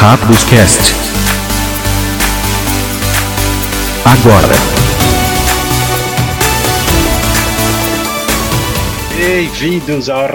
Rápidos Cast. Agora. Bem-vindos ao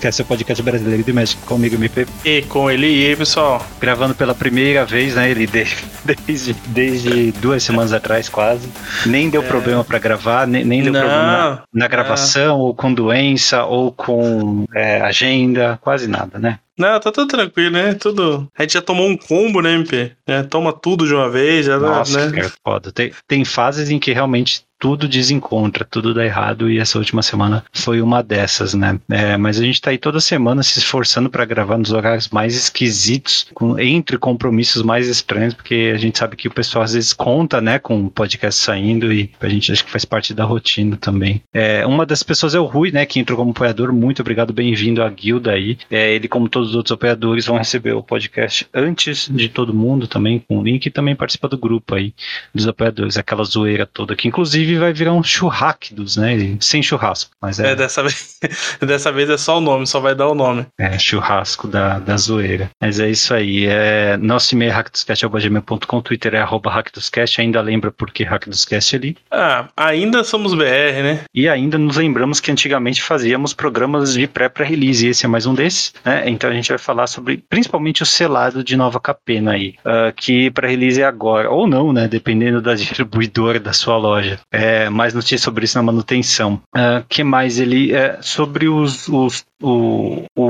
que é seu podcast brasileiro de México, comigo, MP. E com ele e aí, pessoal. Gravando pela primeira vez, né? Ele desde, desde, desde duas semanas atrás, quase. Nem deu é. problema para gravar, nem, nem deu não, problema na, na gravação, ou com doença, ou com é, agenda, quase nada, né? Não, tá tudo tranquilo, né? Tudo. A gente já tomou um combo, né, MP? É, toma tudo de uma vez, já Nossa, né? É foda. Tem, tem fases em que realmente tudo desencontra, tudo dá errado e essa última semana foi uma dessas, né? É, mas a gente tá aí toda semana se esforçando para gravar nos horários mais esquisitos, com, entre compromissos mais estranhos, porque a gente sabe que o pessoal às vezes conta, né, com o podcast saindo e a gente acha que faz parte da rotina também. É, uma das pessoas é o Rui, né, que entrou como apoiador. Muito obrigado, bem-vindo à guilda aí. É, ele, como todos os outros apoiadores, vão receber o podcast antes de todo mundo também, com o link e também participa do grupo aí dos apoiadores, aquela zoeira toda que inclusive inclusive vai virar um churrascos, né? Sem churrasco. Mas é... é, dessa vez, dessa vez é só o nome, só vai dar o nome. É, churrasco da, da zoeira. Mas é isso aí. É, nosso e-mail é hackdoscast.gmail.com, Twitter é arroba hackdoscast. Ainda lembra por que hackdoscast ali? Ah, ainda somos BR, né? E ainda nos lembramos que antigamente fazíamos programas de pré-pré-release, e esse é mais um desses. Né? Então a gente vai falar sobre principalmente o selado de Nova Capena aí, uh, que pré-release é agora, ou não, né? Dependendo da distribuidora da sua loja. É, é, mais notícias sobre isso na manutenção. Uh, que mais ele é sobre os, os o, o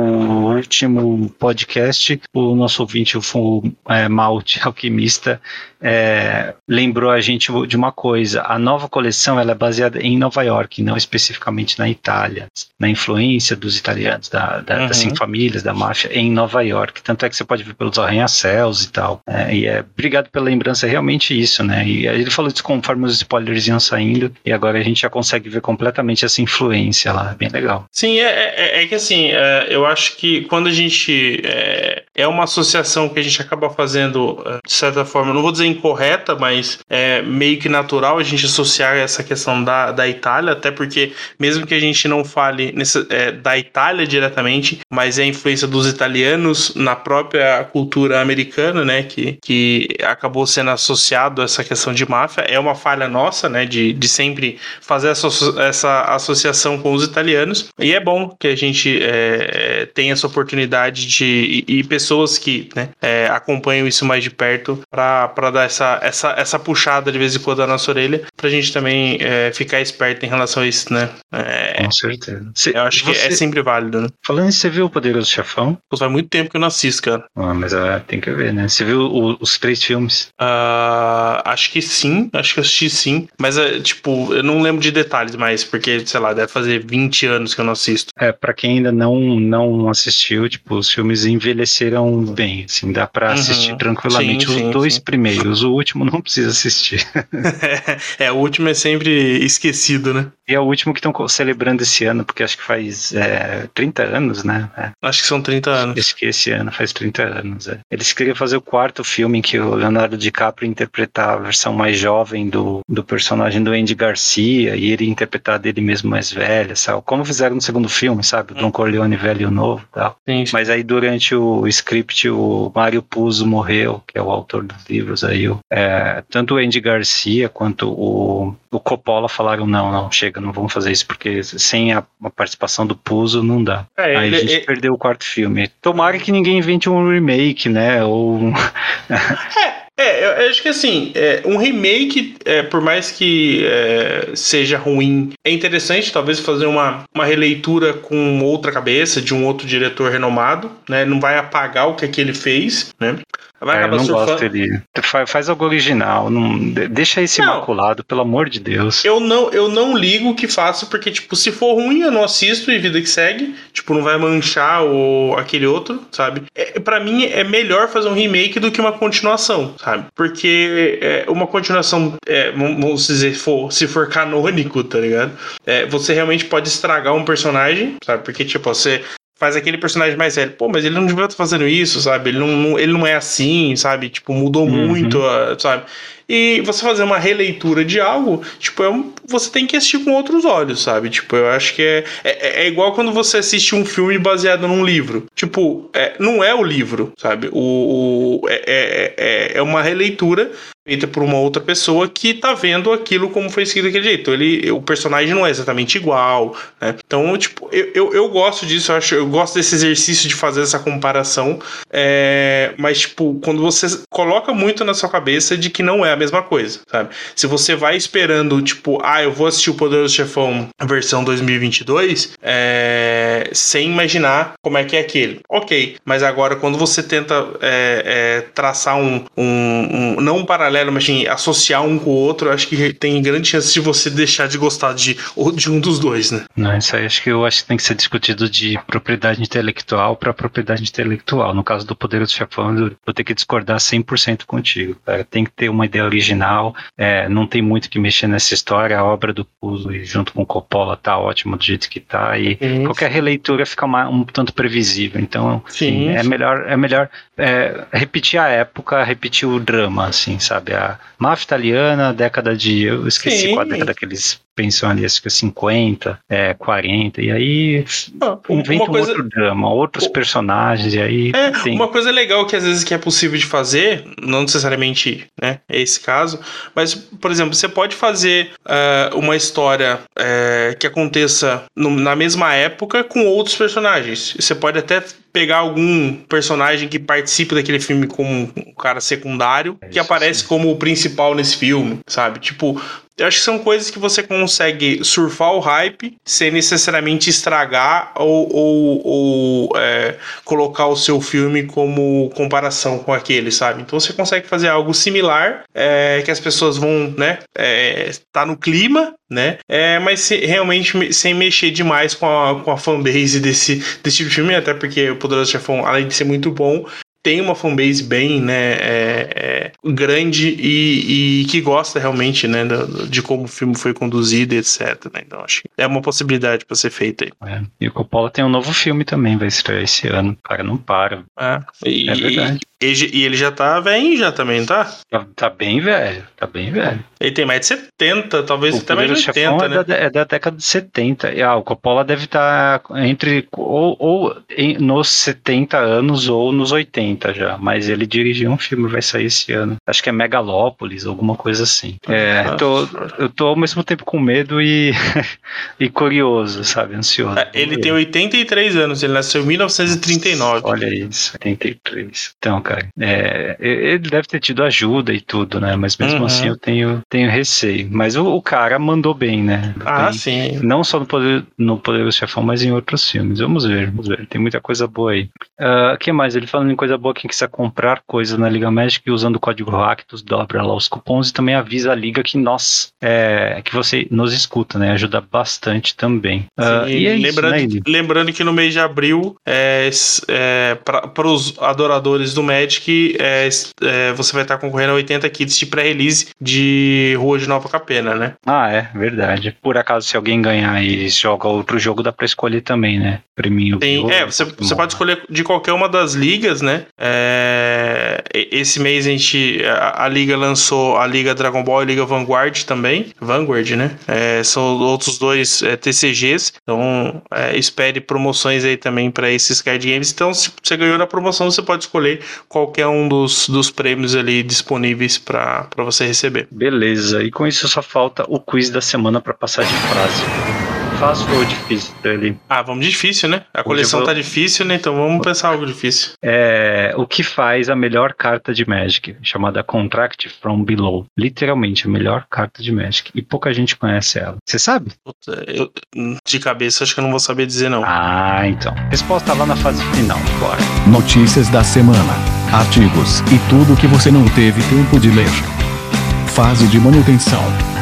último podcast, o nosso ouvinte, o é, Malte Alquimista, é, lembrou a gente de uma coisa. A nova coleção ela é baseada em Nova York, não especificamente na Itália. Na influência dos italianos, da, da, uhum. das cinco famílias, da máfia, em Nova York. Tanto é que você pode ver pelos arranha-céus e tal. É, e é, obrigado pela lembrança, é realmente isso, né? E ele falou isso conforme os spoilers iam saindo, e agora a gente já consegue ver completamente essa influência lá. Bem legal. Sim, é, é, é que assim, é, eu acho que quando a gente. É, é, uma associação que a gente acaba fazendo, é, de certa forma, não vou dizer incorreta, mas é meio que natural a gente associar essa questão da, da Itália, até porque, mesmo que a gente não fale nesse, é, da Itália diretamente, mas é a influência dos italianos na própria cultura americana, né, que, que acabou sendo associado a essa questão de máfia, é uma falha nossa, né, de, de sempre fazer essa, essa associação com os italianos, e é bom que a gente é, é, tem essa oportunidade de e, e pessoas que né, é, acompanham isso mais de perto para dar essa, essa, essa puxada de vez em quando na nossa orelha para a gente também é, ficar esperto em relação a isso, né? É, Com certeza. eu acho você, que é sempre válido, né? Falando em você viu o Poderoso Chefão? Faz muito tempo que eu não assisto, cara. Ah, mas uh, tem que ver, né? Você viu o, os três filmes? Uh, acho que sim, acho que eu assisti sim, mas uh, tipo, eu não lembro de detalhes mais, porque, sei lá, deve fazer 20 anos que eu não assisto. É, pra quem ainda não não assistiu, tipo, os filmes envelheceram bem, assim, dá para uhum. assistir tranquilamente sim, os sim, dois sim. primeiros, o último não precisa assistir. é, o último é sempre esquecido, né? E é o último que estão celebrando esse ano, porque acho que faz é, 30 anos, né? É. Acho que são 30 anos. Acho que esse ano faz 30 anos. É. Eles queriam fazer o quarto filme em que o Leonardo DiCaprio interpretar a versão mais jovem do, do personagem do Andy Garcia e ele interpretar dele mesmo mais velho, sabe? Como fizeram no segundo filme, sabe? O Don Corleone velho e novo tal. Sim, sim. Mas aí durante o script o Mário Puzo morreu, que é o autor dos livros aí. É, tanto o Andy Garcia quanto o, o Coppola falaram não, não, chega, não vamos fazer isso porque sem a, a participação do Puzo não dá. É, aí ele, a gente ele... perdeu o quarto filme. Tomara que ninguém invente um remake, né? Ou é, é, eu acho que assim, é, um remake, é, por mais que é, seja ruim, é interessante talvez fazer uma, uma releitura com outra cabeça, de um outro diretor renomado, né? Não vai apagar o que, é que ele fez, né? Vai é, eu não surfando. gosto dele. Faz, faz algo original. Não, deixa esse não, imaculado, pelo amor de Deus. Eu não, eu não ligo o que faço, porque, tipo, se for ruim, eu não assisto e vida que segue. Tipo, não vai manchar o, aquele outro, sabe? É, para mim, é melhor fazer um remake do que uma continuação, sabe? Porque é, uma continuação, é, vamos dizer, for, se for canônico, tá ligado? É, você realmente pode estragar um personagem, sabe? Porque, tipo, você faz aquele personagem mais velho. Pô, mas ele não devia estar fazendo isso, sabe? Ele não, ele não é assim, sabe? Tipo, mudou uhum. muito, sabe? E você fazer uma releitura de algo, tipo, é um, você tem que assistir com outros olhos, sabe? Tipo, eu acho que é, é, é igual quando você assiste um filme baseado num livro. Tipo, é, não é o livro, sabe? O, o é, é, é, é uma releitura feita por uma outra pessoa que tá vendo aquilo como foi escrito daquele jeito. Ele, o personagem não é exatamente igual, né? Então, tipo, eu, eu, eu, gosto disso, eu, acho, eu gosto desse exercício de fazer essa comparação, é, mas, tipo, quando você coloca muito na sua cabeça de que não é a mesma coisa, sabe? Se você vai esperando, tipo, ah, eu vou assistir o Poderoso Chefão versão 2022, é, sem imaginar como é que é aquele. Ok, mas agora quando você tenta é, é traçar um, um, um, não um paralelo paralelo, mas assim, associar um com o outro, acho que tem grande chance de você deixar de gostar de, de um dos dois, né? Não, isso aí acho que eu acho que tem que ser discutido de propriedade intelectual para propriedade intelectual. No caso do Poder do Chefão, eu vou ter que discordar 100% contigo, cara. Tem que ter uma ideia original, é, não tem muito que mexer nessa história, a obra do Puzo junto com o Coppola tá ótima do jeito que tá, e Sim. qualquer releitura fica uma, um tanto previsível. Então, Sim. é melhor, é melhor é, repetir a época, repetir o drama, assim, sabe? Sabe? A máfia italiana, década de. Eu esqueci Sim. qual a década que eles pensam ali, acho que é 50, é, 40, e aí ah, inventa coisa... um outro drama, outros personagens, e aí. É, tem... uma coisa legal que às vezes que é possível de fazer, não necessariamente né, é esse caso, mas, por exemplo, você pode fazer uh, uma história uh, que aconteça no, na mesma época com outros personagens. Você pode até pegar algum personagem que participe daquele filme como um cara secundário, que aparece como o principal nesse filme, sabe? Tipo, eu acho que são coisas que você consegue surfar o hype sem necessariamente estragar ou, ou, ou é, colocar o seu filme como comparação com aquele, sabe? Então você consegue fazer algo similar é, que as pessoas vão, né, é, tá no clima, né? É, mas se, realmente sem mexer demais com a, com a fanbase desse, desse tipo de filme, até porque o Poderoso Chefão, além de ser muito bom, tem uma fanbase bem né, é, é, grande e, e, que gosta realmente né, de, de, como o filme foi conduzido, etc. Né? Então acho que é uma possibilidade para ser feita aí. É. E o Coppola tem um novo filme também, vai estrear esse ano. O cara não para. É, e, é verdade. E, ele já tá velho já também, tá? tá? Bem velho, tá bem velho. Ele tem mais de 70, talvez o até mais de 80, né? É da, é da, década de 70. E, ah, o Coppola deve estar tá entre ou, ou em, nos 70 anos ou nos 80 já. Mas ele dirigiu um filme, vai sair esse ano. Acho que é Megalópolis, alguma coisa assim. É, tô, eu tô ao mesmo tempo com medo e, e curioso, sabe? Ansioso. É, ele tem 83 anos, ele nasceu em 1939. Olha isso, 83. Então, cara, é, ele deve ter tido ajuda e tudo, né? Mas mesmo uhum. assim eu tenho, tenho receio. Mas o, o cara mandou bem, né? Ah, sim. Não só no Poder, no Poder do Chefão, mas em outros filmes. Vamos ver, vamos ver. Tem muita coisa boa aí. O uh, que mais? Ele falando em coisa boa, quem quiser comprar coisas na Liga Magic usando o código Ractus, dobra lá os cupons e também avisa a Liga que nós, é, que você nos escuta, né? Ajuda bastante também. Uh, e é lembrando, isso, né, lembrando que no mês de abril, é, é para os adoradores do Magic, é, é, você vai estar concorrendo a 80 kits de pré-release de Rua de Nova Capena, né? Ah, é, verdade. Por acaso, se alguém ganhar e joga outro jogo, dá pra escolher também, né? Preminho. Tem, é, você, você pode escolher de qualquer uma das ligas, né? É, esse mês a gente. A, a, liga lançou a Liga Dragon Ball e a Liga Vanguard também. Vanguard, né? É, são outros dois é, TCGs. Então, é, espere promoções aí também para esses card games. Então, se você ganhou na promoção, você pode escolher qualquer um dos, dos prêmios ali disponíveis para você receber. Beleza, e com isso só falta o quiz da semana para passar de frase. Fácil ou difícil ali? Ah, vamos difícil, né? A coleção vou... tá difícil, né? Então vamos pensar algo difícil. É, o que faz a melhor carta de Magic, chamada Contract from Below. Literalmente, a melhor carta de Magic. E pouca gente conhece ela. Você sabe? Eu, de cabeça, acho que eu não vou saber dizer, não. Ah, então. Resposta lá na fase final. Bora. Notícias da semana. Artigos e tudo que você não teve tempo de ler. Fase de manutenção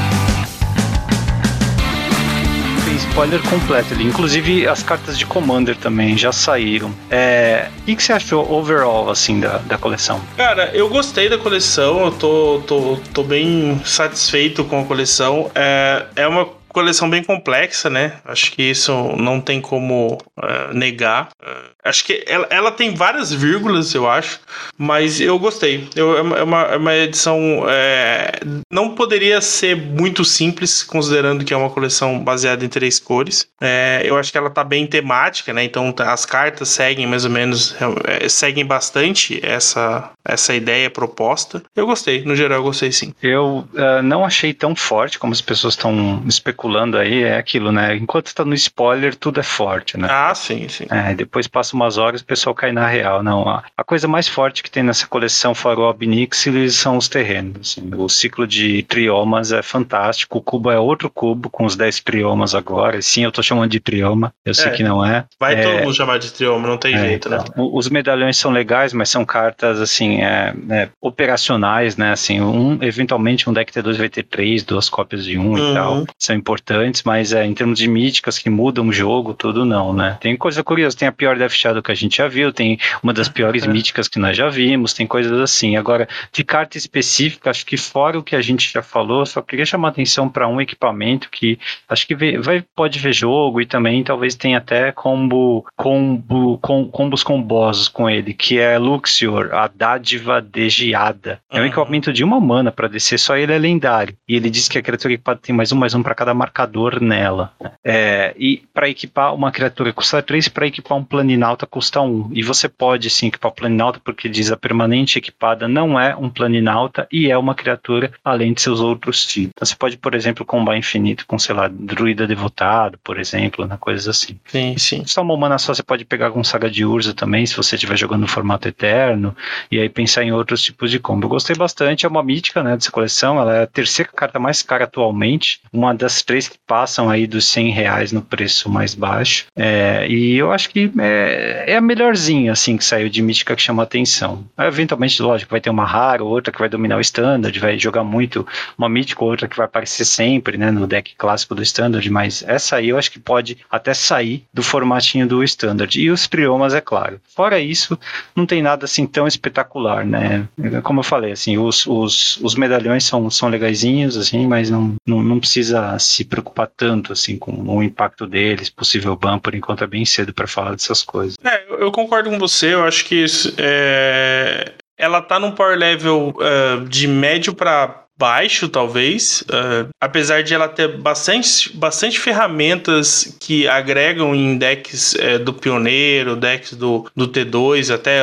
spoiler completo ali. Inclusive as cartas de Commander também já saíram. É, o que, você achou overall, assim, da, da coleção? Cara, eu gostei da coleção, eu tô, tô, tô bem satisfeito com a coleção. É, é uma coleção bem complexa, né? Acho que isso não tem como uh, negar. Uh, acho que ela, ela, tem várias vírgulas, eu acho, mas eu gostei. Eu, é, uma, é uma edição. É, não poderia ser muito simples, considerando que é uma coleção baseada em três cores. É, eu acho que ela tá bem temática, né? Então as cartas seguem mais ou menos, é, seguem bastante essa, essa ideia proposta. Eu gostei, no geral eu gostei sim. Eu uh, não achei tão forte como as pessoas estão especulando aí, é aquilo, né? Enquanto tá no spoiler, tudo é forte, né? Ah, sim, sim. É, depois passa umas horas o pessoal cai na real. Não, a, a coisa mais forte que tem nessa coleção fora o Obnix são os terrenos. Assim. O ciclo de triomas é fantástico. O cubo é outro cubo com os 10 triomas agora. Sim, eu tô chamando de trioma, eu sei é, que não é. Vai é, todo mundo chamar de trioma, não tem é, jeito, né? Então, os medalhões são legais, mas são cartas assim, é, é, operacionais, né? Assim, um, eventualmente um deck T2 vai ter três, duas cópias de um uhum. e tal. São importantes, mas é, em termos de míticas que mudam o jogo, tudo não, né? Tem coisa curiosa, tem a pior Death Shadow que a gente já viu, tem uma das piores é. míticas que nós já vimos, tem coisas assim. Agora, de carta específica, acho que fora o que a gente já falou, só queria chamar atenção para um equipamento que acho que vai, pode ver jogo e também talvez tenha até combo, combo com, combos combosos com ele, que é Luxior, a dádiva degiada. É um uhum. equipamento de uma mana para descer, só ele é lendário. E ele diz que a criatura equipada tem mais um, mais um para cada marcador nela. É, e para equipar uma criatura custa 3, para equipar um planinauta custa 1. E você pode sim equipar o porque diz a permanente equipada não é um planinauta e é uma criatura além de seus outros tipos. Então você pode, por exemplo, combar infinito com, sei lá, druida devotado, por exemplo, né, coisas assim. Sim, sim. Só uma mana só você pode pegar com saga de Urza também, se você estiver jogando no formato eterno, e aí pensar em outros tipos de combo. Eu gostei bastante, é uma mítica, né, dessa coleção, ela é a terceira carta mais cara atualmente, uma das três que passam aí dos 100 reais no preço mais baixo, é, e eu acho que é, é a melhorzinha, assim, que saiu de mítica que chama atenção. Eventualmente, lógico, vai ter uma rara, outra que vai dominar o standard, vai jogar muito uma mítica, outra que vai aparecer sempre, né, no deck clássico do standard, mas essa aí eu acho que pode até sair do formatinho do standard. E os triomas, é claro. Fora isso, não tem nada assim tão espetacular, né? Como eu falei, assim, os, os, os medalhões são, são legaisinhos, assim, mas não, não, não precisa se preocupar tanto, assim, com o impacto deles, possível ban, por enquanto é bem cedo para falar dessas coisas. É, eu concordo com você, eu acho que é, ela tá num power level uh, de médio para baixo, talvez, uh, apesar de ela ter bastante, bastante ferramentas que agregam em decks uh, do Pioneiro, decks do, do T2, até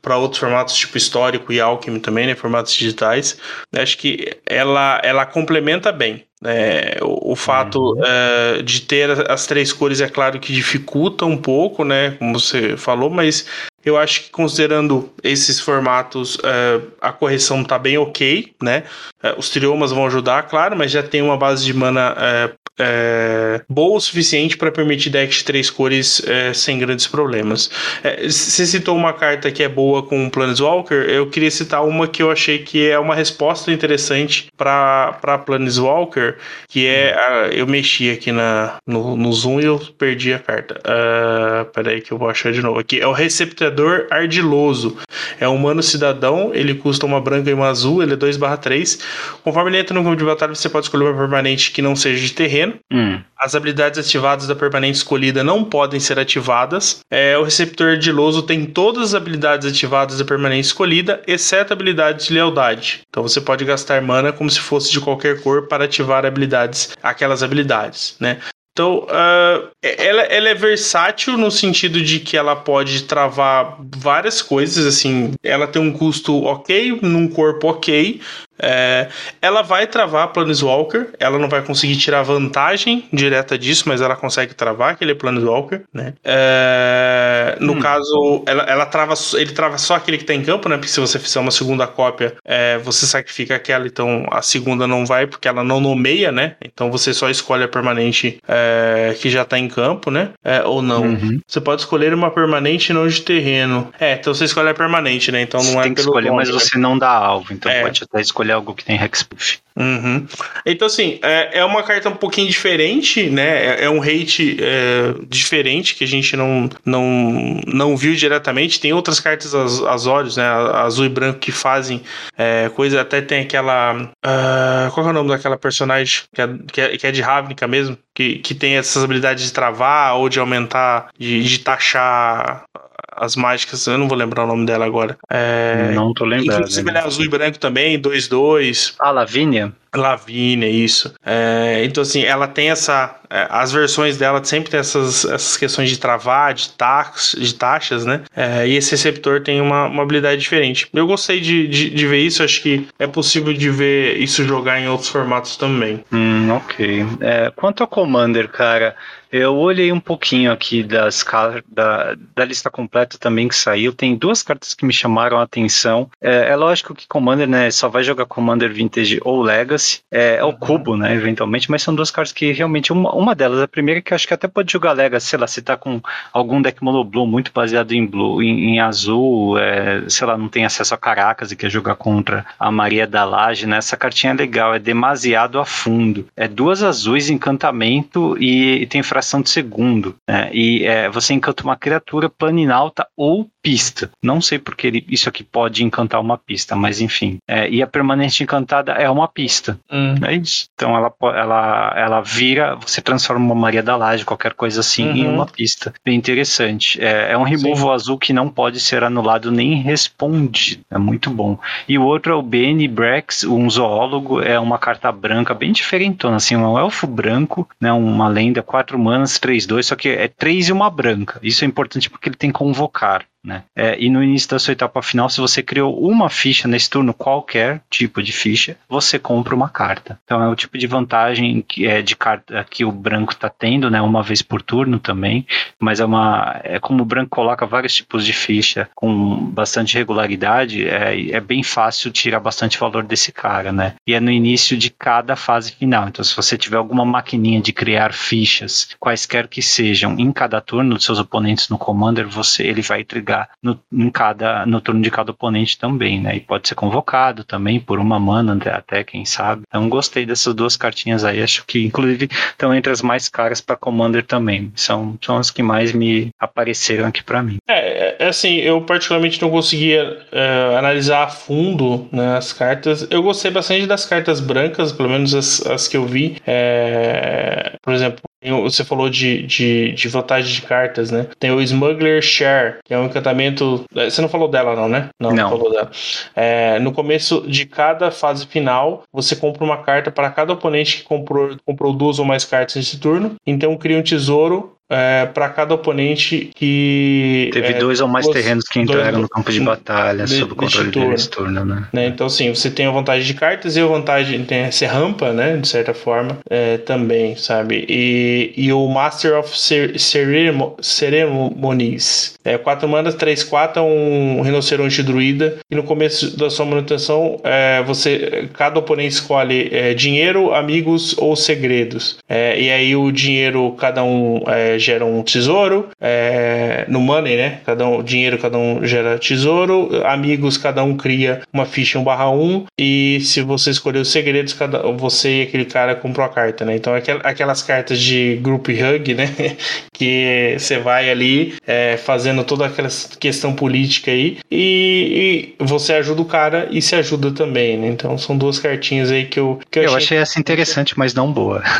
para outros formatos tipo histórico e Alchemy também, né, formatos digitais. Acho que ela, ela complementa bem. É, o, o, fato uhum. é, de ter as três cores é claro que dificulta um pouco, né? Como você falou, mas eu acho que considerando esses formatos, é, a correção tá bem ok, né? É, os triomas vão ajudar, claro, mas já tem uma base de mana é, boa o suficiente para permitir decks de três cores é, sem grandes problemas. É, você citou uma carta que é boa com o Planeswalker, eu queria citar uma que eu achei que é uma resposta interessante para Planeswalker, que é. A, eu mexi aqui na, no, no Zoom e eu perdi a carta. Uh, peraí que eu vou achar de novo. Aqui é o Receptador Ardiloso. É um humano cidadão, ele custa uma branca e uma azul, ele é 2/3. Conforme ele entra no campo de batalha, você pode escolher uma permanente que não seja de terreno. Hum. As habilidades ativadas da permanente escolhida não podem ser ativadas. É, o receptor ardiloso tem todas as habilidades ativadas da permanente escolhida, exceto a habilidade de lealdade. Então você pode gastar mana como se fosse de qualquer cor para ativar habilidades, aquelas habilidades, né? Então, uh, ela, ela, é versátil no sentido de que ela pode travar várias coisas, assim, ela tem um custo ok, num corpo ok, é, ela vai travar Planeswalker, ela não vai conseguir tirar vantagem direta disso, mas ela consegue travar aquele Planeswalker, né? É, no hum. caso, ela, ela, trava, ele trava só aquele que tá em campo, né? Porque se você fizer uma segunda cópia, é, você sacrifica aquela, então a segunda não vai, porque ela não nomeia, né? Então você só escolhe a permanente é, que já tá em campo, né? É, ou não. Uhum. Você pode escolher uma permanente não de terreno. É, então você escolhe a permanente, né? Então não você é tem que escolher, mas né? você não dá alvo, então é. pode até escolher escolher algo que tem hexproof. Uhum. Então, assim, é, é uma carta um pouquinho diferente, né? É, é um hate é, diferente que a gente não, não, não viu diretamente. Tem outras cartas az, azórios, né? Azul e branco que fazem é, coisa. Até tem aquela. Uh, qual é o nome daquela personagem que é, que é, que é de Ravnica mesmo? Que, que tem essas habilidades de travar ou de aumentar, de, de taxar as mágicas, eu não vou lembrar o nome dela agora. É, não tô lembrando. Inclusive, ela é azul e branco também, 2-2. A Lavínia? Lavínia, isso. É, então, assim, ela tem essa. É, as versões dela sempre tem essas, essas questões de travar, de, tax, de taxas, né? É, e esse receptor tem uma, uma habilidade diferente. Eu gostei de, de, de, ver isso, acho que é possível de ver isso jogar em outros formatos também. Hum, ok. É, quanto ao Commander, cara, eu olhei um pouquinho aqui das da, da lista completa também que saiu. Tem duas cartas que me chamaram a atenção. É, é lógico que Commander, né, só vai jogar Commander Vintage ou Legacy. É, é o uhum. Cubo, né, eventualmente, mas são duas cartas que realmente, uma, uma delas, a primeira que eu acho que até pode jogar Legacy, sei lá, se tá com algum deck mono blue muito baseado em blue, em, em azul, é, sei lá, não tem acesso a Caracas e quer jogar contra a Maria da Laje, né, essa cartinha é legal, é demasiado a fundo. É duas azuis, encantamento e, e tem fração fração de segundo. Né? E é, você encanta uma criatura planinalta ou pista. Não sei porque ele, isso aqui pode encantar uma pista, mas enfim. É, e a permanente encantada é uma pista. Hum. É isso. Então ela, ela, ela vira, você transforma uma Maria da Laje, qualquer coisa assim, uhum. em uma pista. Bem interessante. É, é um removal azul que não pode ser anulado nem respondido. É muito bom. E o outro é o Benny Brex, um zoólogo, é uma carta branca bem diferentona, assim, um elfo branco, né, uma lenda, quatro manas, 3-2, só que é 3 e uma branca. Isso é importante porque ele tem convocar. Né? É, e no início da sua etapa final, se você criou uma ficha nesse turno, qualquer tipo de ficha, você compra uma carta. Então é o tipo de vantagem que é de carta que o branco está tendo, né? Uma vez por turno também, mas é uma é como o branco coloca vários tipos de ficha com bastante regularidade, é, é bem fácil tirar bastante valor desse cara, né? E é no início de cada fase final. Então se você tiver alguma maquininha de criar fichas, quaisquer que sejam, em cada turno dos seus oponentes no Commander, você ele vai entregar jogar no, em cada, no turno de cada oponente também, né? E pode ser convocado também por uma mana até, quem sabe. Então gostei dessas duas cartinhas aí. Acho que inclusive estão entre as mais caras para Commander também. São, são as que mais me apareceram aqui para mim. É, é, assim, eu particularmente não conseguia é, analisar a fundo né, as cartas. Eu gostei bastante das cartas brancas, pelo menos as, as que eu vi. É, por exemplo, você falou de, de, de vantagem de cartas, né? Tem o Smuggler Share, que é um encantamento. É, você não falou dela, não, né? Não, não. falou dela. É, no começo de cada fase final, você compra uma carta para cada oponente que comprou, comprou duas ou mais cartas nesse turno. Então cria um tesouro é, para cada oponente que. Teve é, dois ou mais terrenos que entraram dois, no campo de batalha de, sob o controle turno, desse turno, né? né? Então, sim, você tem a vantagem de cartas e a vantagem. Tem ser rampa, né? De certa forma, é, também, sabe? E, e o Master of Ceremonies. É, 4 manas, 3, 4 é um rinoceronte druida. E no começo da sua manutenção, é, você, cada oponente escolhe é, dinheiro, amigos ou segredos. É, e aí o dinheiro, cada um. É, gera um tesouro. É, no Money, né? Cada um, dinheiro, cada um gera tesouro. Amigos, cada um cria uma ficha 1 barra 1. E se você escolher os segredos, cada, você e aquele cara comprou a carta, né? Então aquelas cartas de group hug, né? que você vai ali é, fazendo toda aquela questão política aí. E, e, você ajuda o cara e se ajuda também, né? Então são duas cartinhas aí que eu. Que eu, eu achei, achei essa interessante, mas não boa.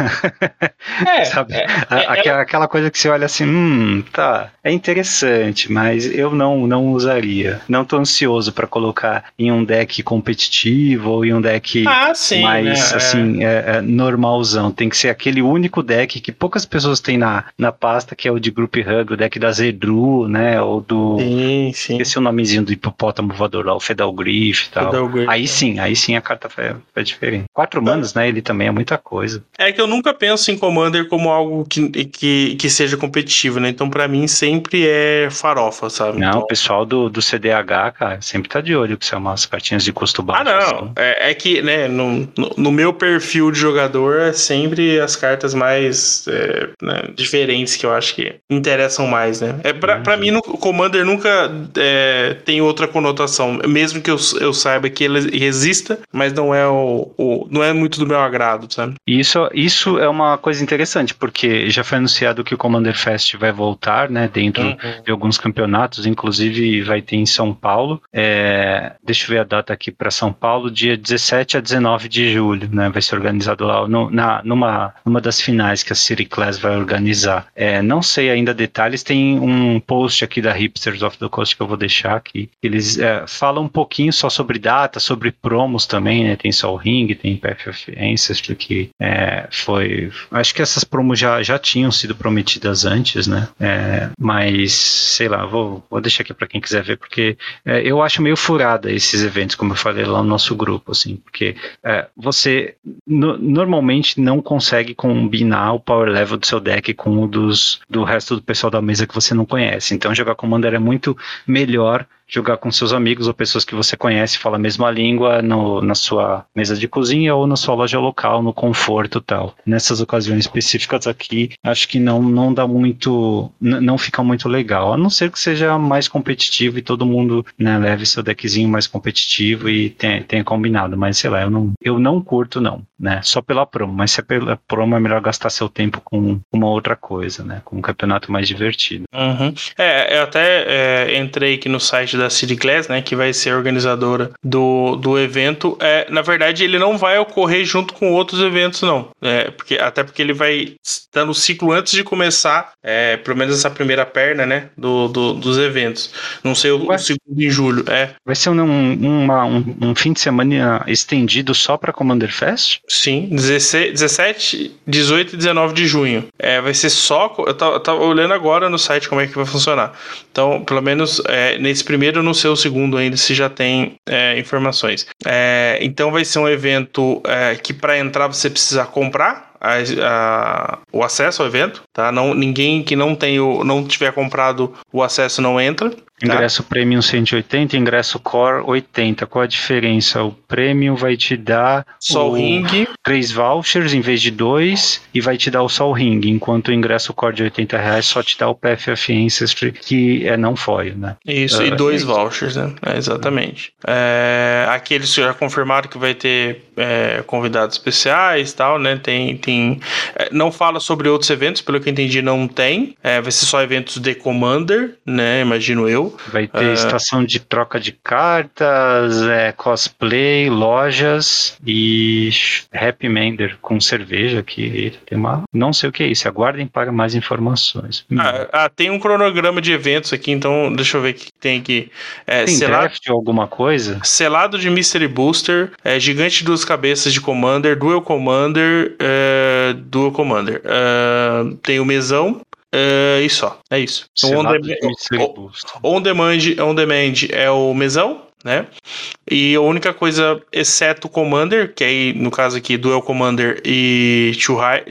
É, Sabe? É, é, aquela, aquela coisa que você olha assim, hum, tá, é interessante, mas eu não não usaria. Não tô ansioso para colocar em um deck competitivo ou em um deck ah, sim, mais né? assim, é, é, normalzão. Tem que ser aquele único deck que poucas pessoas têm na, na pasta, que é o de Group Hug, o deck da Zedru, né? Ou do. Sim, sim. Esse é o nomezinho do hipopótamo voador lá, o Fedal Griff e tal. Aí sim, aí sim a carta é, é diferente. Quatro manos, né? Ele também é muita coisa. É que eu nunca penso em Commander como algo que, que, que seja competitivo, né? Então, para mim, sempre é farofa, sabe? Não, então... o pessoal do, do CDH, cara, sempre tá de olho que são umas cartinhas de custo baixo. Ah, não. Assim. É, é, que, né, no, no, meu perfil de jogador, é sempre as cartas mais é, né, diferentes que eu acho que interessam mais, né? É, pra, uhum. pra mim, o Commander nunca é, tem outra conotação. Mesmo que eu, eu saiba que ele exista, mas não é o, o, não é muito do meu agrado, sabe? Isso, isso é uma coisa interessante, porque já foi anunciado que o Commander Fest vai voltar, né, dentro uhum. de alguns campeonatos, inclusive vai ter em São Paulo. É, deixa eu ver a data aqui para São Paulo, dia 17 a 19 de julho, né, vai ser organizado lá no, na, numa, numa das finais que a City Class vai organizar. É, não sei ainda detalhes, tem um post aqui da Hipsters of the Coast que eu vou deixar aqui. Eles é, falam um pouquinho só sobre data, sobre promos também, né, tem Sol Ring, tem Path of Ancestry que é, foi. Acho que essas promos já, já tinham sido prometidas antes, né? É, mas, sei lá, vou, vou deixar aqui para quem quiser ver, porque é, eu acho meio furada esses eventos, como eu falei lá no nosso grupo, assim, porque é, você no, normalmente não consegue combinar o power level do seu deck com o dos, do resto do pessoal da mesa que você não conhece. Então, jogar Commander é muito melhor jogar com seus amigos ou pessoas que você conhece, fala a mesma língua no, na sua mesa de cozinha ou na sua loja local, no conforto tal. Nessas ocasiões específicas aqui, acho que não, não dá muito, não fica muito legal, a não ser que seja mais competitivo e todo mundo né, leve seu deckzinho mais competitivo e tenha, tenha combinado, mas sei lá, eu não, eu não curto não, né, só pela promo, mas se é pela promo é melhor gastar seu tempo com uma outra coisa, né, com um campeonato mais divertido. Uhum. É, eu até é, entrei aqui no site da City Class, né, que vai ser organizadora do, do evento, é, na verdade ele não vai ocorrer junto com outros eventos, não. É, porque, até porque ele vai estar no ciclo antes de começar, é, pelo menos essa primeira perna, né, do, do dos eventos. Não sei o, o, segundo em julho. É. Vai ser um, uma, um, um fim de semana estendido só para Commander Fest? Sim, 16, 17, 18 e 19 de junho. É, vai ser só. Eu tava, eu tava olhando agora no site como é que vai funcionar. Então, pelo menos é, nesse primeiro primeiro, no seu segundo ainda, se já tem é, informações. É, então vai ser um evento é, que para entrar você precisa comprar a, a, o acesso ao evento, tá? Não, ninguém que não o, não tiver comprado o acesso não entra. Tá? Ingresso Premium 180, ingresso Core 80. Qual a diferença? O Premium vai te dar só o ring, três vouchers em vez de dois e vai te dar o Sol Ring, enquanto o ingresso Core de 80 reais só te dá o PFF Ancestry, que é não foil, né? Isso, uh, e dois é vouchers, né? É, exatamente. É, aqui eles já confirmaram que vai ter é, convidados especiais tal, né? Tem, tem. É, não fala sobre outros eventos, pelo que eu entendi, não tem. É, vai ser só eventos de Commander, né? Imagino eu. Vai ter uh, estação de troca de cartas, é, cosplay, lojas e Happy Mender com cerveja aqui. Tem uma, não sei o que é isso. Aguardem para mais informações. Ah, ah, tem um cronograma de eventos aqui, então deixa eu ver o que tem aqui. É, tem selado, draft alguma coisa? Selado de Mystery Booster, é, Gigante de duas cabeças de Commander, Dual Commander, é, Dual Commander. É, tem o mesão, Uh, e só, é isso. On, on, on, demand, on demand é o mesão, né? E a única coisa, exceto o Commander, que aí no caso aqui Duel Commander e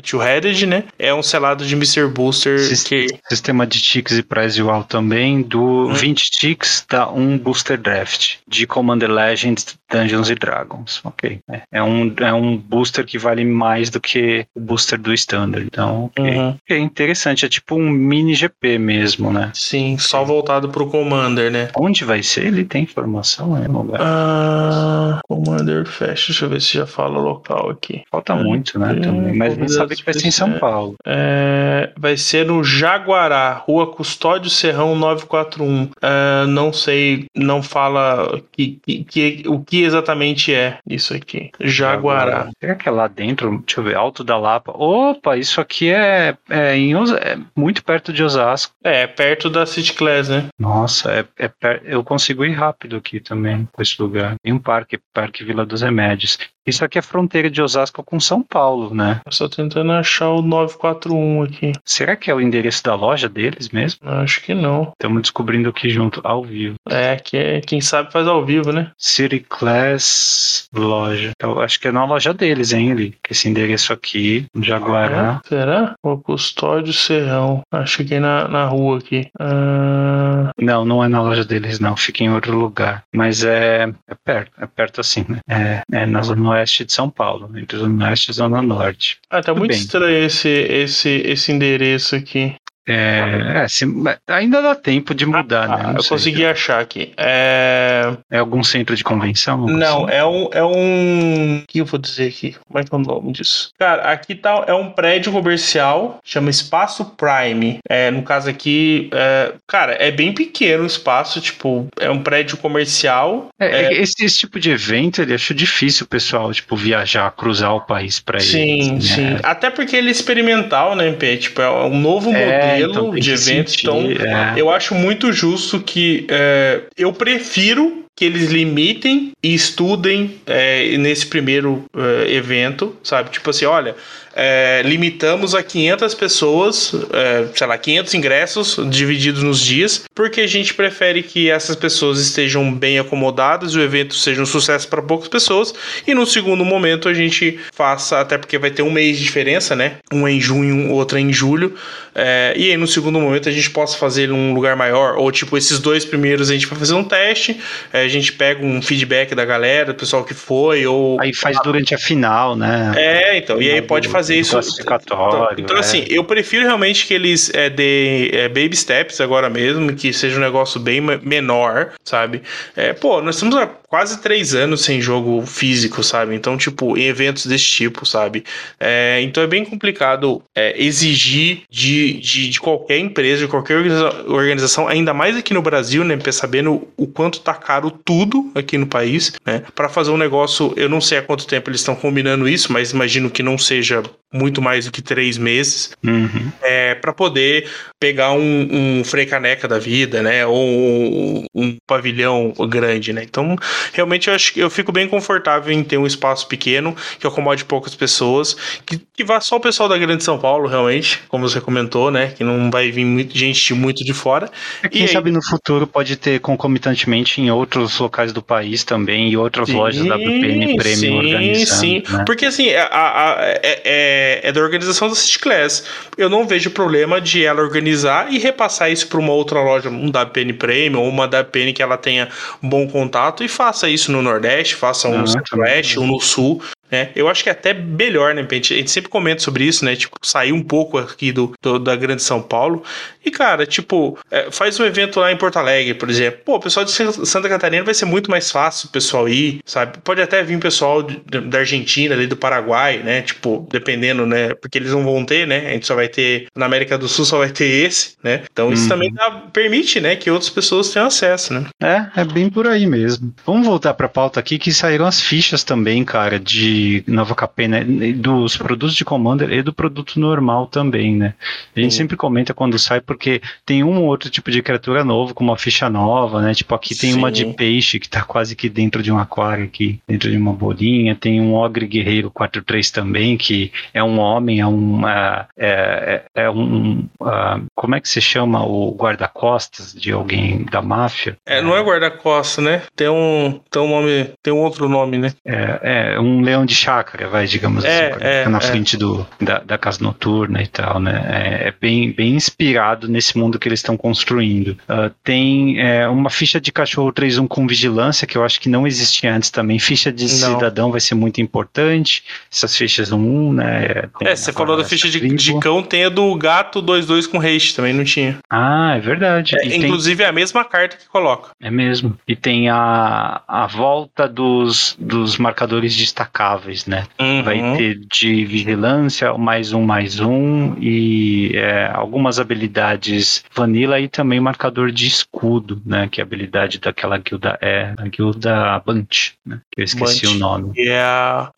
Two-Headed, né? É um selado de Mr. Booster. que... Sistema de ticks e prize igual também. Do hum. 20 ticks dá um Booster Draft de Commander Legends, Dungeons e Dragons. Ok. É, é, um, é um booster que vale mais do que o booster do Standard. Então, okay. Uhum. é interessante. É tipo um mini GP mesmo, né? Sim, só voltado pro Commander, né? Onde vai ser? Ele tem informação, é, lugar. Ah, Commander Fest, deixa eu ver se já fala local aqui. Falta é, muito, né? Também, mas nem sabe que vai ser em São Paulo. É, vai ser no Jaguará, Rua Custódio Serrão 941. É, não sei, não fala que, que, que, o que exatamente é isso aqui. Jaguará. Jaguará. Será que é lá dentro? Deixa eu ver, Alto da Lapa. Opa, isso aqui é, é, em, é muito perto de Osasco. É, perto da City Class, né? Nossa, é, é per... eu consigo ir rápido aqui também com esse lugar. Em um parque, Parque Vila dos Remédios. Isso aqui é fronteira de Osasco com São Paulo, né? Eu só tentando achar o 941 aqui. Será que é o endereço da loja deles mesmo? Acho que não. Estamos descobrindo aqui junto, ao vivo. É, que é, quem sabe faz ao vivo, né? City Class Loja. Então, acho que é na loja deles, hein, ali. Esse endereço aqui, Jaguará. É, será? O Custódio Serrão. Acho que é na, na rua aqui. Ah, Não, não é na loja deles, não. Fica em outro lugar. Mas é, é perto, é perto assim, né? É, é na zona oeste de São Paulo, entre zona oeste e zona norte. ah, tá Tudo muito bem. estranho esse, esse, esse endereço aqui. É, é, se- ainda dá tempo de mudar, né? Ah, Não eu sei. consegui achar aqui. É... É algum centro de convenção? Não, assim? é um. É um. O que eu vou dizer aqui? Como é que é o nome disso? Cara, aqui tá. É um prédio comercial, chama Espaço Prime. É, no caso aqui, é, cara, é bem pequeno o espaço, tipo, é um prédio comercial. É, é, Esse, esse tipo de evento, ele acho difícil o pessoal, tipo, viajar, cruzar o país pra ele. Sim, assim, sim. né? Até porque ele é experimental, né, Pê? Tipo, é um novo É, modelo então tem de evento. sentir, Então, é. eu acho muito justo que é, eu prefiro que eles limitem e estudem é, nesse primeiro é, evento, sabe? Tipo assim, olha, é, limitamos a 500 pessoas, é, sei lá, 500 ingressos divididos nos dias, porque a gente prefere que essas pessoas estejam bem acomodadas o evento seja um sucesso para poucas pessoas. E no segundo momento a gente faça, até porque vai ter um mês de diferença, né? Um em junho, outro em julho. É, e aí no segundo momento a gente possa fazer num lugar maior, ou tipo, esses dois primeiros a gente vai fazer um teste, é, a gente pega um feedback da galera, do pessoal que foi, ou. Aí faz durante a final, né? É, então, e aí pode fazer isso. classificatório, Então, então, é. assim, eu prefiro realmente que eles é, dê é, baby steps agora mesmo, que seja um negócio bem me- menor, sabe? É, pô, nós estamos quase três anos sem jogo físico, sabe? Então, tipo, em eventos desse tipo, sabe? É, então é bem complicado é, exigir de, de, de qualquer empresa, de qualquer organiza- organização, ainda mais aqui no Brasil, né? Sabendo o quanto tá caro tudo aqui no país, né? Para fazer um negócio, eu não sei há quanto tempo eles estão combinando isso, mas imagino que não seja muito mais do que três meses Uhum. é, para poder pegar um, um Frei Caneca da vida, né? Ou um, um pavilhão grande, né? Então, realmente eu acho que eu fico bem confortável em ter um espaço pequeno que acomode poucas pessoas, que, que vá só o pessoal da Grande São Paulo, realmente, como você comentou, né? Que não vai vir muito, gente de muito de fora. É, Quem E aí- sabe no futuro pode ter concomitantemente em outros locais do país também e outras lojas da WPN Premium sim, organizando. sim. né? Porque assim, a- a- a- é, é- é da organização da City Class. Eu não vejo problema de ela organizar e repassar isso para uma outra loja, um WPN Premium ou uma WPN que ela tenha bom contato e faça isso no Nordeste, faça um Ah, no Centro-Oeste, um no Sul. Né? Eu acho que é até melhor, né? A gente, a gente sempre comenta sobre isso, né? Tipo, sair um pouco aqui do, do- da Grande São Paulo. E, cara, tipo, é, faz um evento lá em Porto Alegre, por exemplo. Pô, o pessoal de San- Santa Catarina vai ser muito mais fácil o pessoal ir, sabe? Pode até vir pessoal de- da Argentina, ali do Paraguai, né? Tipo, dependendo, né? Porque eles não vão ter, né? A gente só vai ter, na América do Sul só vai ter esse, né? Então isso Uhum. também dá- permite, né? Que outras pessoas tenham acesso, né? É, é bem por aí mesmo. Vamos voltar pra pauta aqui que saíram as fichas também, cara, de Nova Capena, e dos produtos de Commander e do produto normal também, né? A gente Sim. sempre comenta quando sai porque tem um ou outro tipo de criatura novo com uma ficha nova, né? Tipo, aqui tem uma de Sim. peixe que tá quase que dentro de um aquário aqui, dentro de uma bolinha. Tem um Ogre Guerreiro 4-3 também, que é um homem, é um. é, é, é um. ah, como é que se chama o guarda-costas de alguém da máfia? É, não é guarda-costa, né? Tem um, tem um nome, tem um outro nome, né? É, é um leão de chácara, vai, digamos É, assim, é, fica na é. frente do, da, da casa noturna e tal, né? É, é bem, bem inspirado nesse mundo que eles estão construindo. Ah, tem é, uma ficha de cachorro 3-1 com vigilância, que eu acho que não existia antes também. Ficha de Não. cidadão vai ser muito importante. Essas fichas no 1, né? Tem É, você falou da ficha de, de cão, tem a do gato 2-2 com haste, também não tinha. Ah, é verdade. É, E tem- inclusive é a mesma carta que coloca. É mesmo. E tem a, a volta dos, dos marcadores destacáveis, né? Vai Uhum. ter de vigilância, mais um, mais um, e é, algumas habilidades vanilla e também marcador de escudo, né? Que é a habilidade daquela guilda, é a guilda Bunch, né? Que eu esqueci Bunch. o nome. E é a.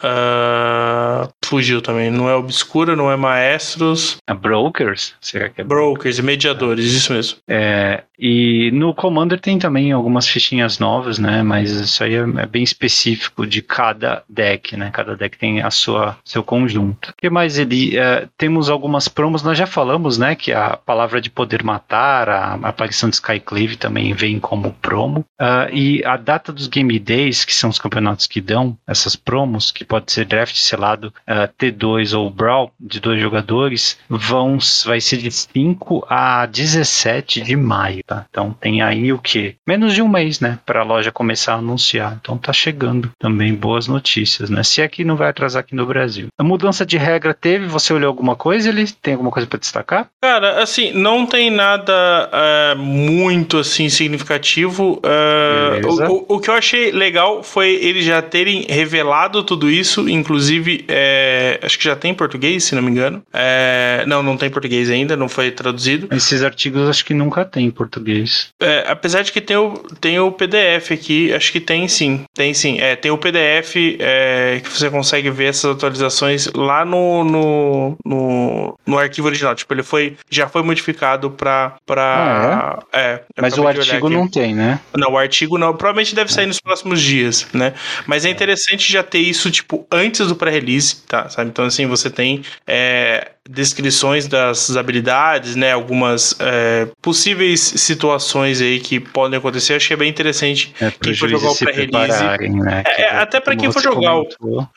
fugiu também. Não é Obscura, não é Maestros. A Brokers? Será que é Brokers e mediadores, isso mesmo. É, e no Commander tem também algumas fichinhas novas, né? Mas isso aí é, é bem específico de cada deck, né? Né? Cada deck tem a sua seu conjunto. O que mais ele uh, temos algumas promos, nós já falamos, né, que a palavra de poder matar, a, aparição de Skyclave também vem como promo. Uh, e a data dos Game Days, que são os campeonatos que dão essas promos, que pode ser draft selado uh, T2 ou Brawl de dois jogadores, vão vai ser de 5 a 17 de maio, tá? Então tem aí o que? Menos de um mês, né, para a loja começar a anunciar. Então tá chegando também boas notícias, né? Se aqui não vai atrasar aqui no Brasil. A mudança de regra teve, você olhou alguma coisa? Ele tem alguma coisa para destacar? Cara, assim, não tem nada uh, muito assim significativo. Uh, o, o, o, que eu achei legal foi eles já terem revelado tudo isso, inclusive é, acho que já tem em português, se não me engano. É, não, não tem em português ainda, não foi traduzido. Esses artigos acho que nunca tem em português. É, apesar de que tem o, tem o PDF aqui, acho que tem sim. Tem sim. É, tem o PDF é, que você consegue ver essas atualizações lá no, no, no, no arquivo original. Tipo, ele foi, já foi modificado para. Ah, é? é Mas o artigo não tem, né? Não, o artigo não. Provavelmente deve sair nos próximos dias, né? Mas é, é. interessante já ter isso, tipo, antes do pré-release, tá? Sabe? Então, assim, você tem é, descrições das habilidades, né? Algumas é, possíveis situações aí que podem acontecer. Eu achei bem interessante é, quem for jogar o pré-release. Né? É, é até para quem for jogar o.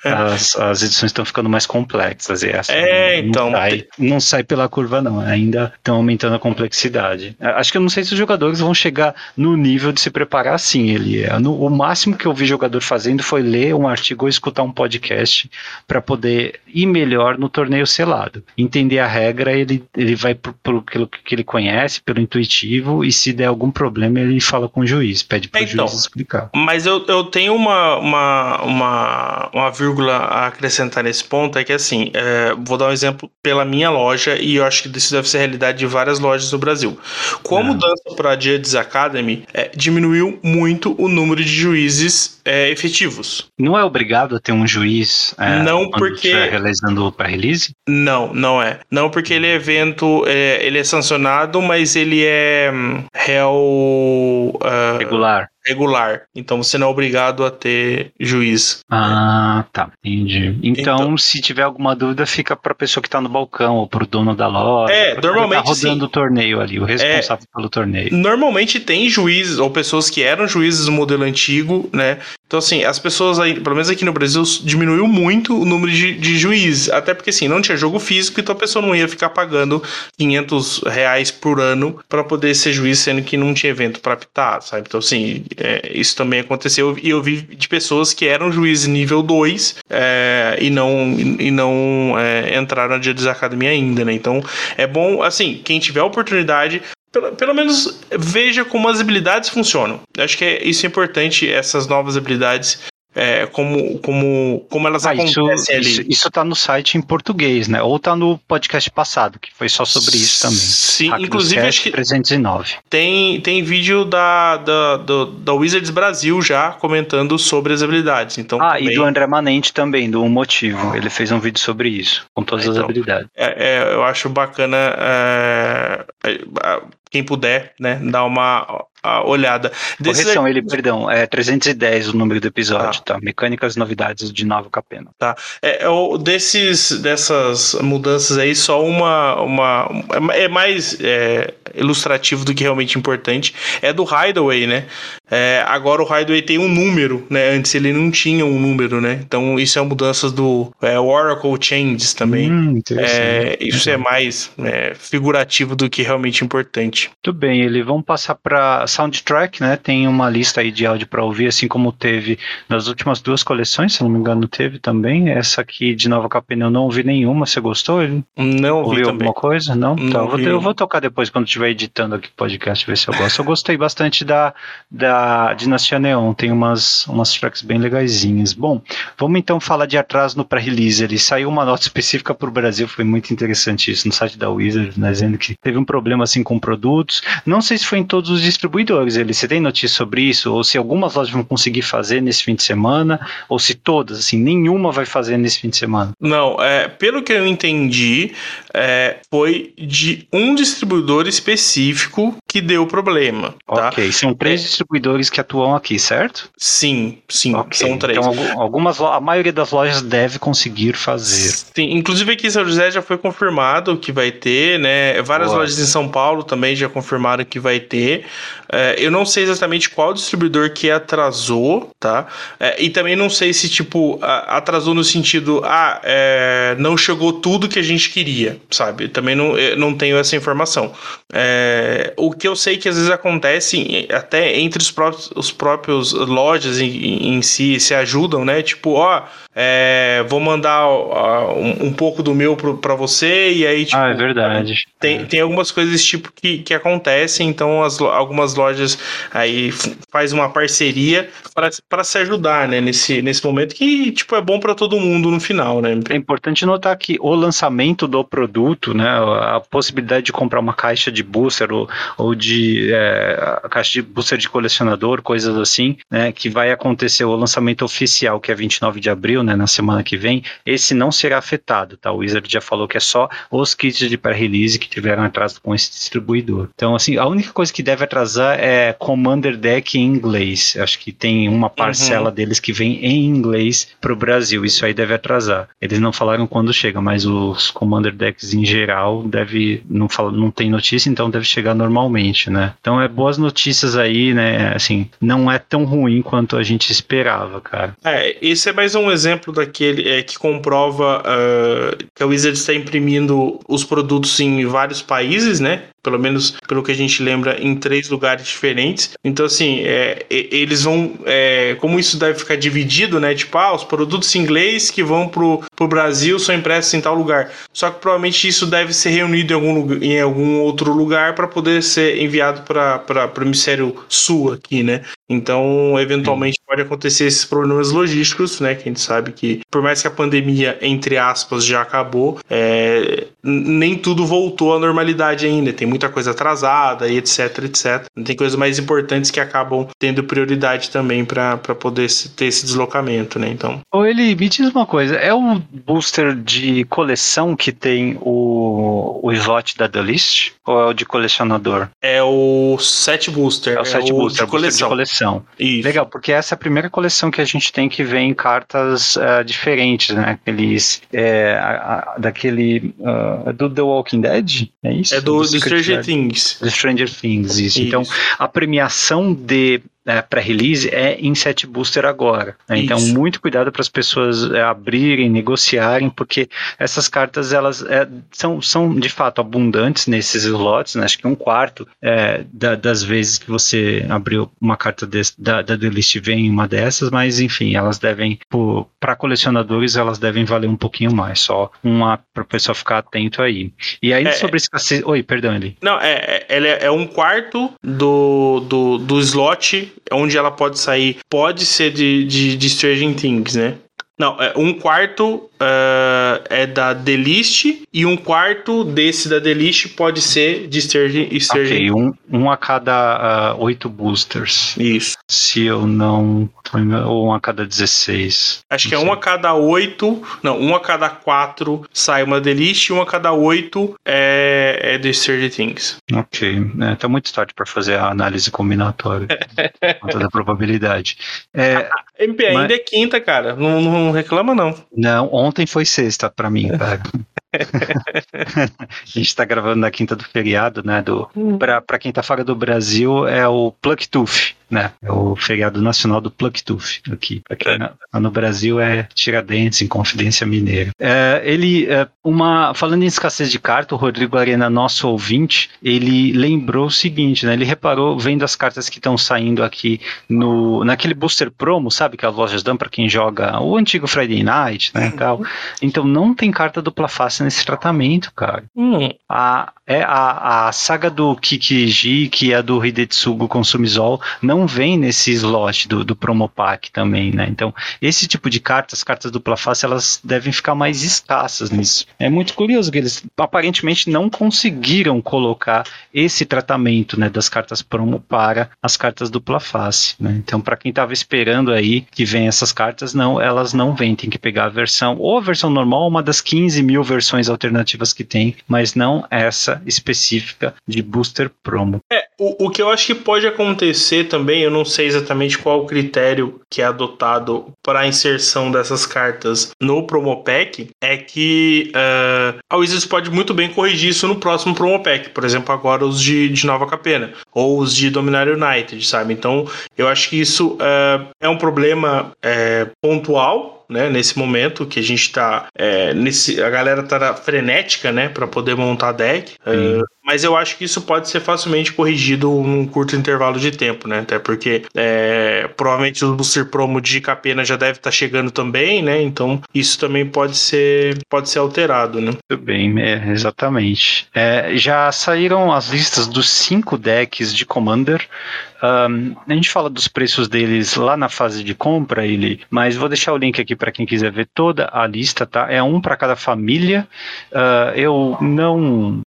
É. As, as edições estão ficando mais complexas. E essa é, não, então. Não sai, não sai pela curva, não. Ainda estão aumentando a complexidade. Acho que eu não sei se os jogadores vão chegar no nível de se preparar assim. Ele é. O máximo que eu vi jogador fazendo foi ler um artigo ou escutar um podcast para poder ir melhor no torneio selado entender a regra, ele, ele vai pelo que ele conhece, pelo intuitivo, e se der algum problema, ele fala com o juiz, pede para o então, juiz explicar. Mas eu, eu tenho uma, uma, uma, uma vírgula a acrescentar nesse ponto, é que assim, é, vou dar um exemplo pela minha loja, e eu acho que isso deve ser realidade de várias lojas do Brasil. Com a mudança para a Judges Academy, é, diminuiu muito o número de juízes é, efetivos. Não é obrigado a ter um juiz é, não porque realizando o pré-release? Não, não é. Não porque ele é evento, é, ele é sancionado, mas ele é hum, réu uh, regular regular. Então você não é obrigado a ter juiz. Ah, tá. Entendi. Então, então se tiver alguma dúvida, fica para a pessoa que está no balcão ou para o dono da loja. É, normalmente. Tá rodando sim. o torneio ali, o responsável é, pelo torneio. Normalmente tem juízes ou pessoas que eram juízes do modelo antigo, né? Então, assim, as pessoas aí, pelo menos aqui no Brasil, diminuiu muito o número de, de juízes. Até porque, assim, não tinha jogo físico, então a pessoa não ia ficar pagando 500 reais por ano para poder ser juiz, sendo que não tinha evento para apitar, sabe? Então, assim, é, isso também aconteceu e eu vi de pessoas que eram juízes nível 2 é, e não, e não é, entraram na Judges Academy ainda, né? Então é bom, assim, quem tiver a oportunidade, pelo, pelo menos veja como as habilidades funcionam. Acho que é, isso é importante, essas novas habilidades é, como, como, como elas ah, acontecem isso, ali. Isso, isso tá no site em português, né? Ou tá no podcast passado, que foi só sobre isso também. Sim, Hack inclusive acho que 309. Tem, tem vídeo da, da, da, da, Wizards Brasil já comentando sobre as habilidades. Então, ah, também... e do André Manente também, do Um Motivo. Ele fez um vídeo sobre isso, com todas então, as habilidades. É, é, eu acho bacana é, é quem puder, né, dar uma olhada. Desse... Correção, ele, perdão, é 310 o número do episódio, tá? tá? Mecânicas novidades de Nova Capena. Tá. É, é desses, dessas mudanças aí, só uma, uma é mais é, ilustrativo do que realmente importante. É do Hideaway, né? É, agora o Hideaway tem um número, né? Antes ele não tinha um número, né? Então isso é uma mudança do é, Oracle Changes também. Hum, é, isso é mais é, figurativo do que realmente importante. Muito bem, ele vamos passar para soundtrack, né? Tem uma lista aí de áudio para ouvir, assim como teve nas últimas duas coleções, se não me engano, teve também. Essa aqui de Nova Capena eu não ouvi nenhuma. Você gostou? Ele não ouvi ouviu alguma coisa? Não? não então, eu vou, eu vou, tocar depois quando estiver editando aqui o podcast, ver se eu gosto. Eu gostei bastante da, da Dinastia Neon, tem umas, umas tracks bem legaisinhas. Bom, vamos então falar de atraso no pré-release. Ele saiu uma nota específica para o Brasil, foi muito interessante isso, no site da Wizard, né, dizendo que teve um problema assim com produtos. Não sei se foi em todos os distribuidores, ele, você tem notícia sobre isso? Ou se algumas lojas vão conseguir fazer nesse fim de semana, ou se todas, assim, nenhuma vai fazer nesse fim de semana? Não, é, pelo que eu entendi, é, foi de um distribuidor específico que deu problema. Tá? Ok, são três é, distribuidores distribuidores que atuam aqui, certo? Sim, sim, okay. são três. Então, algumas, a maioria das lojas deve conseguir fazer. Sim, inclusive aqui em São José já foi confirmado que vai ter, né? Várias Boa. lojas em São Paulo também já confirmaram que vai ter. É, eu não sei exatamente qual distribuidor que atrasou, tá? É, e também não sei se, tipo, atrasou no sentido, ah, é, não chegou tudo que a gente queria, sabe? Também não, não tenho essa informação. É, o que eu sei que às vezes acontece, até entre os próprios, os próprios lojas em, em si se ajudam, né? Tipo, ó, é, vou mandar uh, um, um, pouco do meu para você e aí tipo, ah é verdade. tem, tem algumas coisas desse tipo que, que acontecem então as, algumas lojas aí faz uma parceria para se ajudar né nesse, nesse momento que tipo é bom para todo mundo no final né? É importante notar que o lançamento do produto né a possibilidade de comprar uma caixa de booster ou, ou de é, caixa de booster de colecionador coisas assim né que vai acontecer o lançamento oficial que é 29 de abril né, na semana que vem, esse não será afetado, tá? O Wizard já falou que é só os kits de pré-release que tiveram atraso com esse distribuidor. Então, assim, a única coisa que deve atrasar é Commander Deck em inglês. Acho que tem uma parcela uhum. deles que vem em inglês para o Brasil. Isso aí deve atrasar. Eles não falaram quando chega, mas os Commander Decks em geral deve não fala, não tem notícia, então deve chegar normalmente, né? Então é boas notícias aí, né? Assim, não é tão ruim quanto a gente esperava, cara. É, esse é mais um exemplo exemplo daquele é, que comprova uh, que a Wizard está imprimindo os produtos em vários países, né? Pelo menos pelo que a gente lembra, em três lugares diferentes. Então, assim, é, eles vão. É, como isso deve ficar dividido, né? Tipo, ah, os produtos em inglês que vão pro, pro Brasil são impressos em tal lugar. Só que provavelmente isso deve ser reunido em algum, em algum outro lugar para poder ser enviado para o hemisfério sul aqui, né? Então, eventualmente Sim. pode acontecer esses problemas logísticos, né? Que a gente sabe que, por mais que a pandemia, entre aspas, já acabou, é, nem tudo voltou à normalidade ainda. Tem muita coisa atrasada e etc, etc. Tem coisas mais importantes que acabam tendo prioridade também para poder ter esse deslocamento, né? Então. Ele me diz uma coisa, é um booster de coleção que tem o, o slot da The List? Ou é o de colecionador? É o set booster. É o set é booster, o booster, de coleção coleção. Isso. Legal, porque essa é a primeira coleção que a gente tem que vem cartas uh, diferentes, né? Aqueles. É, a, a, daquele. Uh, do The Walking Dead? É isso? É do, do Stranger Things. Do Stranger Things, isso. Isso. Então, a premiação de é, pré-release é em set booster agora. Né? Então, muito cuidado para as pessoas é, abrirem, negociarem, porque essas cartas elas é, são, são de fato abundantes nesses slots. Né? Acho que um quarto é, da, das vezes que você abriu uma carta desse, da, da list vem uma dessas, mas enfim, elas devem, para colecionadores, elas devem valer um pouquinho mais. Só uma para o pessoal ficar atento aí. E aí, é, sobre escassez. Oi, perdão, Eli. Não, é, é, é um quarto do, do, do slot onde ela pode sair, pode ser de, de, de Stranger Things, né? Não, é um quarto uh, é da Delist e um quarto desse da Delist pode ser de Sturgeon. Ok, um, um a cada uh, oito boosters. Isso. Se eu não. Ou um a cada 16. Acho que é um a cada oito. Não, um a cada quatro sai uma Delist e um a cada oito é, é de Stranger Things. Ok. É, tá muito tarde para fazer a análise combinatória. conta da probabilidade. É, MP ainda mas... é quinta, cara. Não, não reclama, não. Não, ontem foi sexta para mim, cara. a gente está gravando na quinta do feriado, né? Do, hum. para quem está fora do Brasil, é o Plucktooth né? É o feriado nacional do Plucktooth aqui. Aqui é. no, no Brasil é Tiradentes, em Confidência Mineira. É, ele, é, uma, falando em escassez de carta, o Rodrigo Arena, nosso ouvinte, ele lembrou o seguinte, né? Ele reparou, vendo as cartas que estão saindo aqui no, naquele booster promo, sabe? Que as lojas dão para quem joga o antigo Friday Night, né? Uhum. Tal. Então não tem carta dupla face nesse tratamento, cara. Uhum. A, é a, a saga do Kikiji, que é do Hidetsugo Consumizol, não vem nesse slot do, do Promo Pack também, né? Então, esse tipo de cartas, cartas dupla face, elas devem ficar mais escassas nisso. É muito curioso que eles aparentemente não conseguiram colocar esse tratamento, né, das cartas promo para as cartas dupla face, né? Então, para quem estava esperando aí que vem essas cartas, não, elas não vêm, tem que pegar a versão, ou a versão normal, uma das 15 mil versões alternativas que tem, mas não essa específica de booster promo. É, o, o que eu acho que pode acontecer também também, eu não sei exatamente qual o critério que é adotado para a inserção dessas cartas no Promo Pack, é que uh, a Wizards pode muito bem corrigir isso no próximo Promo Pack, por exemplo, agora os de, de Nova Capena, ou os de Dominar United, sabe? Então, eu acho que isso uh, é um problema uh, pontual, né, nesse momento que a gente tá é, nesse a galera tá frenética, né, para poder montar deck. Uh, mas eu acho que isso pode ser facilmente corrigido num curto intervalo de tempo, né? Até porque é, provavelmente o booster promo de Capena já deve estar tá chegando também, né? Então isso também pode ser pode ser alterado, né? Muito bem, é, exatamente. É, já saíram as listas dos cinco decks de Commander. Um, a gente fala dos preços deles lá na fase de compra, ele, mas vou deixar o link aqui para quem quiser ver toda a lista, tá? É um para cada família. Uh, eu não,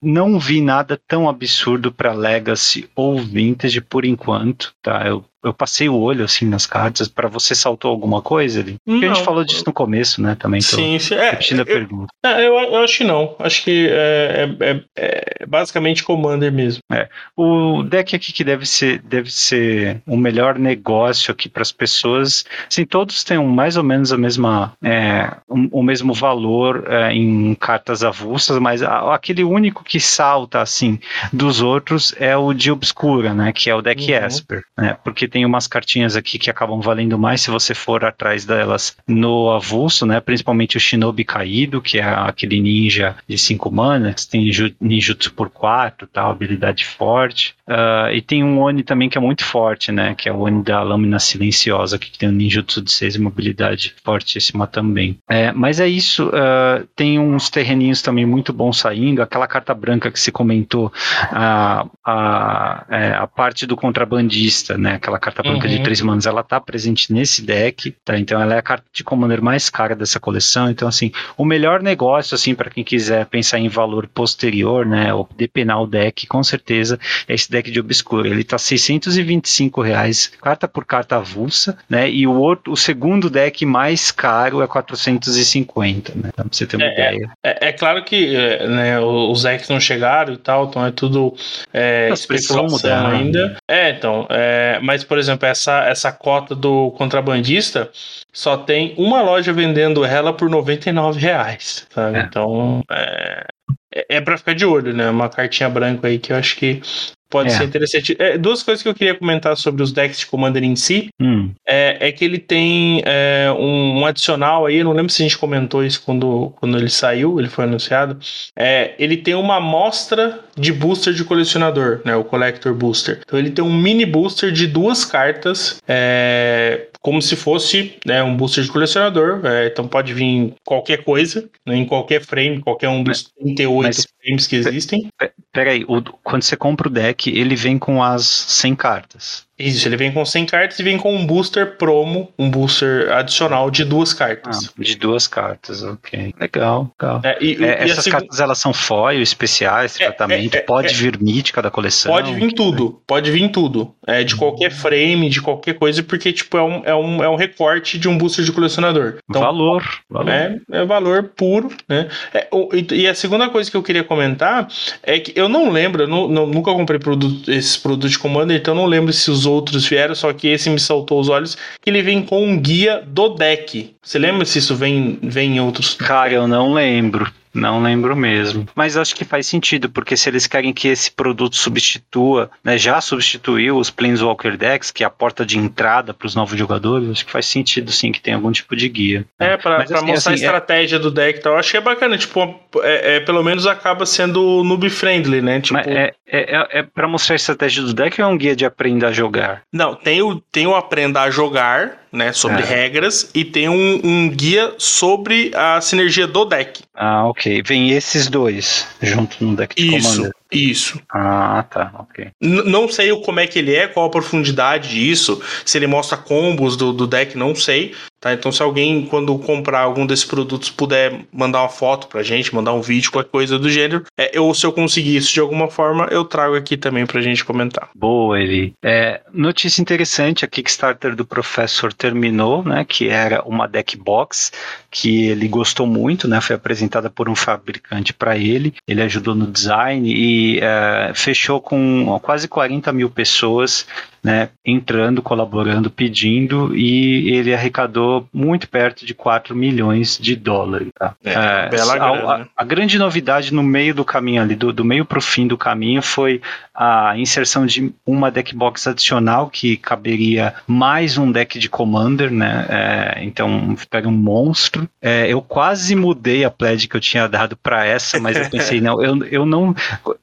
não vi nada tão absurdo para Legacy ou Vintage por enquanto, tá? Eu eu passei o olho assim nas cartas. Para você saltou alguma coisa ali? Porque não, a gente falou disso no começo, né? Também. Sim, sim. É, repetindo a pergunta. É, eu, eu, acho que não. Acho que é, é, é, é basicamente Commander mesmo. É. O deck aqui que deve ser, deve ser o melhor negócio aqui para as pessoas. Sim, todos têm mais ou menos a mesma, é, um, o mesmo valor é, em cartas avulsas, mas aquele único que salta assim dos outros é o de Obscura, né? Que é o deck uhum. Esper, né? Porque tem umas cartinhas aqui que acabam valendo mais se você for atrás delas no avulso, né? Principalmente o Shinobi Caído, que é aquele ninja de 5 manas, tem ninjutsu por 4, tal, habilidade forte. Uh, e tem um Oni também que é muito forte, né? Que é o Oni da Lâmina Silenciosa, que tem um ninjutsu de 6 e mobilidade fortíssima também. É, mas é isso, uh, tem uns terreninhos também muito bons saindo, aquela carta branca que se comentou, a, a, é, parte do contrabandista, né? Aquela carta branca uhum. de três manos, ela tá presente nesse deck, tá? Então ela é a carta de commander mais cara dessa coleção. Então, assim, o melhor negócio, assim, para quem quiser pensar em valor posterior, né? Ou depenar o deck, com certeza, é esse deck de Obscura. Ele tá 625 reais, carta por carta avulsa, né? E o outro, o segundo deck mais caro é 450, né? Pra você ter uma é, ideia. É, é, claro que é, né, os decks não chegaram e tal, então é tudo é, especulação ainda. É, então, é, mas por exemplo, essa, essa cota do contrabandista só tem uma loja vendendo ela por 99 reais, sabe? É. Então, é, é, é para ficar de olho, né? Uma cartinha branca aí que eu acho que Pode é. ser interessante. É, duas coisas que eu queria comentar sobre os decks de Commander em si hum. é, é, que ele tem é, um, um, adicional aí, eu não lembro se a gente comentou isso quando, quando ele saiu, ele foi anunciado. É, ele tem uma amostra de booster de colecionador, né? O Collector Booster. Então ele tem um mini booster de duas cartas é, como se fosse né, um booster de colecionador. É, então pode vir qualquer coisa, né, em qualquer frame, qualquer um dos 38 Mas, frames que existem. Peraí, quando você compra o deck, ele vem com as 100 cartas. Isso, ele vem com 100 cartas e vem com um booster promo, um booster adicional de duas cartas. Ah, de duas cartas, ok. Legal, legal. É, e, é, e essas cartas elas são foil, especiais, é, tratamento, é, é, pode é. vir mítica da coleção? Pode vir tudo, pode vir tudo. É, de qualquer frame, de qualquer coisa, porque tipo, é, um, é, um, é um recorte de um booster de colecionador. Então, valor, valor. É, é valor puro, né? É, e, a segunda coisa que eu queria comentar é que eu não lembro, eu não, não, nunca comprei produto, esses produtos de Commander, então eu não lembro se os outros vieram, só que esse me saltou os olhos, que ele vem com um guia do deck. Você lembra se isso vem, vem em outros? Cara, eu não lembro. Não lembro mesmo. Mas acho que faz sentido, porque se eles querem que esse produto substitua, né, já substituiu os Planeswalker Decks, que é a porta de entrada para os novos jogadores, acho que faz sentido sim que tem algum tipo de guia. É, para assim, mostrar assim, a é estratégia é... do deck e tal. Acho que é bacana, tipo, é, é, pelo menos acaba sendo noob friendly, né? Tipo... é, é, é, é para mostrar a estratégia do deck ou é um guia de aprender a jogar? Não, tem o, tem o aprenda a jogar, né, sobre é. regras, e tem um, um, guia sobre a sinergia do deck. Ah, ok. Vem esses dois junto no deck de Isso. Commander. Isso. Ah, tá, ok. N não sei como é que ele é, qual a profundidade disso, se ele mostra combos do, do deck, não sei. Tá? Então, se alguém, quando comprar algum desses produtos, puder mandar uma foto pra gente, mandar um vídeo, qualquer coisa do gênero, é, ou se eu conseguir isso de alguma forma, eu trago aqui também pra gente comentar. Boa, Eli. É, notícia interessante: a Kickstarter do Professor terminou, né? Que era uma deck box que ele gostou muito, né? Foi apresentada por um fabricante para ele. Ele ajudou no design e é, fechou com quase 40 mil pessoas né, entrando, colaborando, pedindo, e ele arrecadou muito perto de 4 milhões de dólares. Tá? É, é, bela a, grana, a, a, grande novidade no meio do caminho ali, do, do meio para o fim do caminho, foi a inserção de uma deck box adicional que caberia mais um deck de Commander, né? É, então pega um monstro. É, eu quase mudei a pledge que eu tinha dado para essa, mas eu pensei, não, eu, eu não.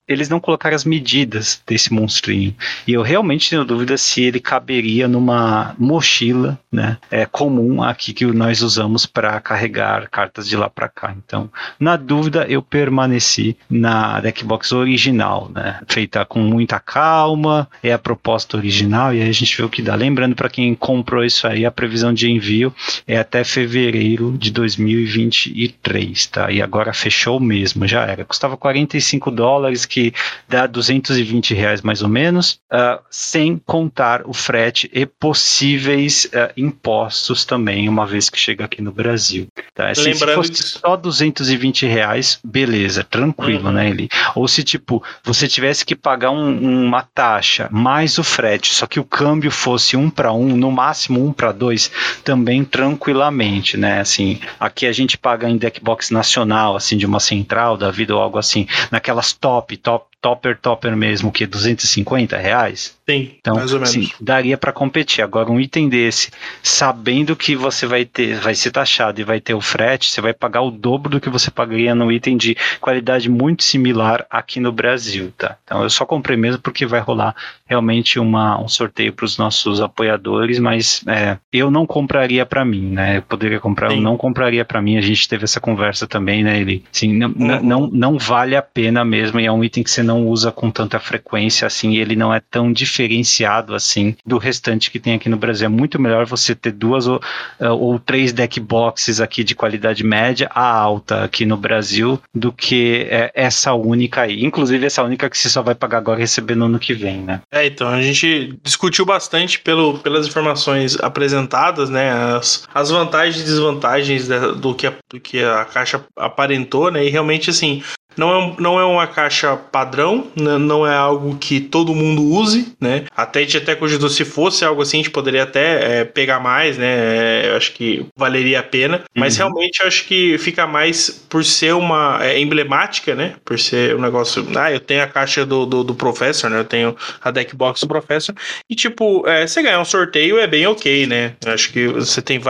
Eles não colocaram as medidas desse monstrinho. E eu realmente tenho dúvida se ele caberia numa mochila, né? É comum aqui que nós usamos para carregar cartas de lá para cá. Então, na dúvida, eu permaneci na deckbox original, né? Feita com muita calma, é a proposta original e aí a gente vê o que dá. Lembrando para quem comprou isso aí, a previsão de envio é até fevereiro de 2023, tá? E agora fechou mesmo, já era. Custava 45 dólares, que dá 220 reais mais ou menos, uh, sem contar o frete e possíveis uh, impostos também, uma vez que chega aqui no Brasil. Tá? Assim, se fosse só 220 reais, beleza, tranquilo, uhum. né, Eli? Ou se, tipo, você tivesse que pagar um, uma taxa mais o frete, só que o câmbio fosse um para um, no máximo um para dois, também tranquilamente, né? Assim, aqui a gente paga em deckbox nacional, assim, de uma central da vida ou algo assim, naquelas top, top, topper, topper mesmo, que 250 reais. Sim, então, mais ou menos. Sim, daria para competir. Agora, um item desse, sabendo que você vai ter, vai ser taxado e vai ter o frete, você vai pagar o dobro do que você pagaria no item de qualidade muito similar aqui no Brasil, tá? Então, eu só comprei mesmo porque vai rolar realmente uma, um sorteio para os nossos apoiadores, mas é, eu não compraria para mim, né? Eu poderia comprar, Sim. eu não compraria para mim. A gente teve essa conversa também, né? Ele, sim, não, uhum. não, não vale a pena mesmo e é um item que você não usa com tanta frequência assim. ele não é tão diferenciado assim do restante que tem aqui no Brasil. É muito melhor você ter duas ou, eh, ou três deck boxes aqui de qualidade média a alta aqui no Brasil do que é, essa única aí. Inclusive essa única que você só vai pagar agora e receber no ano que vem, né? É, então a gente discutiu bastante pelo, pelas informações apresentadas, né? As, as vantagens e desvantagens do, que a, do que a caixa aparentou, né? E realmente assim, não é, não é uma caixa padrão, né? não é algo que todo mundo use, né? Até a gente até cogitou, se fosse algo assim, a gente poderia até é, pegar mais, né? É, eu acho que valeria a pena. Uhum. Mas realmente eu acho que fica mais por ser uma é, emblemática, né? Por ser um negócio. Ah, eu tenho a caixa do, do, do Professor, né? Eu tenho a deck box do Professor. E tipo, é, você ganhar um sorteio é bem ok, né? Eu acho que você tem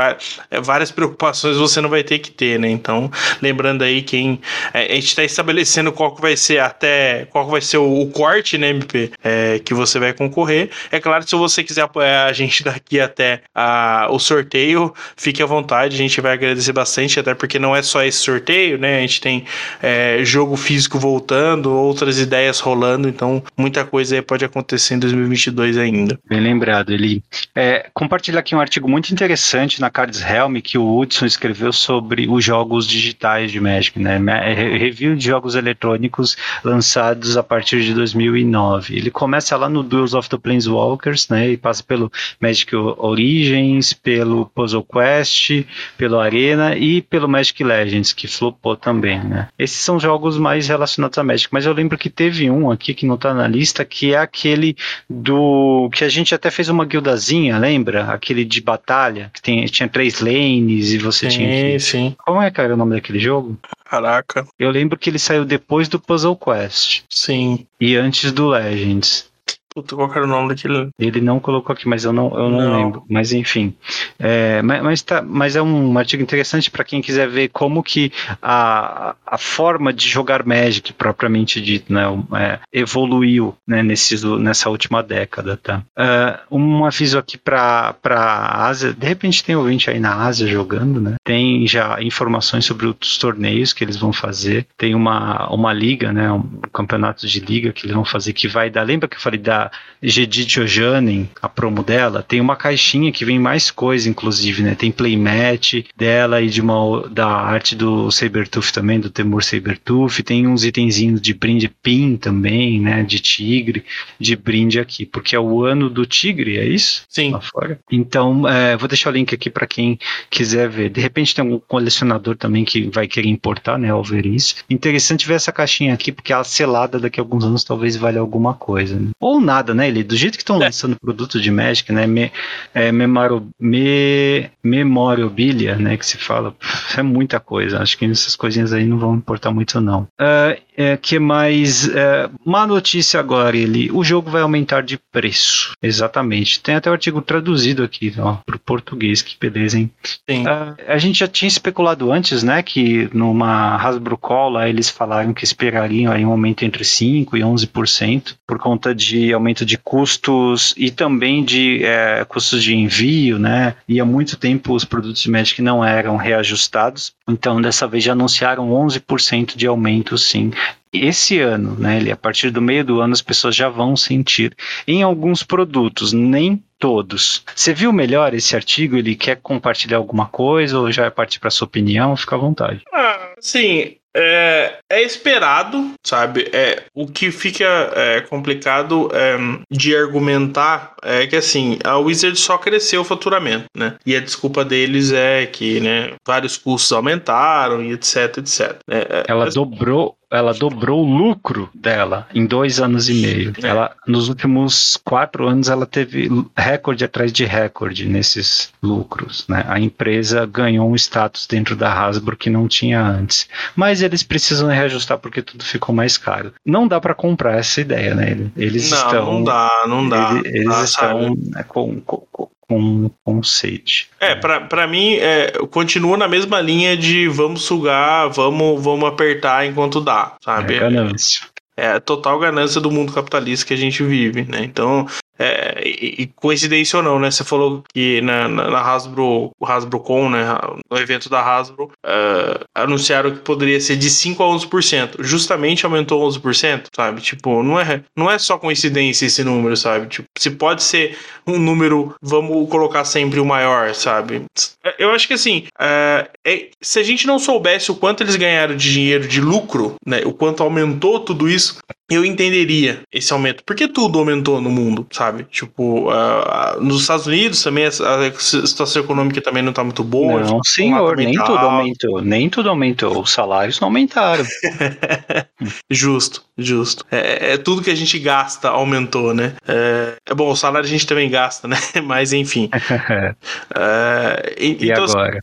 é, várias preocupações você não vai ter que ter, né? Então, lembrando aí quem. É, a gente está estabelecendo estabelecendo qual que vai ser até qual que vai ser o, o corte, né, MP, é, que você vai concorrer. É claro, se você quiser apoiar a gente daqui até a, o sorteio, fique à vontade, a gente vai agradecer bastante, até porque não é só esse sorteio, né? A gente tem é, jogo físico voltando, outras ideias rolando, então muita coisa aí pode acontecer em 2022 ainda. Bem lembrado, ele é, compartilhar aqui um artigo muito interessante na Cards Helm que o Hudson escreveu sobre os jogos digitais de Magic, né? Review de jogos jogos eletrônicos lançados a partir de 2009. Ele começa lá no Duels of the Planeswalkers, né, e passa pelo Magic Origins, pelo Puzzle Quest, pelo Arena e pelo Magic Legends, que flopou também, né. Esses são jogos mais relacionados a Magic, mas eu lembro que teve um aqui que não está na lista, que é aquele do... que a gente até fez uma guildazinha, lembra? Aquele de batalha, que tem, tinha três lanes e você sim, tinha que... Sim, Como é que era o nome daquele jogo? Caraca. Eu lembro que ele saiu depois do Puzzle Quest. Sim. E antes do Legends. Puta, qual era o nome daquele? Ele não colocou aqui, mas eu não, eu não, não. lembro. Mas enfim. É, mas, mas, tá, mas é um artigo interessante para quem quiser ver como que a, a forma de jogar Magic, propriamente dito, né, é, evoluiu né, nesse, nessa última década. Tá? Uh, um aviso aqui para a Ásia. De repente tem ouvinte aí na Ásia jogando, né? Tem já informações sobre os torneios que eles vão fazer. Tem uma, uma liga, né? Um campeonato de liga que eles vão fazer que vai dar. Lembra que eu falei da Gedit Ojanen, a promo dela, tem uma caixinha que vem mais coisa, inclusive, né? Tem playmat dela e de uma da arte do Sabertooth também, do Temur Sabertooth, tem uns itenzinhos de brinde pin também, né? De tigre, de brinde aqui, porque é o ano do tigre, é isso? Sim. Lá fora. Então, é, vou deixar o link aqui para quem quiser ver. De repente tem algum colecionador também que vai querer importar, né? Ao ver isso. Interessante ver essa caixinha aqui, porque a selada daqui a alguns anos talvez valha alguma coisa. Né? Ou nada nada, né? Ele, do jeito que estão é. lançando produtos de Magic, né? Me, é, memaro, me, memorabilia, né? Que se fala, é muita coisa. Acho que essas coisinhas aí não vão importar muito, não. Uh, é, que mais? É, má notícia agora, ele. O jogo vai aumentar de preço. Exatamente. Tem até o artigo traduzido aqui, ó, pro português, que beleza, hein? Sim. Uh, a gente já tinha especulado antes, né? Que numa Hasbro Call lá, eles falaram que esperariam aí um aumento entre 5% e 11% por conta de aumento de custos e também de é, custos de envio, né? E há muito tempo os produtos de Magic não eram reajustados. Então, dessa vez já anunciaram 11% de aumento, sim, esse ano, né, a partir do meio do ano, as pessoas já vão sentir em alguns produtos, nem todos. Você viu melhor esse artigo? Ele quer compartilhar alguma coisa ou já é partir para sua opinião? Fica à vontade. Ah, sim. É, é, esperado, sabe? É, o que fica é, complicado é, de argumentar é que assim, a Wizard só cresceu o faturamento, né? E a desculpa deles é que, né, vários custos aumentaram e etc, etc. É, Ela dobrou ela dobrou o lucro dela em dois anos e meio. É. Ela, nos últimos quatro anos, ela teve recorde atrás de recorde nesses lucros. Né? A empresa ganhou um status dentro da Hasbro que não tinha antes. Mas eles precisam reajustar porque tudo ficou mais caro. Não dá para comprar essa ideia, né? Eles não, estão. Não dá, não dá. Eles, eles ah, estão né, com, com, com, com sede. É, para mim, é, continua na mesma linha de vamos sugar, vamos, vamos apertar enquanto dá, sabe? É ganância. É a total ganância do mundo capitalista que a gente vive, né? Então, é, e, coincidência ou não, né? Você falou que na, na, na Hasbro, o Hasbro Con, né? No evento da Hasbro, uh, anunciaram que poderia ser de 5 a 11%. Justamente aumentou 11%, sabe? Tipo, não é, não é só coincidência esse número, sabe? Tipo, se pode ser um número, vamos colocar sempre o maior, sabe? Eu acho que assim, uh, é, se a gente não soubesse o quanto eles ganharam de dinheiro de lucro, né? O quanto aumentou tudo isso, eu entenderia esse aumento. Porque tudo aumentou no mundo, sabe? Tipo, uh, nos Estados Unidos também a, situação econômica também não tá muito boa. Não, senhor, nem tudo aumentou. Nem tudo aumentou. Os salários não aumentaram. justo, justo. É, é, tudo que a gente gasta aumentou, né? É, é, bom, o salário a gente também gasta, né? Mas enfim. É, e então, assim, agora?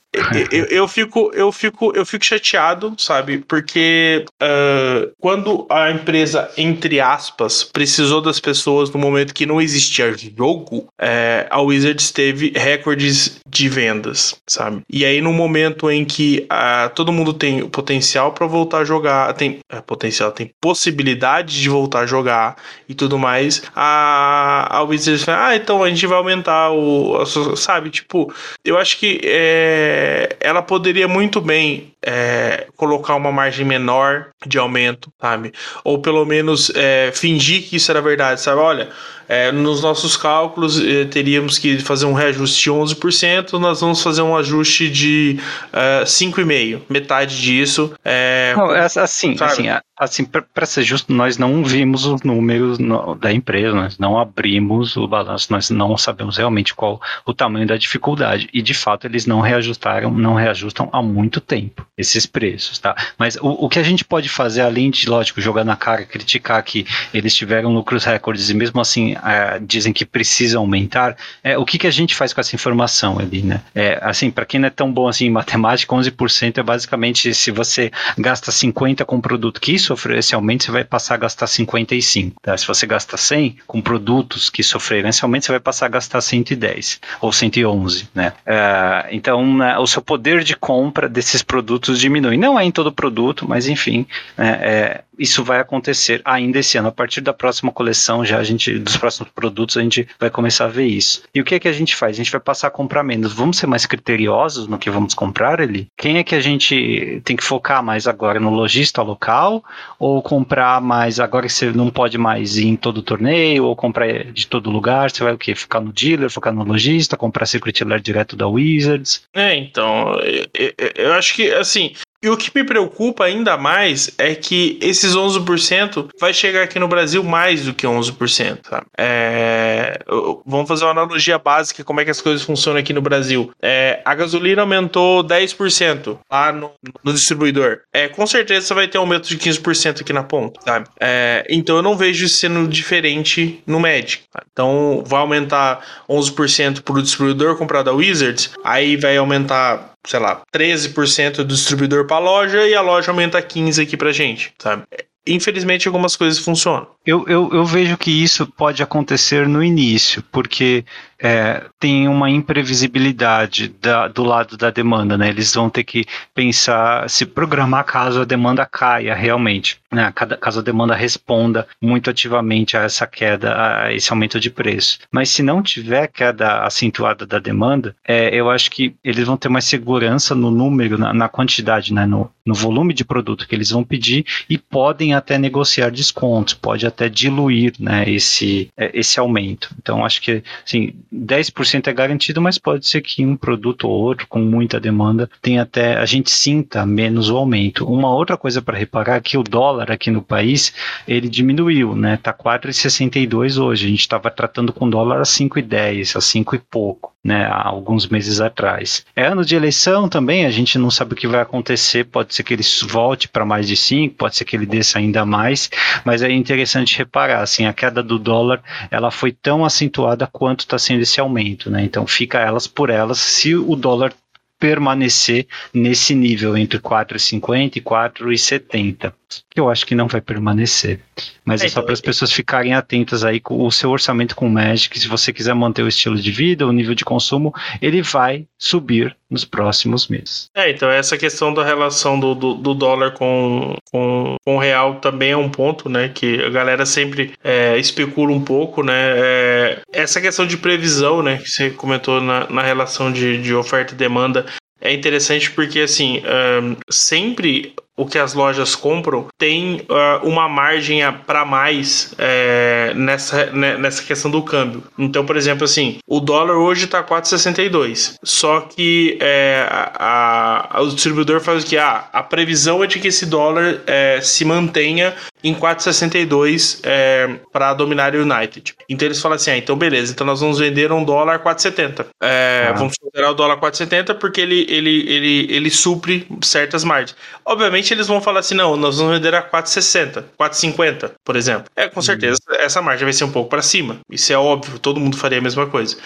eu, eu, fico, eu, fico, eu fico chateado, sabe? Porque uh, quando a empresa entre aspas, precisou das pessoas no momento que não existia jogo, é, a Wizards teve recordes de vendas, sabe? E aí no momento em que ah, todo mundo tem o potencial para voltar a jogar, tem é, potencial, tem possibilidade de voltar a jogar e tudo mais, a, a Wizards fala, ah, então a gente vai aumentar o, sabe? Tipo, eu acho que é, ela poderia muito bem é, colocar uma margem menor de aumento, sabe? Ou pelo menos é, fingir que isso era verdade, sabe? Olha, é, nos nossos cálculos eh, teríamos que fazer um reajuste de 11%, nós vamos fazer um ajuste de uh, eh, 5,5%, metade disso. É, não, é assim, assim, assim para ser justo, nós não vimos os números no, da empresa, nós não abrimos o balanço, nós não sabemos realmente qual o tamanho da dificuldade. E de fato eles não reajustaram, não reajustam há muito tempo esses preços, tá? Mas o, o que a gente pode fazer, além de, lógico, jogar na cara, criticar que eles tiveram lucros recordes e mesmo assim é, dizem que precisa aumentar, é, o que, que a gente faz com essa informação ali, né? É, assim, para quem não é tão bom assim em matemática, 11% é basicamente se você gasta 50 com um produto que sofreu esse aumento, você vai passar a gastar 55. Tá? Se você gasta 100 com produtos que sofreram esse aumento, você vai passar a gastar 110 ou 111, né? É, então, né, o seu poder de compra desses produtos diminui. Não é em todo produto, mas enfim, né, é, isso vai acontecer ainda esse ano. A partir da próxima coleção, já a gente, dos próximos produtos, a gente vai começar a ver isso. E o que é que a gente faz? A gente vai passar a comprar menos. Vamos ser mais criteriosos no que vamos comprar ali? Quem é que a gente tem que focar mais agora? No lojista local? Ou comprar mais agora que você não pode mais ir em todo torneio? Ou comprar de todo lugar? Você vai o quê? Ficar no dealer, focar no lojista, comprar Lair direto da Wizards? É, então, eu, eu, eu acho que, assim, E o que me preocupa ainda mais é que esses 11% vai chegar aqui no Brasil mais do que 11%. Sabe? É, vamos fazer uma analogia básica como é que as coisas funcionam aqui no Brasil. É, a gasolina aumentou 10% lá no, no distribuidor. É, com certeza você vai ter um aumento de 15% aqui na ponta. É, então eu não vejo isso sendo diferente no Magic. Então vai aumentar 11% para o distribuidor comprado da Wizards, aí vai aumentar sei lá, 13% do distribuidor para a loja e a loja aumenta 15% aqui para gente, sabe? Infelizmente, algumas coisas funcionam. Eu, eu, eu vejo que isso pode acontecer no início, porque é, tem uma imprevisibilidade da, do lado da demanda, né? Eles vão ter que pensar, se programar caso a demanda caia realmente, né? Caso a demanda responda muito ativamente a essa queda, a esse aumento de preço. Mas se não tiver queda acentuada da demanda, é, eu acho que eles vão ter mais segurança no número, na, na quantidade, né? No, no volume de produto que eles vão pedir e podem até negociar descontos, pode até diluir, né? Esse, é, esse aumento. Então, acho que, assim, 10% é garantido, mas pode ser que um produto ou outro com muita demanda tenha até a gente sinta menos o aumento. Uma outra coisa para reparar é que o dólar aqui no país ele diminuiu, né? Tá 4,62 hoje. A gente estava tratando com dólar a 5,10, a 5 e pouco, né? Há alguns meses atrás. É ano de eleição também, a gente não sabe o que vai acontecer. Pode ser que ele volte para mais de 5, pode ser que ele desça ainda mais, mas é interessante reparar, assim, a queda do dólar ela foi tão acentuada quanto está sendo esse aumento, né? Então fica elas por elas se o dólar permanecer nesse nível entre 4,50 e 4,70 que eu acho que não vai permanecer. Mas é, é só então, para as pessoas ficarem atentas aí com o seu orçamento com o Magic. Se você quiser manter o estilo de vida, o nível de consumo, ele vai subir nos próximos meses. É, então essa questão da relação do, do, do dólar com, com, com, o real também é um ponto, né? Que a galera sempre é, especula um pouco, né? É, essa questão de previsão, né? Que você comentou na, na relação de, de oferta e demanda é interessante porque, assim, um, sempre o que as lojas compram tem uh, uma margem para mais é, nessa, né, nessa questão do câmbio. Então, por exemplo, assim, o dólar hoje está 4,62. Só que é, a, a, o distribuidor faz o que? Ah, a previsão é de que esse dólar é, se mantenha em 4,62 é, para dominar o United. Então eles falam assim: ah, então beleza, então nós vamos vender um dólar 4,70. É, ah. Vamos considerar o dólar 4,70 porque ele, ele, ele, ele supre certas margens. Obviamente eles vão falar assim: não, nós vamos vender a 4,60, 4,50, por exemplo. É, com certeza uhum. essa margem vai ser um pouco para cima. Isso é óbvio, todo mundo faria a mesma coisa.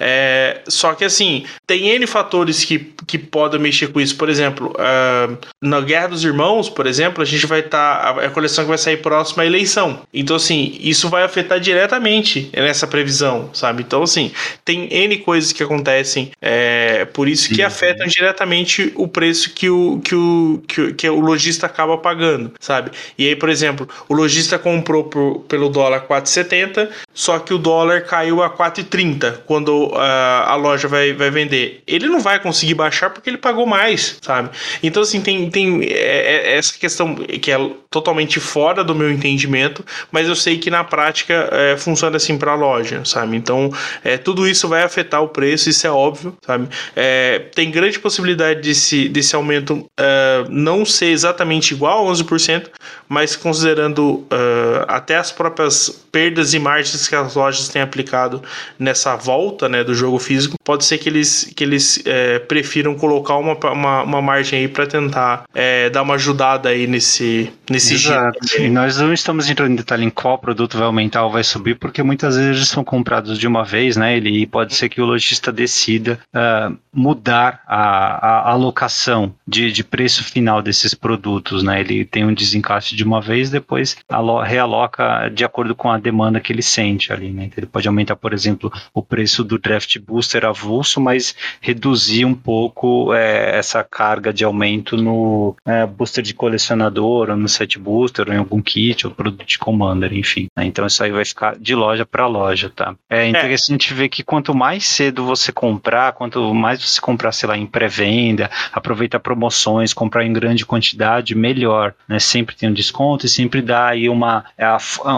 É, só que assim, tem N fatores que, que podem mexer com isso. Por exemplo, uh, na Guerra dos Irmãos, por exemplo, a gente vai estar. Tá, a coleção que vai sair próxima à eleição. Então, assim, isso vai afetar diretamente nessa previsão, sabe? Então, assim, tem N coisas que acontecem, é, por isso que afetam diretamente o preço que o, que o, que, que o lojista acaba pagando, sabe? E aí, por exemplo, o lojista comprou por, pelo dólar 4,70, só que o dólar caiu a 4,30 quando uh, a loja vai, vai vender. Ele não vai conseguir baixar porque ele pagou mais, sabe? Então, assim, tem, tem é, é essa questão que é totalmente fora do meu entendimento, mas eu sei que na prática é, funciona assim para a loja, sabe? Então, é, tudo isso vai afetar o preço, isso é óbvio, sabe? É, tem grande possibilidade desse, desse aumento é, não ser exatamente igual a 11%, mas considerando uh, até as próprias perdas e margens que as lojas têm aplicado nessa volta né, do jogo físico, pode ser que eles, que eles é, prefiram colocar uma, uma, uma margem aí para tentar é, dar uma ajudada aí nesse, nesse Exato. E nós não estamos entrando em detalhe em qual produto vai aumentar ou vai subir, porque muitas vezes eles são comprados de uma vez, né? Ele pode ser que o lojista decida uh, mudar a, a alocação de, de preço final desses produtos, né? Ele tem um desencaixe de uma vez, depois realoca de acordo com a demanda que ele sente ali, né? Então, ele pode aumentar, por exemplo, o preço do draft booster avulso, mas reduzir um pouco é, essa carga de aumento no é, booster de colecionador ou no set booster, ou em algum kit, ou produto de Commander, enfim. Né? Então isso aí vai ficar de loja para loja, tá? É interessante é. ver que quanto mais cedo você comprar, quanto mais você comprar, sei lá, em pré-venda, aproveitar promoções, comprar em grande quantidade, melhor, né? Sempre tem um desconto e sempre dá aí uma, é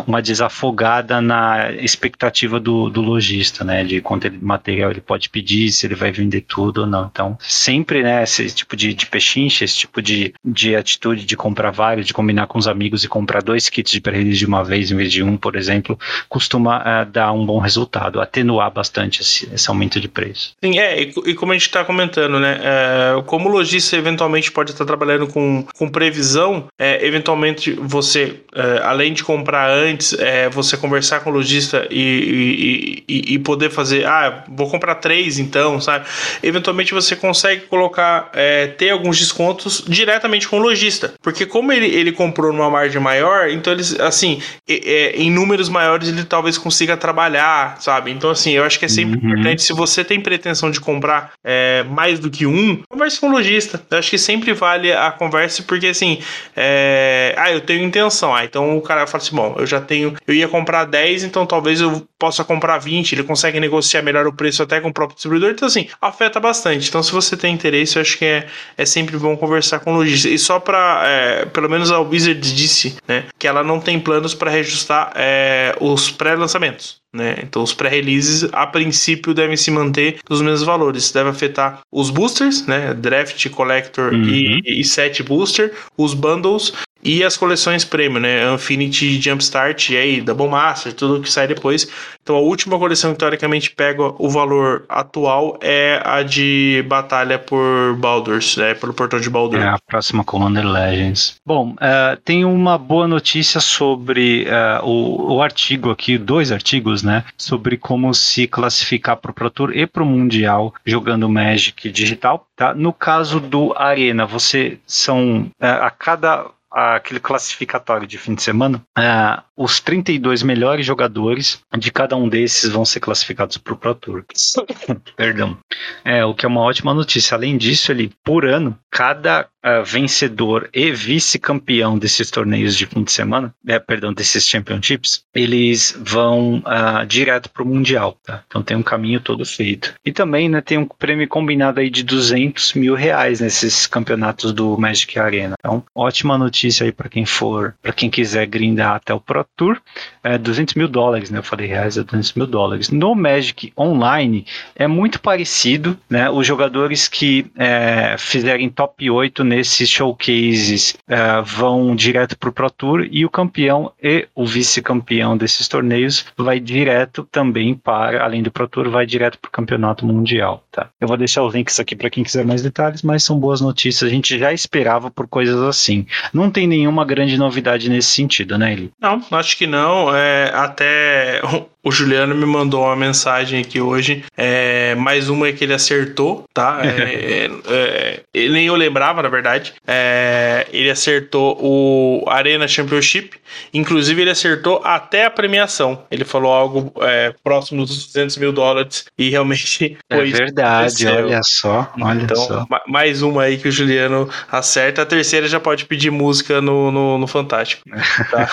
uma desafogada na expectativa do, do lojista, né? De quanto ele, material ele pode pedir, se ele vai vender tudo ou não. Então, sempre, né, esse tipo de, de pechincha, esse tipo de, de atitude de comprar vários, de combinar com os amigos e comprar dois kits de pré-release de uma vez em vez de um, por exemplo, costuma uh, dar um bom resultado, atenuar bastante esse, esse aumento de preço. Sim, é, e, e como a gente está comentando, né, é, como o lojista eventualmente pode estar trabalhando com, com previsão, é, eventualmente você, é, além de comprar antes, você conversar com o lojista e, e, e, poder fazer, ah, vou comprar três então, sabe? Eventualmente você consegue colocar, ter alguns descontos diretamente com o lojista, porque como ele, ele comprou numa margem maior, então eles, assim, é, em números maiores ele talvez consiga trabalhar, sabe? Então, assim, eu acho que é sempre uhum. importante, se você tem pretensão de comprar é, mais do que um, converse com o lojista. Eu acho que sempre vale a conversa, porque assim, é... ah, eu tenho intenção. Ah, então o cara fala assim: bom, eu já tenho, eu ia comprar 10, então talvez eu possa comprar 20. Ele consegue negociar melhor o preço até com o próprio distribuidor. Então, assim, afeta bastante. Então, se você tem interesse, eu acho que é, é sempre bom conversar com o lojista. E só para, é, pelo menos a Wizard disse, né, que ela não tem planos para reajustar é, os pré-lançamentos. Né? Então, os pré-releases, a princípio, devem se manter nos mesmos valores. Deve afetar os boosters, né? Draft, Collector uhum. e, e set booster, os bundles e as coleções premium, né? Infinity Jumpstart e aí Double Master, tudo que sai depois. Então a última coleção que teoricamente pega o valor atual é a de batalha por Baldur's, né? Pelo portão de Baldur. É a próxima Commander Legends. Bom, uh, tem uma boa notícia sobre uh, o, o, artigo aqui, dois artigos, né? Sobre como se classificar para o Pro Tour e para o Mundial jogando Magic digital. Tá? No caso do Arena, você são uh, a cada aquele classificatório de fim de semana, uh, os 32 melhores jogadores de cada um desses vão ser classificados para o Pro Tour. Perdão. É, o que é uma ótima notícia. Além disso, ele, por ano, cada uh, vencedor e vice-campeão desses torneios de fim de semana, é, perdão, desses championships, eles vão uh, direto para o Mundial. Tá? Então tem um caminho todo feito. E também né, tem um prêmio combinado aí de 200 mil reais nesses campeonatos do Magic Arena. Então, ótima notícia aí para quem for, para quem quiser grindar até o Pro Tour. É 200 mil dólares, né? Eu falei reais, é 200 mil dólares. No Magic Online é muito parecido, né? Os jogadores que é, fizerem top 8 nesses showcases uh, vão direto para o Pro Tour e o campeão e o vice-campeão desses torneios vai direto também para, além do Pro Tour, vai direto para o campeonato mundial. Tá? Eu vou deixar os links aqui para quem quiser mais detalhes, mas são boas notícias. A gente já esperava por coisas assim. Não tem nenhuma grande novidade nesse sentido, né, Eli? Não, acho que não. É, até o Juliano me mandou uma mensagem aqui hoje. É, mais uma que ele acertou, tá? É, é, é nem eu lembrava, na verdade. É, ele acertou o Arena Championship. Inclusive, ele acertou até a premiação. Ele falou algo é, próximo dos 200 mil dólares. E realmente foi. É verdade, olha só. Olha então, só. mais uma aí que o Juliano acerta. A terceira já pode pedir música no, no, no Fantástico. Tá?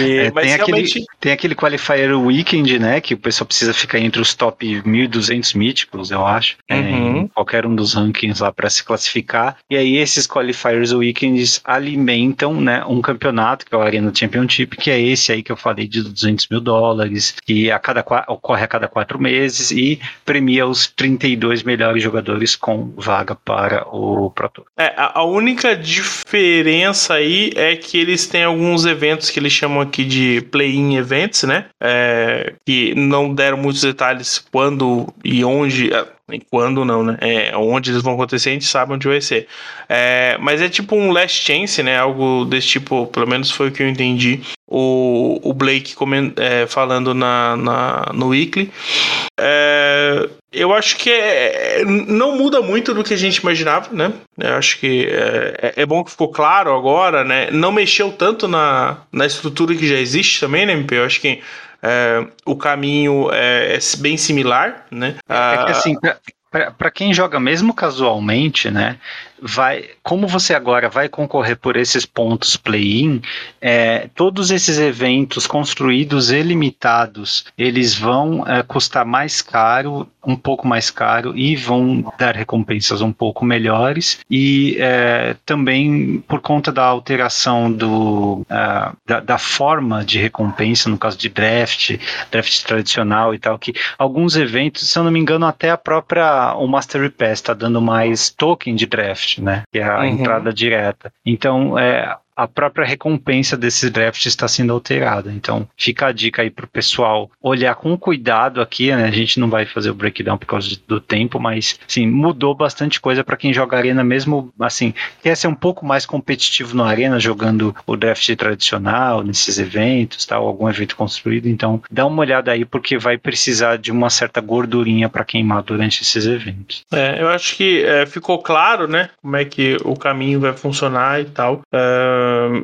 E, mas tem, realmente... aquele, tem aquele Qualifier Week Weekend, né? Que o pessoal precisa ficar entre os top 1.200 míticos, eu acho. É, uhum. Em qualquer um dos rankings lá para se classificar. E aí esses Qualifiers Weekends alimentam, né? Um campeonato, que é o Arena Championship, que é esse aí que eu falei de 200 mil dólares, que a cada, ocorre a cada quatro meses e premia os 32 melhores jogadores com vaga para o Pro Tour. É, a única diferença aí é que eles têm alguns eventos que eles chamam aqui de play-in events, né? É, que não deram muitos detalhes quando e onde. É, quando não, né? É, onde eles vão acontecer, a gente sabe onde vai ser. É, mas é tipo um last chance, né? Algo desse tipo, pelo menos foi o que eu entendi. O, o Blake coment, é, falando na, na, no Weekly. É, eu acho que é, não muda muito do que a gente imaginava, né? Eu acho que é, é, bom que ficou claro agora, né? Não mexeu tanto na, na estrutura que já existe também, né, MP? Eu acho que é, o caminho é, é, bem similar, né? É, que assim, para quem joga mesmo casualmente, né? Vai, como você agora vai concorrer por esses pontos play-in, é, todos esses eventos construídos e limitados, eles vão é, custar mais caro, um pouco mais caro e vão dar recompensas um pouco melhores. E é, também por conta da alteração do, uh, da, da, forma de recompensa, no caso de draft, draft tradicional e tal, que alguns eventos, se eu não me engano, até a própria o Master Pass está dando mais token de draft, né? Que é a uhum. entrada direta. Então, é, a própria recompensa desses drafts está sendo alterada. Então, fica a dica aí para o pessoal olhar com cuidado aqui, né? A gente não vai fazer o breakdown por causa do tempo, mas, sim, mudou bastante coisa para quem joga Arena mesmo, assim, quer ser um pouco mais competitivo no Arena, jogando o draft tradicional, nesses eventos, tal, algum evento construído. Então, dá uma olhada aí, porque vai precisar de uma certa gordurinha para queimar durante esses eventos. É, eu acho que é, ficou claro, né, como é que o caminho vai funcionar e tal.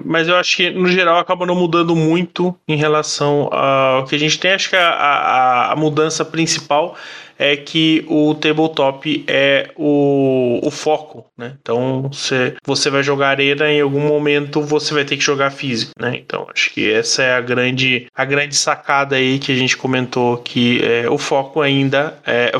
Mas eu acho que, no geral, acaba não mudando muito em relação ao que a gente tem. Acho que a, a, a mudança principal é que o tabletop é o, o foco, né? Então, você, você vai jogar arena em algum momento você vai ter que jogar físico, né? Então, acho que essa é a grande, a grande sacada aí que a gente comentou que é, o foco ainda, é,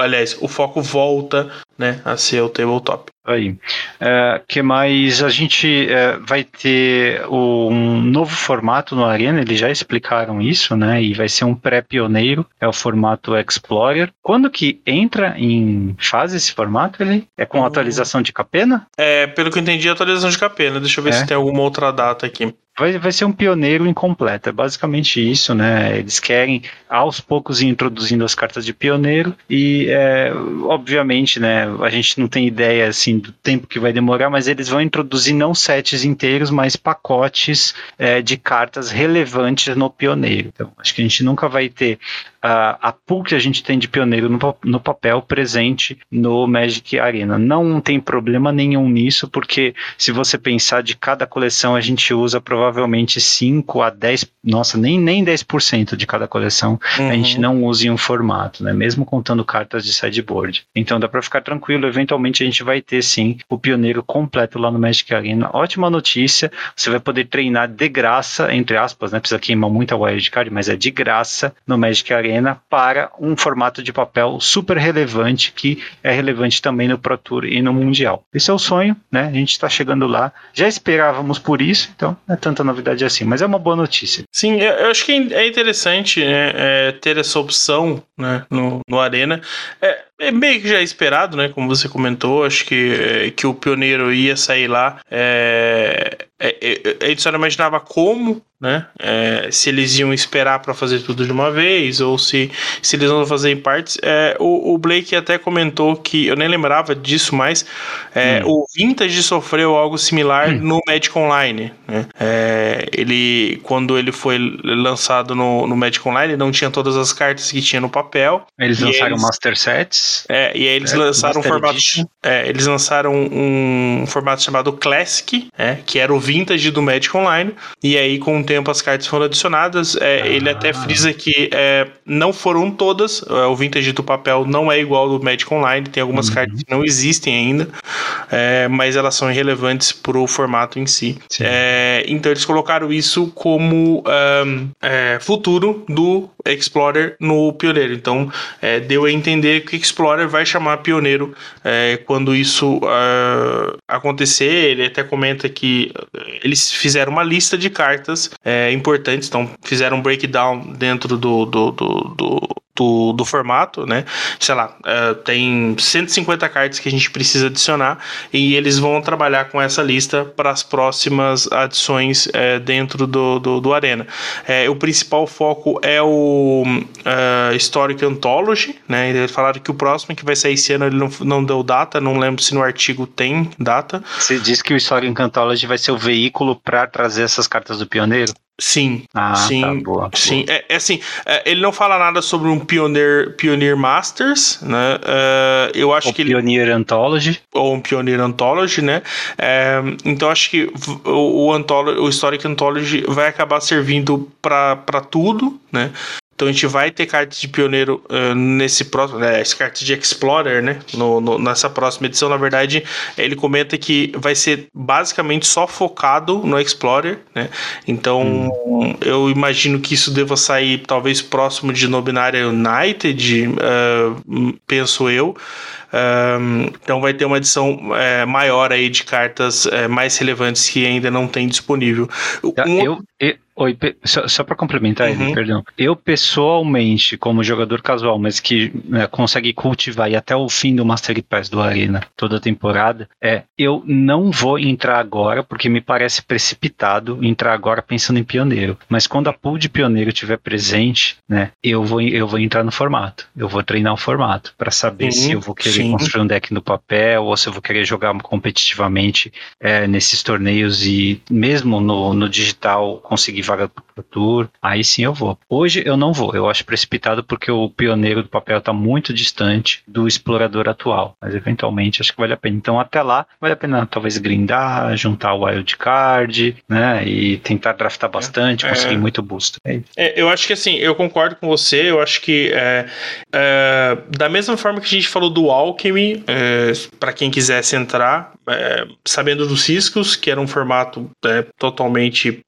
aliás, o foco volta né, a ser o tabletop. Aí. É, que mais? A gente é, vai ter um novo formato no Arena, eles já explicaram isso, né? E vai ser um pré-pioneiro, é o formato Explorer. Quando que entra em fase esse formato? Ele é com atualização de Capena? É, pelo que eu entendi, atualização de Capena. Deixa eu ver é. se tem alguma outra data aqui vai, vai ser um pioneiro incompleto. É basicamente isso, né? Eles querem aos poucos ir introduzindo as cartas de pioneiro e, é, obviamente, né? A gente não tem ideia assim do tempo que vai demorar, mas eles vão introduzir não sets inteiros, mas pacotes é, de cartas relevantes no pioneiro. Então, acho que a gente nunca vai ter a, a pool que a gente tem de pioneiro no, no papel presente no Magic Arena. Não tem problema nenhum nisso, porque se você pensar de cada coleção, a gente usa provavelmente 5 a 10, nossa, nem, nem 10% de cada coleção uhum. a gente uhum. não usa em um formato, né? Mesmo contando cartas de sideboard. Então dá para ficar tranquilo, eventualmente a gente vai ter sim o pioneiro completo lá no Magic Arena. Ótima notícia, você vai poder treinar de graça, entre aspas, né? Precisa queimar muita wildcard, mas é de graça no Magic Arena para um formato de papel super relevante que é relevante também no Pro Tour e no Mundial. Esse é o sonho, né? A gente está chegando lá. Já esperávamos por isso, então é tanta novidade assim, mas é uma boa notícia. Sim, eu acho que é interessante né, é, ter essa opção né, no, no Arena. É, é meio que já esperado, né? Como você comentou, acho que, que o pioneiro ia sair lá. É, é, é, a gente só não imaginava como, né? É, se eles iam esperar para fazer tudo de uma vez ou se, se eles vão fazer em partes. É, o, o Blake até comentou que eu nem lembrava disso, mas é, hum. o Vintage sofreu algo similar hum. no Magic Online. Né? É, ele, quando ele foi lançado no, no Magic Online, não tinha todas as cartas que tinha no papel. Eles lançaram eles, Master Sets. É, e aí eles é, lançaram um formato. É, eles lançaram um formato chamado Classic, que era o vintage do Magic Online. E aí, com tempo, as cartas foram adicionadas. É, ah. Ele até frisa que é, não foram todas. É, o vintage do papel não é igual ao do Magic Online. Tem algumas uhum. cartas que não existem ainda, mas elas são irrelevantes para o formato em si. então eles colocaram isso como um, futuro do Explorer no Pioneiro. Então deu a entender que Explorer vai chamar pioneiro é, quando isso uh, acontecer. Ele até comenta que eles fizeram uma lista de cartas é, importantes, então fizeram um breakdown dentro do, do, do, do do, do formato, né? Sei lá, uh, tem 150 cartas que a gente precisa adicionar e eles vão trabalhar com essa lista para as próximas adições uh, dentro do, do, do Arena. Uh, o principal foco é o uh, Historic Anthology, né? Eles falaram que o próximo que vai sair esse ano ele não, não deu data, não lembro se no artigo tem data. Você diz que o Historic Anthology vai ser o veículo para trazer essas cartas do Pioneiro? Sim, ah, sim, tá, boa, sim. Boa. É, é, assim, é, ele não fala nada sobre um Pioneer, Pioneer Masters, né? Uh, eu acho ou que Pioneer ele, Anthology ou um Pioneer Anthology, né? É, então acho que o, o, Anthology, o Historic Anthology vai acabar servindo para tudo, né? Então a gente vai ter cartas de pioneiro uh, nesse próximo, né, esse cartas de Explorer, né? No, no, nessa próxima edição, na verdade, ele comenta que vai ser basicamente só focado no Explorer, né? Então hum. eu imagino que isso deva sair talvez próximo de Nobinária United, uh, penso eu. Então vai ter uma edição é, maior aí de cartas é, mais relevantes que ainda não tem disponível. Um... Eu, eu, Oi, só, só para complementar, uhum. perdão. Eu pessoalmente, como jogador casual, mas que né, consegue cultivar e até o fim do Master Pass do Arena toda a temporada, é eu não vou entrar agora porque me parece precipitado entrar agora pensando em pioneiro. Mas quando a pool de pioneiro estiver presente, né, eu vou eu vou entrar no formato. Eu vou treinar o formato para saber uhum, se eu vou querer sim. construir um deck no papel ou se eu vou querer jogar competitivamente é, nesses torneios e mesmo no, no digital conseguir vaga pro Tour, aí sim eu vou. Hoje eu não vou, eu acho precipitado porque o pioneiro do papel está muito distante do explorador atual, mas eventualmente acho que vale a pena. Então até lá vale a pena talvez grindar, juntar o wildcard, né, e tentar draftar bastante, conseguir é, muito boost. É é, eu acho que assim, eu concordo com você, eu acho que é, é, da mesma forma que a gente falou do Alchemy, é, para quem quisesse entrar, sabendo dos riscos, que era um formato totalmente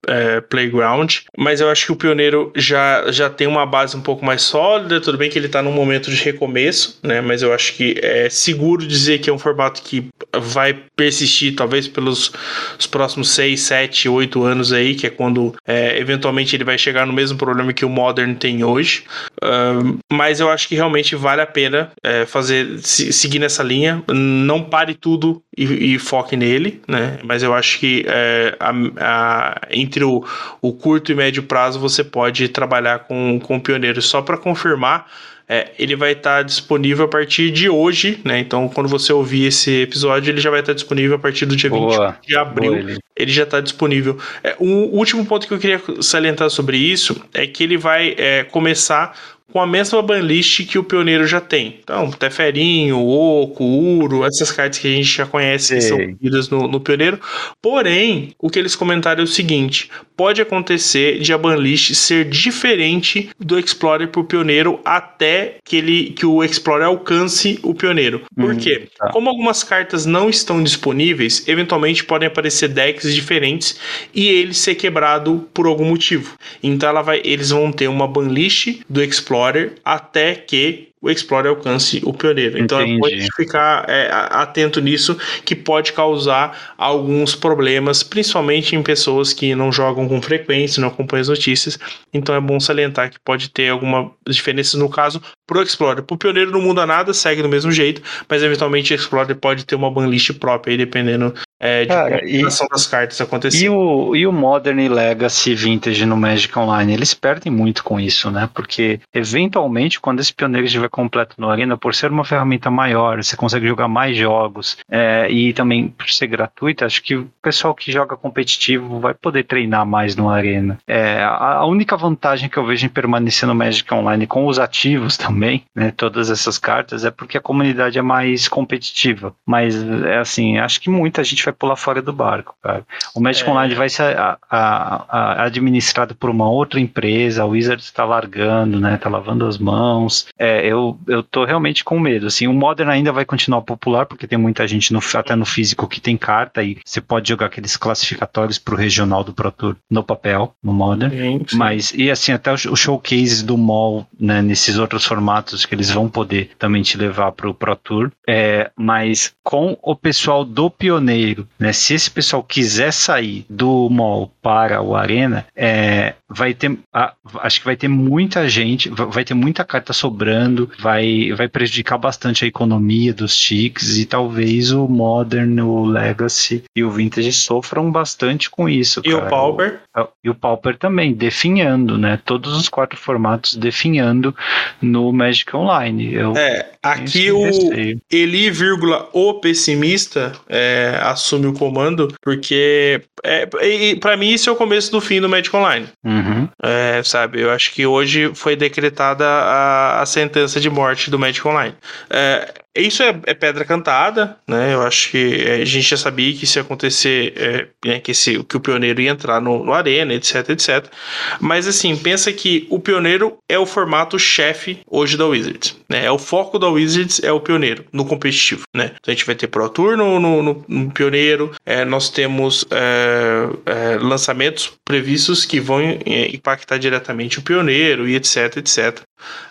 playground, mas eu acho que o Pioneiro já, já tem uma base um pouco mais sólida. Tudo bem que ele está num momento de recomeço, né? Mas eu acho que é seguro dizer que é um formato que vai persistir, talvez pelos os próximos 6, 7, 8 anos aí, que é quando é, eventualmente ele vai chegar no mesmo problema que o Modern tem hoje. Uh, mas eu acho que realmente vale a pena é, fazer se, seguir nessa linha. Não pare tudo e, e, foque nele, né? Mas eu acho que é, a, a, entre o, o curto e médio prazo você pode trabalhar com, com o Pioneiro. Só para confirmar, é, ele vai estar tá disponível a partir de hoje, né? Então, quando você ouvir esse episódio, ele já vai estar tá disponível a partir do dia Boa. 20 de abril. Boa, ele. ele. já está disponível. É, o último ponto que eu queria salientar sobre isso é que ele vai é, começar com a mesma banlist que o Pioneiro já tem. Então, Teferinho, Oco, Uro, essas cartas que a gente já conhece que são vendidas no, no, Pioneiro. Porém, o que eles comentaram é o seguinte: pode acontecer de a banlist ser diferente do Explorer para o Pioneiro até que, ele, que o Explorer alcance o Pioneiro. Por hum, quê? Tá. Como algumas cartas não estão disponíveis, eventualmente podem aparecer decks diferentes e ele ser quebrado por algum motivo. Então ela vai, eles vão ter uma banlist do Explorer Explorer até que o Explorer alcance o pioneiro. Então é pode ficar é, atento nisso, que pode causar alguns problemas, principalmente em pessoas que não jogam com frequência, não acompanham as notícias. Então é bom salientar que pode ter alguma diferença no caso pro Explorer. Pro pioneiro não muda nada, segue do mesmo jeito, mas eventualmente o Explorer pode ter uma banlist própria aí, dependendo é, de Cara, e, das cartas acontecer. E o, e o Modern e Legacy Vintage no Magic Online, eles perdem muito com isso, né? Porque eventualmente, quando esse pioneiro estiver completo no Arena, por ser uma ferramenta maior, você consegue jogar mais jogos é, e também por ser gratuita, acho que o pessoal que joga competitivo vai poder treinar mais no Arena. É, a, a única vantagem que eu vejo em permanecer no Magic Online com os ativos também, né? Todas essas cartas, é porque a comunidade é mais competitiva. Mas, é assim, acho que muita gente vai vai pular fora do barco, cara. O Magic é. Online vai ser a, a, a, administrado por uma outra empresa, a Wizards está largando, né? Tá lavando as mãos. É, eu, eu tô realmente com medo. Assim, o Modern ainda vai continuar popular, porque tem muita gente no, até no físico que tem carta e você pode jogar aqueles classificatórios pro regional do Pro Tour no papel, no Modern. Sim, sim. Mas, e assim, até o showcase do mall, né, nesses outros formatos que eles vão poder também te levar pro Pro Tour. É, mas com o pessoal do Pioneiro né? Se esse pessoal quiser sair do mall para o Arena, é, vai ter, acho que vai ter muita gente, vai ter muita carta sobrando, vai, vai prejudicar bastante a economia dos chics e talvez o Modern, o Legacy e o Vintage sofram bastante com isso. E cara. o Pauper? O, e o Pauper também, definhando, né? Todos os quatro formatos definhando no Magic Online. Eu é, aqui o Eli, vírgula, o pessimista é, assume o comando, porque é, para mim isso é o começo do fim do Magic Online. Uhum. É, sabe, eu acho que hoje foi decretada a, a sentença de morte do Magic Online. É, isso é, é, pedra cantada, né? Eu acho que a gente já sabia que ia acontecer, é, né, que, esse, que o pioneiro ia entrar no, no Arena, etc, etc. Mas assim, pensa que o pioneiro é o formato chefe hoje da Wizards, né? É o foco da Wizards, é o pioneiro no competitivo, né? Então a gente vai ter Pro Tour no, no, no, pioneiro, é, nós temos é, é, lançamentos previstos que vão é, impactar diretamente o pioneiro e etc, etc.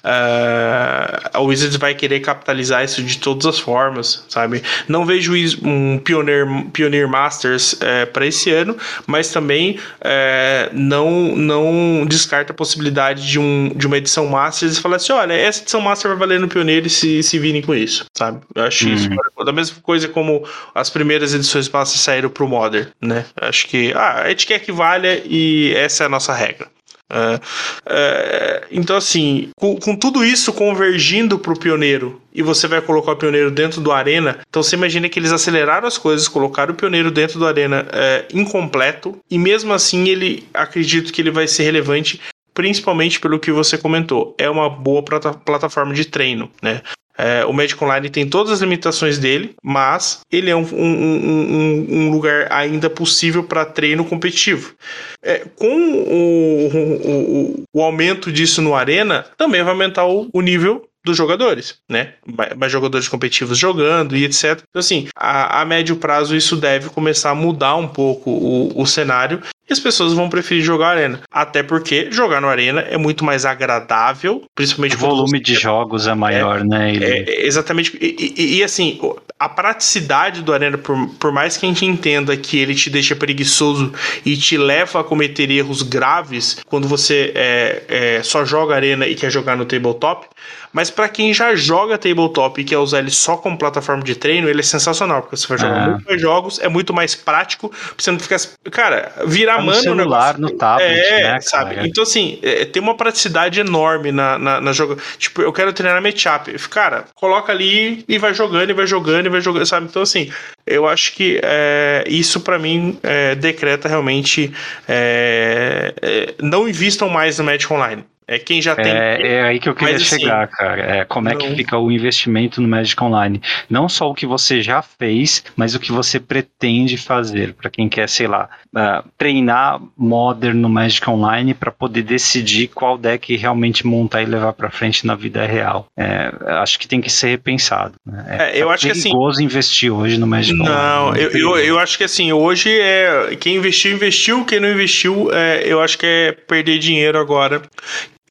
Uh, a Wizards vai querer capitalizar isso de todas as formas, sabe? Não vejo um Pioneer, Pioneer Masters é, para esse ano, mas também é, não, não descarta a possibilidade de, um, de uma edição Masters e falar assim: olha, essa edição Master vai valer no Pioneiro e se, se virem com isso, sabe? Eu acho uhum. isso da mesma coisa como as primeiras edições Masters saíram pro Modern, né? Acho que ah, a gente quer que valha e essa é a nossa regra. Uh, uh, então, assim, com, com, tudo isso convergindo para o pioneiro e você vai colocar o pioneiro dentro do Arena, então você imagina que eles aceleraram as coisas, colocaram o pioneiro dentro do Arena uh, incompleto e mesmo assim ele acredito que ele vai ser relevante. Principalmente pelo que você comentou, é uma boa plataforma de treino, né? É, o Magic Online tem todas as limitações dele, mas ele é um, um, um, um lugar ainda possível para treino competitivo. É, com o, o, o, aumento disso no Arena, também vai aumentar o, o nível dos jogadores, né? Mais jogadores competitivos jogando e etc. Então, assim, a, a médio prazo isso deve começar a mudar um pouco o, o cenário e as pessoas vão preferir jogar Arena. Até porque jogar no Arena é muito mais agradável, principalmente o volume de jogos é maior, é, né? Ele... É, exatamente. E, e, e, assim, a praticidade do Arena, por, por mais que a gente entenda que ele te deixa preguiçoso e te leva a cometer erros graves quando você é, é só joga Arena e quer jogar no tabletop, mas para quem já joga tabletop e quer usar ele só como plataforma de treino, ele é sensacional, porque você vai jogar é. muito mais jogos, é muito mais prático, você não ficar. Cara, virar tá mano. No celular, no tablet, é, né, sabe? Cara? Então, assim, é, tem uma praticidade enorme na, na, na jogo. Tipo, eu quero treinar matchup. Cara, coloca ali e vai jogando, e vai jogando, e vai jogando, sabe? Então, assim, eu acho que é, isso para mim é, decreta realmente. É, é, não invistam mais no Magic Online. É quem já tem. É, é aí que eu queria Mas, chegar, assim, cara. É, como é que fica o investimento no Magic Online? Não só o que você já fez, mas o que você pretende fazer. Para quem quer, sei lá, uh, treinar Modern no Magic Online para poder decidir qual deck realmente montar e levar para frente na vida real. É, acho que tem que ser repensado. Né? É, é eu acho que assim. perigoso investir hoje no Magic não, Online. Não, eu, eu, eu, acho que assim, hoje é. Quem investiu, investiu. Quem não investiu, é, eu acho que é perder dinheiro agora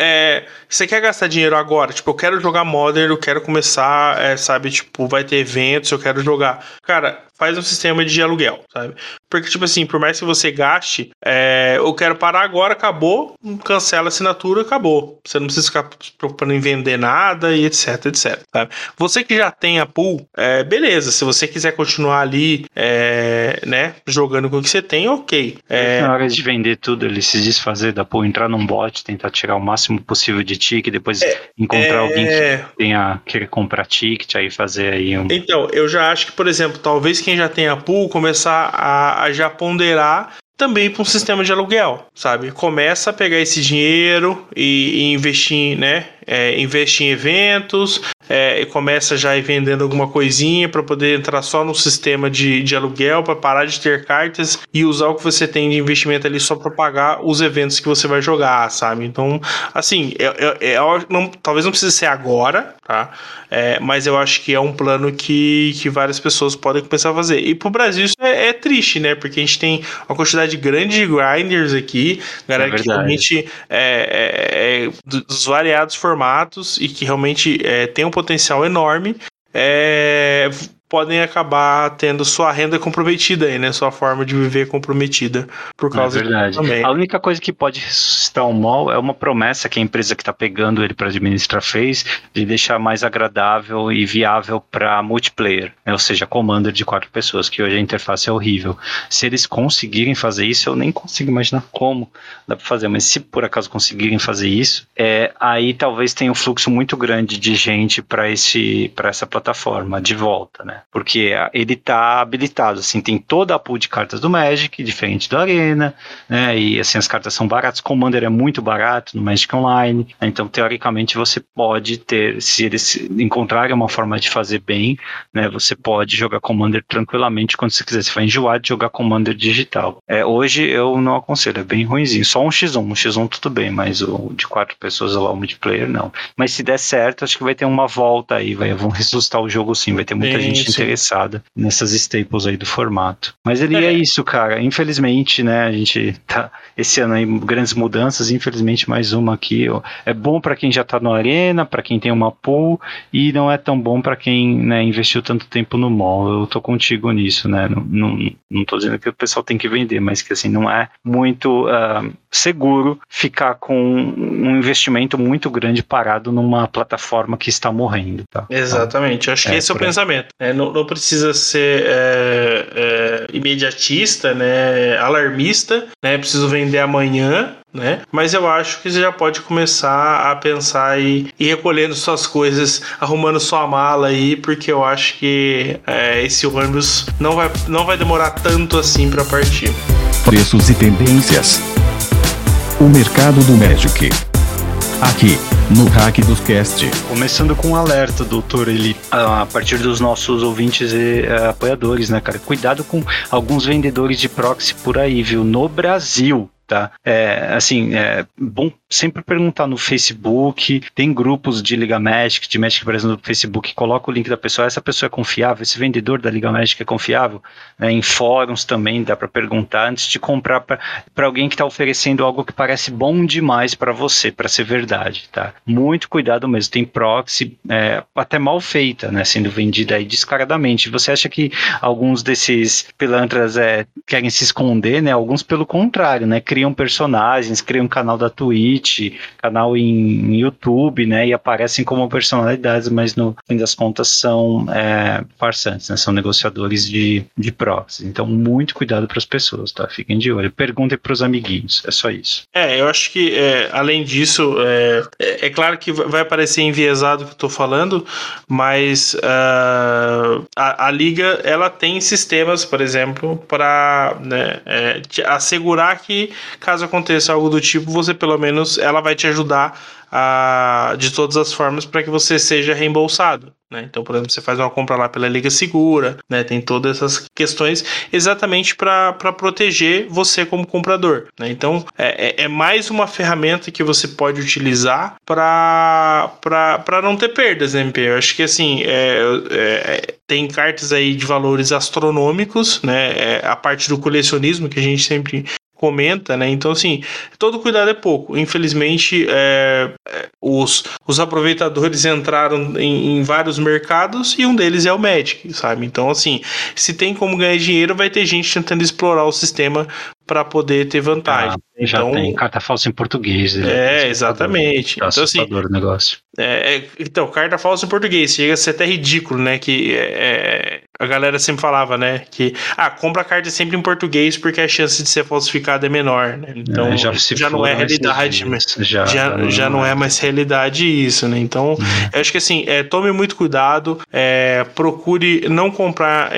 é, você quer gastar dinheiro agora? Tipo, eu quero jogar Modern, eu quero começar, é, sabe? Tipo, vai ter eventos, eu quero jogar. Cara, faz um sistema de aluguel, sabe? Porque, tipo assim, por mais que você gaste, é, eu quero parar agora, acabou, cancela a assinatura, acabou. Você não precisa ficar se preocupando em vender nada e etc, etc. Sabe? Você que já tem a pool, é, beleza. Se você quiser continuar ali, é, né, jogando com o que você tem, ok. É... Na hora de vender tudo, ele se desfazer da pool, entrar num bot, tentar tirar o máximo possível de ticket, depois é, encontrar é... alguém que tenha querer comprar ticket, aí fazer aí um... Então, eu já acho que, por exemplo, talvez quem já tem a pool começar a, a já ponderar também para um sistema de aluguel, sabe? Começa a pegar esse dinheiro e, e investir, né? É, investir em eventos, é, e começa já ir vendendo alguma coisinha para poder entrar só no sistema de, de aluguel, para parar de ter cartas e usar o que você tem de investimento ali só para pagar os eventos que você vai jogar, sabe? Então, assim, é, é, é não, talvez não precise ser agora, tá? É, mas eu acho que é um plano que, que várias pessoas podem começar a fazer. E pro Brasil isso é, é triste, né? Porque a gente tem uma quantidade grande de grinders aqui, galera que realmente é, dos variados formatos e que realmente tem um potencial enorme. É, podem acabar tendo sua renda comprometida aí, né? Sua forma de viver comprometida por é causa é verdade. também. A única coisa que pode ressuscitar o mal é uma promessa que a empresa que está pegando ele para administrar fez de deixar mais agradável e viável para multiplayer, né? ou seja, commander de quatro pessoas, que hoje a interface é horrível. Se eles conseguirem fazer isso, eu nem consigo imaginar como dá para fazer, mas se por acaso conseguirem fazer isso, é, aí talvez tenha um fluxo muito grande de gente para esse para essa plataforma de volta, né? Porque ele tá habilitado, assim, tem toda a pool de cartas do Magic, diferente do Arena, né? E assim, as cartas são baratas, Commander é muito barato no Magic Online, né, então teoricamente você pode ter, se eles encontrarem uma forma de fazer bem, né? Você pode jogar Commander tranquilamente quando você quiser. Você vai enjoar de jogar Commander digital. É, hoje eu não aconselho, é bem ruimzinho. Só um X1, um X1 tudo bem, mas o de quatro pessoas lá, o multiplayer, não. Mas se der certo, acho que vai ter uma volta aí, vai, vão ressuscitar o jogo sim, vai ter muita sim, gente sim. interessada nessas staples aí do formato. Mas ele é. é isso, cara. Infelizmente, né, a gente tá esse ano aí grandes mudanças, infelizmente mais uma aqui. É bom para quem já tá no Arena, para quem tem uma pool e não é tão bom para quem, né, investiu tanto tempo no mall. Eu tô contigo nisso, né? Não, não, não tô dizendo que o pessoal tem que vender, mas que assim não é muito uh, seguro ficar com um investimento muito grande parado numa plataforma que está morrendo. Tá? Exatamente, acho que é, esse é o pensamento. É, não, não, precisa ser é, é, imediatista, né, alarmista, né, preciso vender amanhã, né? Mas eu acho que você já pode começar a pensar e ir recolhendo suas coisas, arrumando sua mala aí, porque eu acho que é, esse ônibus não vai, não vai demorar tanto assim para partir. Preços e tendências. O mercado do Magic. Aqui, no Hack dos Cast. Começando com um alerta, doutor, ele a partir dos nossos ouvintes e uh, apoiadores, né, cara? Cuidado com alguns vendedores de proxy por aí, viu? No Brasil tá? É, assim, é bom sempre perguntar no Facebook, tem grupos de Liga Magic, de Magic Brasil no Facebook, coloca o link da pessoa, essa pessoa é confiável, esse vendedor da Liga Magic é confiável? Né? Em fóruns também dá para perguntar antes de comprar para alguém que está oferecendo algo que parece bom demais para você, para ser verdade, tá? Muito cuidado mesmo, tem proxy é, até mal feita, né, sendo vendida aí descaradamente. Você acha que alguns desses pilantras é, querem se esconder, né? Alguns pelo contrário, né? criam personagens, criam um canal da Twitch, canal em, YouTube, né? E aparecem como personalidades, mas no fim das contas são é, farsantes, né? São negociadores de, de proxies. Então, muito cuidado para as pessoas, tá? Fiquem de olho. Perguntem para os amiguinhos. É só isso. É, eu acho que, é, além disso, é, é, é claro que vai parecer enviesado o que eu estou falando, mas uh, a, a, liga ela tem sistemas, por exemplo, para né, é, assegurar que caso aconteça algo do tipo, você pelo menos ela vai te ajudar a, de todas as formas para que você seja reembolsado. Né? Então, por exemplo, você faz uma compra lá pela Liga Segura, né? tem todas essas questões exatamente para proteger você como comprador. Né? Então, é, é, é mais uma ferramenta que você pode utilizar para não ter perdas, né, MP? Eu acho que assim, é, é, tem cartas aí de valores astronômicos, né? É, a parte do colecionismo que a gente sempre comenta, né? Então, assim, todo cuidado é pouco. Infelizmente, é, é, os, os aproveitadores entraram em, em, vários mercados e um deles é o Magic, sabe? Então, assim, se tem como ganhar dinheiro, vai ter gente tentando explorar o sistema para poder ter vantagem. Ah, já então, tem carta falsa em português. Né? É, exatamente. Tá então, assim, negócio. É, é, então, carta falsa em português chega a ser até ridículo, né? Que é, é, a galera sempre falava, né? Que ah, compra a carta sempre em português porque a chance de ser falsificada é menor, né? Então é, já, já não é realidade, mas já, já, não, já não é mais realidade isso, né? Então, uhum. eu acho que assim, é, tome muito cuidado, é, procure não comprar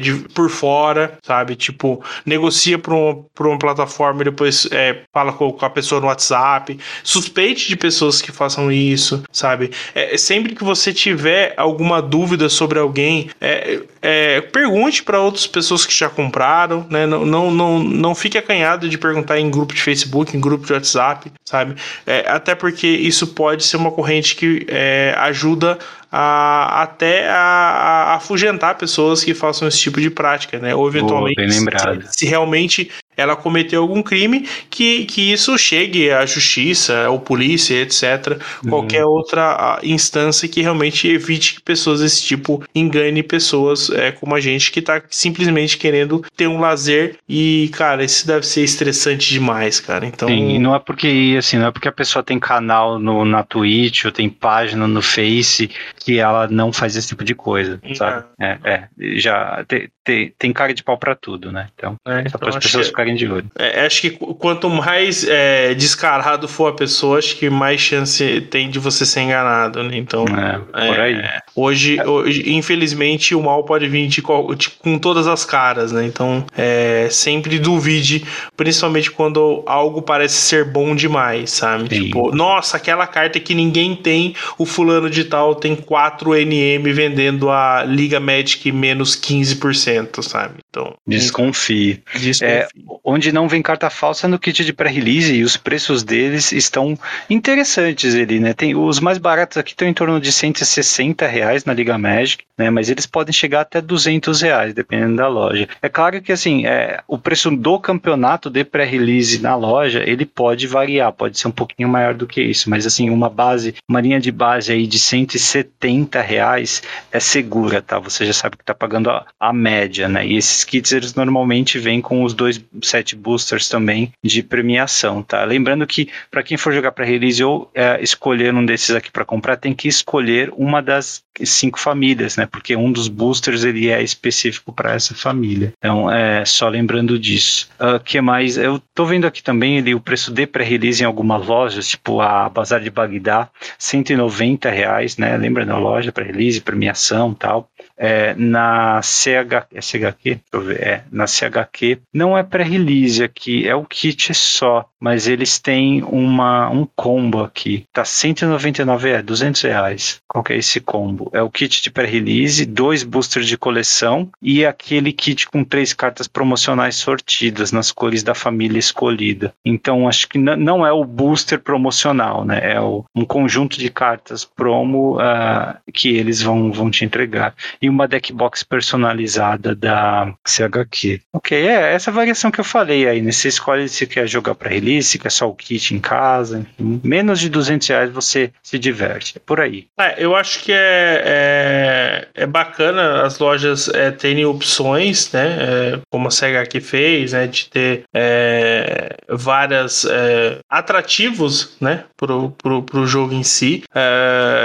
de, por fora, sabe? Tipo, negocia por, um, por uma plataforma e depois fala com, com a pessoa no WhatsApp. Suspeite de pessoas que façam isso sabe? É, sempre que você tiver alguma dúvida sobre alguém, é, é, pergunte para outras pessoas que já compraram, né? Não, não, não, não fique acanhado de perguntar em grupo de Facebook, em grupo de WhatsApp, sabe? É, até porque isso pode ser uma corrente que é, ajuda a, até a, a, afugentar pessoas que façam esse tipo de prática, né? Ou eventualmente, Boa, se, se, realmente ela cometeu algum crime, que, que isso chegue à justiça, ou polícia, etc. Uhum. Qualquer outra instância que realmente evite que pessoas desse tipo enganem pessoas é, como a gente que tá simplesmente querendo ter um lazer e, cara, isso deve ser estressante demais, cara. Então. Sim, e não é porque assim, não é porque a pessoa tem canal no, na Twitch ou tem página no Face que ela não faz esse tipo de coisa, sabe? É, é já te, tem, tem cara de pau para tudo, né? Então, é, só para as pessoas que, ficarem de olho. É, acho que quanto mais é, descarado for a pessoa, acho que mais chance tem de você ser enganado, né? Então, é, por aí. É, hoje, hoje, infelizmente, o mal pode vir de, de, com todas as caras, né? Então, é, sempre duvide, principalmente quando algo parece ser bom demais, sabe? Sim. Tipo, nossa, aquela carta que ninguém tem, o fulano de tal tem 4 NM vendendo a Liga Magic menos 15%, sabe? Então. Desconfie. Desconfie. É, onde não vem carta falsa é no kit de pré-release e os preços deles estão interessantes ali, né? Tem, os mais baratos aqui estão em torno de 160 reais na Liga Magic, né? Mas eles podem chegar até 200 reais, dependendo da loja. É claro que assim, é, o preço do campeonato de pré-release na loja, ele pode variar, pode ser um pouquinho maior do que isso, mas assim, uma base, uma linha de base aí de 170 reais é segura, tá? Você já sabe que tá pagando a, a média, né? E esses kits, eles normalmente vêm com os dois set boosters também de premiação, tá? Lembrando que para quem for jogar para release ou é, escolher um desses aqui para comprar, tem que escolher uma das cinco famílias, né? Porque um dos boosters ele é específico para essa família. Então, é só lembrando disso. O uh, ah, que mais? Eu tô vendo aqui também ele, o preço de pré-release em algumas lojas, tipo a Bazar de Bagdá, 190 reais, né? Lembra da loja pré-release, premiação tal. É, na CH, é CHQ, deixa eu ver, é, na CHQ não é pré-release aqui, é o kit só, mas eles têm uma, um combo aqui, tá 199, é, 200 reais. Qual que é esse combo? É o kit de pré-release, dois boosters de coleção e aquele kit com três cartas promocionais sortidas nas cores da família escolhida. Então acho que não é o booster promocional, né? É o, um conjunto de cartas promo uh, que eles vão, vão te entregar. E uma deck box personalizada da CHQ. Ok, é essa variação que eu falei aí, né? Você escolhe se quer jogar para release, se quer só o kit em casa, enfim. Menos de 200 reais você se diverte. É por aí. É, eu acho que é, é, é bacana as lojas é, terem opções, né? É, como a CHQ fez, né? De ter é, várias é, atrativos, né? Pro, pro, pro jogo em si.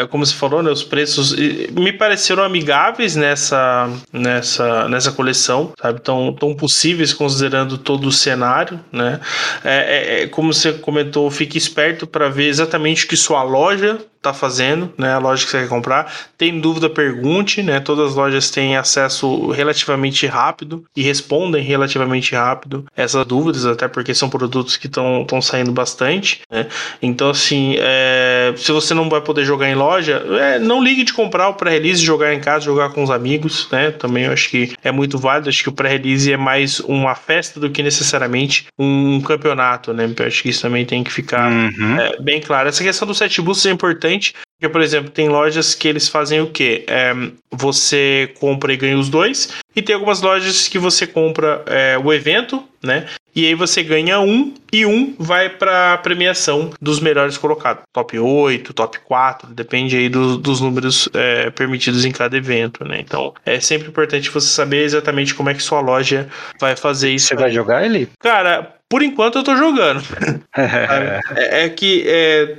Como você falou, né? Os preços me pareceram amigáveis nessa, nessa, nessa coleção, sabe? Tão, tão possíveis considerando todo o cenário, né? É, é, é como você comentou, fique esperto para ver exatamente o que sua loja está fazendo, né? A loja que você quer comprar. Tem dúvida, pergunte, né? Todas as lojas têm acesso relativamente rápido e respondem relativamente rápido essas dúvidas, até porque são produtos que estão saindo bastante, né? Então, assim, é, se você não vai poder jogar em loja, é, não ligue de comprar o pré-release, jogar em casa, jogar com os amigos, né? Também eu acho que é muito válido. Acho que o pré-release é mais uma festa do que necessariamente um campeonato, né? Eu acho que isso também tem que ficar uhum. é, bem claro. Essa questão do set boosts é importante porque, por exemplo, tem lojas que eles fazem o quê? É, você compra e ganha os dois, e tem algumas lojas que você compra é, o evento, né? E aí você ganha um e um vai para premiação dos melhores colocados. Top 8, top 4, depende aí do, dos números é, permitidos em cada evento, né? Então é sempre importante você saber exatamente como é que sua loja vai fazer isso. Você vai jogar ele? Cara, por enquanto eu tô jogando. é, é, que é,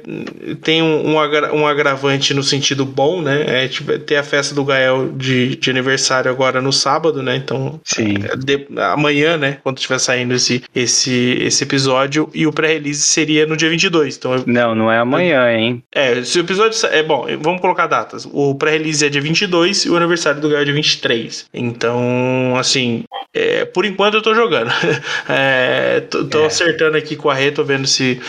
tem um, um, agra, um, agravante no sentido bom, né? É tipo, ter a festa do Gael de, de aniversário agora no sábado, né? Então, Sim. É, de, amanhã, né? Quando estiver saindo esse, esse, esse episódio, e o pré-release seria no dia 22. Então, não, não é amanhã, hein? É, se o episódio. É bom, vamos colocar datas. O pré-release é dia 22 e o aniversário do Gael é dia 23. Então, assim, é, por enquanto eu tô jogando. é, tô, é. acertando aqui com a rede, tô vendo se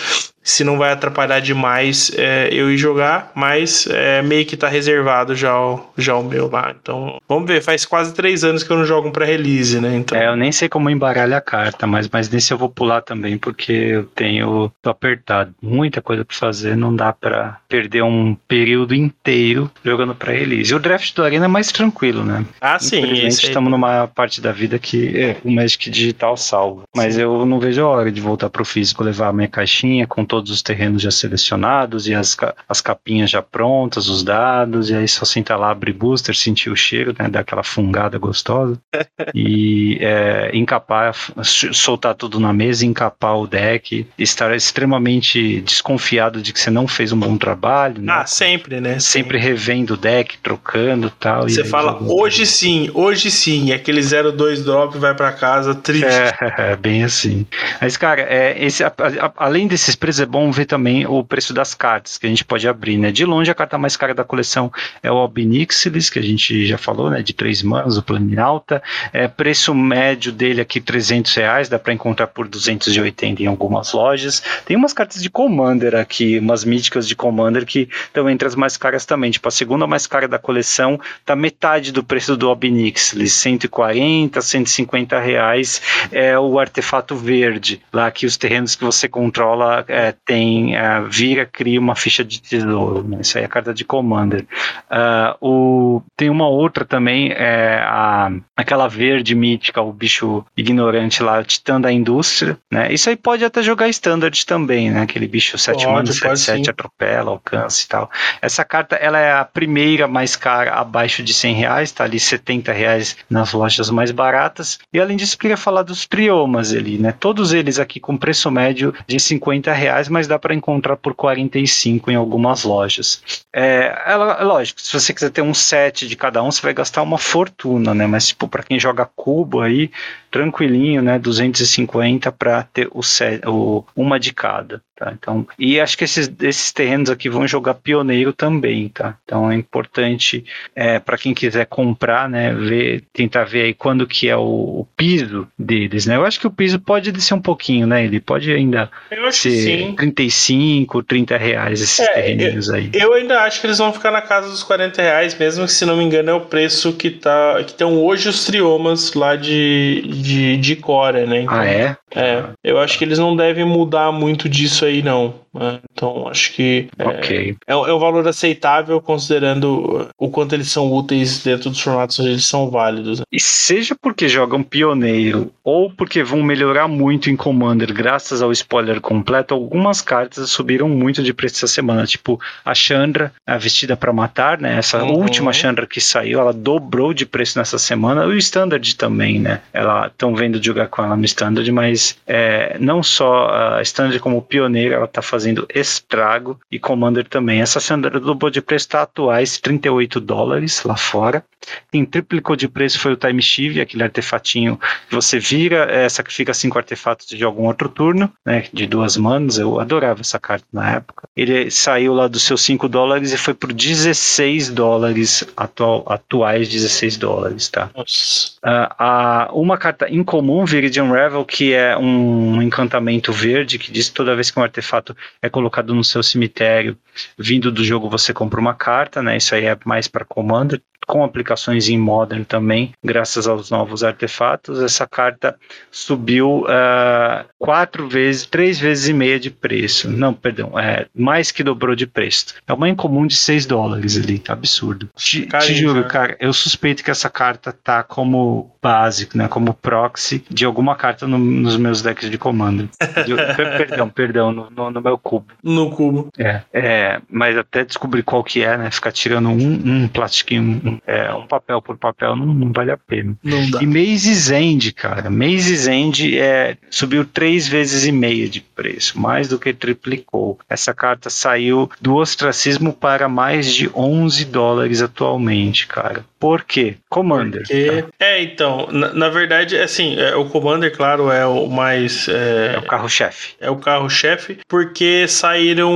se não vai atrapalhar demais é, eu ir jogar, mas é, meio que tá reservado já o, já o meu lá. Então, vamos ver, faz quase três anos que eu não jogo um pré-release, né? Então... É, eu nem sei como embaralha a carta, mas, mas nesse eu vou pular também, porque eu tenho. tô apertado. Muita coisa pra fazer, não dá pra perder um período inteiro jogando pré-release. O draft do Arena é mais tranquilo, né? Ah, sim. Estamos numa parte da vida que é, o Magic Digital salva. Mas sim. eu não vejo a hora de voltar pro físico, levar a minha caixinha com todo todos os terrenos já selecionados e as, as capinhas já prontas, os dados, e aí só sentar lá, abrir booster, sentir o cheiro, né, dar aquela fungada gostosa e é, encapar, soltar tudo na mesa, encapar o deck, estar extremamente desconfiado de que você não fez um bom trabalho. Né? Ah, sempre, né? Sempre revendo o deck, trocando tal, Você fala, hoje sim, hoje sim, e aquele 02 drop vai para casa triste. É, é, bem assim. Mas, cara, é, esse, a, a, além desses preços, é bom ver também o preço das cartas que a gente pode abrir, né? De longe, a carta mais cara da coleção é o Albinixilis, que a gente já falou, né? De três manos, o Planalta. É, preço médio dele aqui, 300 reais, dá para encontrar por 280 em algumas lojas. Tem umas cartas de Commander aqui, umas míticas de Commander que estão entre as mais caras também. Tipo, a segunda mais cara da coleção tá metade do preço do Albinixilis, 140, 150 reais é o artefato verde, lá que os terrenos que você controla é, tem, é, vira, cria uma ficha de tesouro, né? isso aí é a carta de Commander. Uh, o, tem uma outra também, é a, aquela verde mítica, o bicho ignorante lá, o Titã da Indústria, né? Isso aí pode até jogar Standard também, né? Aquele bicho 7 mana, 7, 7 atropela, alcance e tal. Essa carta, ela é a primeira mais cara, abaixo de 100 reais, tá ali 70 reais nas lojas mais baratas. E além disso, queria falar dos triomas ali, né? Todos eles aqui com preço médio de 50 reais, mas dá para encontrar por 45 em algumas lojas. É, ela, lógico, se você quiser ter um set de cada um, você vai gastar uma fortuna, né? Mas, tipo, para quem joga cubo aí, tranquilinho, né? 250 para ter o, set, o uma de cada. Tá? Então, e acho que esses, esses terrenos aqui vão jogar pioneiro também, tá? Então é importante é, para quem quiser comprar, né, ver, tentar ver aí quando que é o, o, piso deles, né? Eu acho que o piso pode descer um pouquinho, né? Ele pode ainda ser 35, 30 reais esses é, terrenos aí. Eu ainda acho que eles vão ficar na casa dos 40 reais, mesmo que se não me engano é o preço que tá que estão hoje os triomas lá de, de, de Core, né? Então, ah, é? É. Eu acho que eles não devem mudar muito disso aí, não. Né? Então, acho que é, okay. é, é, um valor aceitável considerando o quanto eles são úteis dentro dos formatos onde eles são válidos. Né? E seja porque jogam pioneiro ou porque vão melhorar muito em Commander graças ao spoiler completo, algumas cartas subiram muito de preço essa semana. Tipo, a Chandra, a Vestida para Matar, né? Essa uhum. última Chandra que saiu, ela dobrou de preço nessa semana. E o Standard também, né? Ela estão vendo jogar com ela no Standard, mas é, não só a Standard como pioneiro, ela tá fazendo fazendo estrago e Commander também. Essa Sandra dobrou de preço está atuais 38 dólares lá fora. Quem triplicou de preço foi o Time Shiv, aquele artefatinho que você vira, é, sacrifica cinco artefatos de algum outro turno, né, de duas manos. Eu adorava essa carta na época. Ele saiu lá dos seus 5 dólares e foi por 16 dólares, atual, atuais 16 dólares, tá? Nossa. Uh, uma carta incomum, Viridian Revel, que é um encantamento verde que diz que toda vez que um artefato é colocado no seu cemitério, vindo do jogo você compra uma carta, né? Isso aí é mais para Commander com aplicações em Modern também, graças aos novos artefatos. Essa carta subiu uh, quatro vezes, três vezes e meia de preço. Não, perdão, é mais que dobrou de preço. É uma incomum de 6 dólares ali, absurdo. Te, te juro, cara, eu suspeito que essa carta tá como básico, né, como proxy de alguma carta no, nos meus decks de comando. De, perdão, perdão, no, no, no, meu cubo. No cubo. É, é, mas até descobrir qual que é, né, ficar tirando um, um plastiquinho, um, é, um papel por papel não, não vale a pena. Não dá. E Maze's End, cara, Maze's End é, subiu três vezes e meia de preço, mais do que triplicou. Essa carta saiu do ostracismo para mais de 11 dólares atualmente, cara. Por quê? Commander. Porque... Tá? É, então, na, na, verdade, assim, é, o Commander, claro, é o mais. É, é o carro-chefe. É o carro-chefe, porque saíram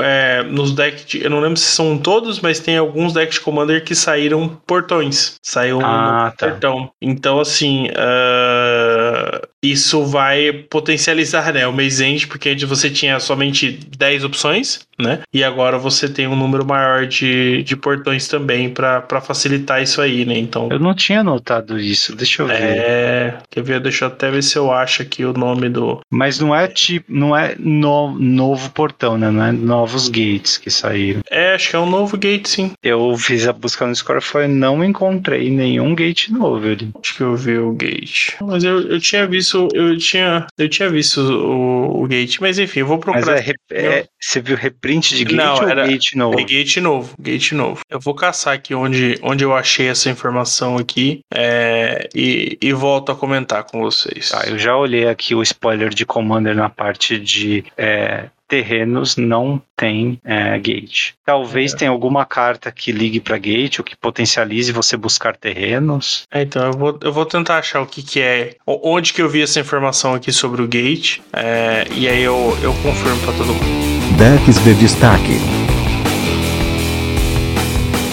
é, nos decks. De, eu não lembro se são todos, mas tem alguns decks de Commander que saíram portões. Saiu ah, um tá. portão. Então, assim, uh, isso vai potencializar, né? O Maze End, porque antes você tinha somente 10 opções né? E agora você tem um número maior de, de portões também para facilitar isso aí, né? Então. Eu não tinha notado isso, deixa eu ver. É. Quer ver? Deixa eu até ver se eu acho aqui o nome do. Mas não é tipo. Não é no, novo portão, né? Não é novos gates que saíram. É, acho que é um novo gate, sim. Eu fiz a busca no Scorefly e não encontrei nenhum gate novo ali. Acho que eu vi o gate. Mas eu, eu tinha visto. Eu tinha. Eu tinha visto o, o gate. Mas enfim, eu vou procurar. Mas é, é, você viu reprint de gate Não, ou era- gate novo? É gate novo, gate novo. Eu vou caçar aqui onde, onde eu achei essa informação aqui é, e, e volto a comentar com vocês. Tá, eu já olhei aqui o spoiler de Commander na parte de é, terrenos, não tem é, gate. Talvez tenha alguma carta que ligue para gate ou que potencialize você buscar terrenos. É, então eu vou, eu vou tentar achar o que, que é, onde que eu vi essa informação aqui sobre o gate é, e aí eu, eu confirmo pra todo mundo. Decks de destaque.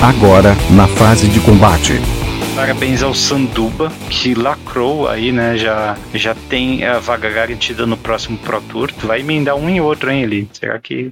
Agora, na fase de combate. Parabéns ao Sanduba, que lacrou aí, né? Já, já tem a vaga garantida no próximo Pro Tour. Tu vai emendar um em outro, hein, ele? Será que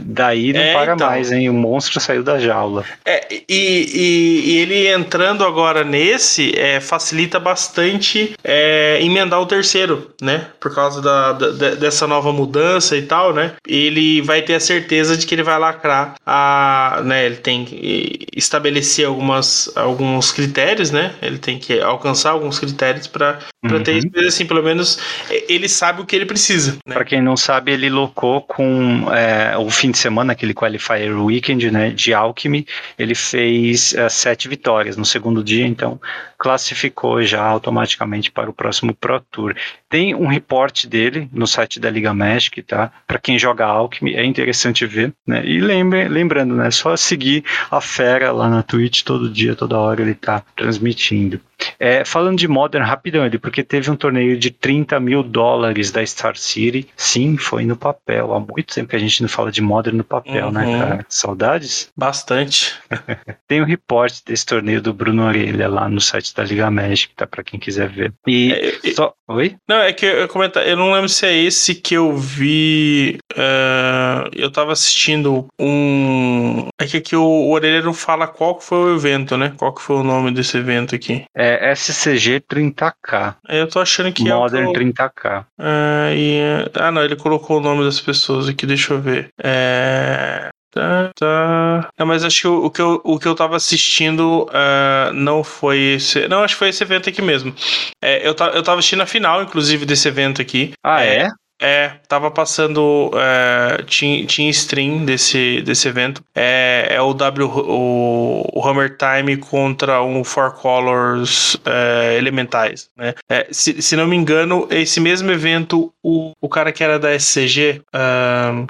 daí não É, para então. mais, hein? O monstro saiu da jaula. É, e, e- e ele entrando agora nesse é, facilita bastante é, emendar o terceiro, né? Por causa da- da- dessa nova mudança e tal, né? Ele vai ter a certeza de que ele vai lacrar a. Né, ele tem que estabelecer algumas, alguns critérios, né? Ele tem que alcançar alguns critérios para Uhum. ter isso, mas assim, pelo menos é, ele sabe o que ele precisa. Né? Pra quem não sabe, ele locou com é, o fim de semana, aquele Qualifier Weekend, né? De Alchemy. Ele fez é, sete vitórias no segundo dia, então classificou já automaticamente para o próximo Pro Tour. Tem um report dele no site da Liga Magic, tá? Para quem joga Alchemy, é interessante ver, né? E lembre, lembrando, né? Só seguir a fera lá na Twitch todo dia, toda hora ele tá transmitindo. É, falando de Modern, rapidão, ele, porque teve um torneio de 30 mil dólares da Star City. Sim, foi no papel. Há muito tempo que a gente não fala de Modern no papel, né, Uhum. cara? Saudades? Bastante. Tem o reporte desse torneio do Bruno Orelha lá no site da Liga Magic, tá? Pra quem quiser ver. E É, só. Oi? Não, é que eu, eu comentar, eu não lembro se é esse que eu vi. é, eu tava assistindo um. É que aqui o, o Orelha não fala qual que foi o evento, né? Qual que foi o nome desse evento aqui. É SCG 30K. É, Eu tô achando que Modern é. o que eu- 30K. é, e, é, ah, não, ele colocou o nome das pessoas aqui, deixa eu ver. É. Tá, tá. É, mas acho que o, o que eu, o que eu tava assistindo é, não foi esse. Não, acho que foi esse evento aqui mesmo. É, eu, ta, eu tava assistindo a final, inclusive, desse evento aqui. Ah, é? É, tava passando. É, tinha, tinha stream desse, desse evento. É, é o W. O, o Hammer Time contra um Four Colors é, Elementais. Né? É, se, se não me engano, esse mesmo evento, o, o cara que era da SCG,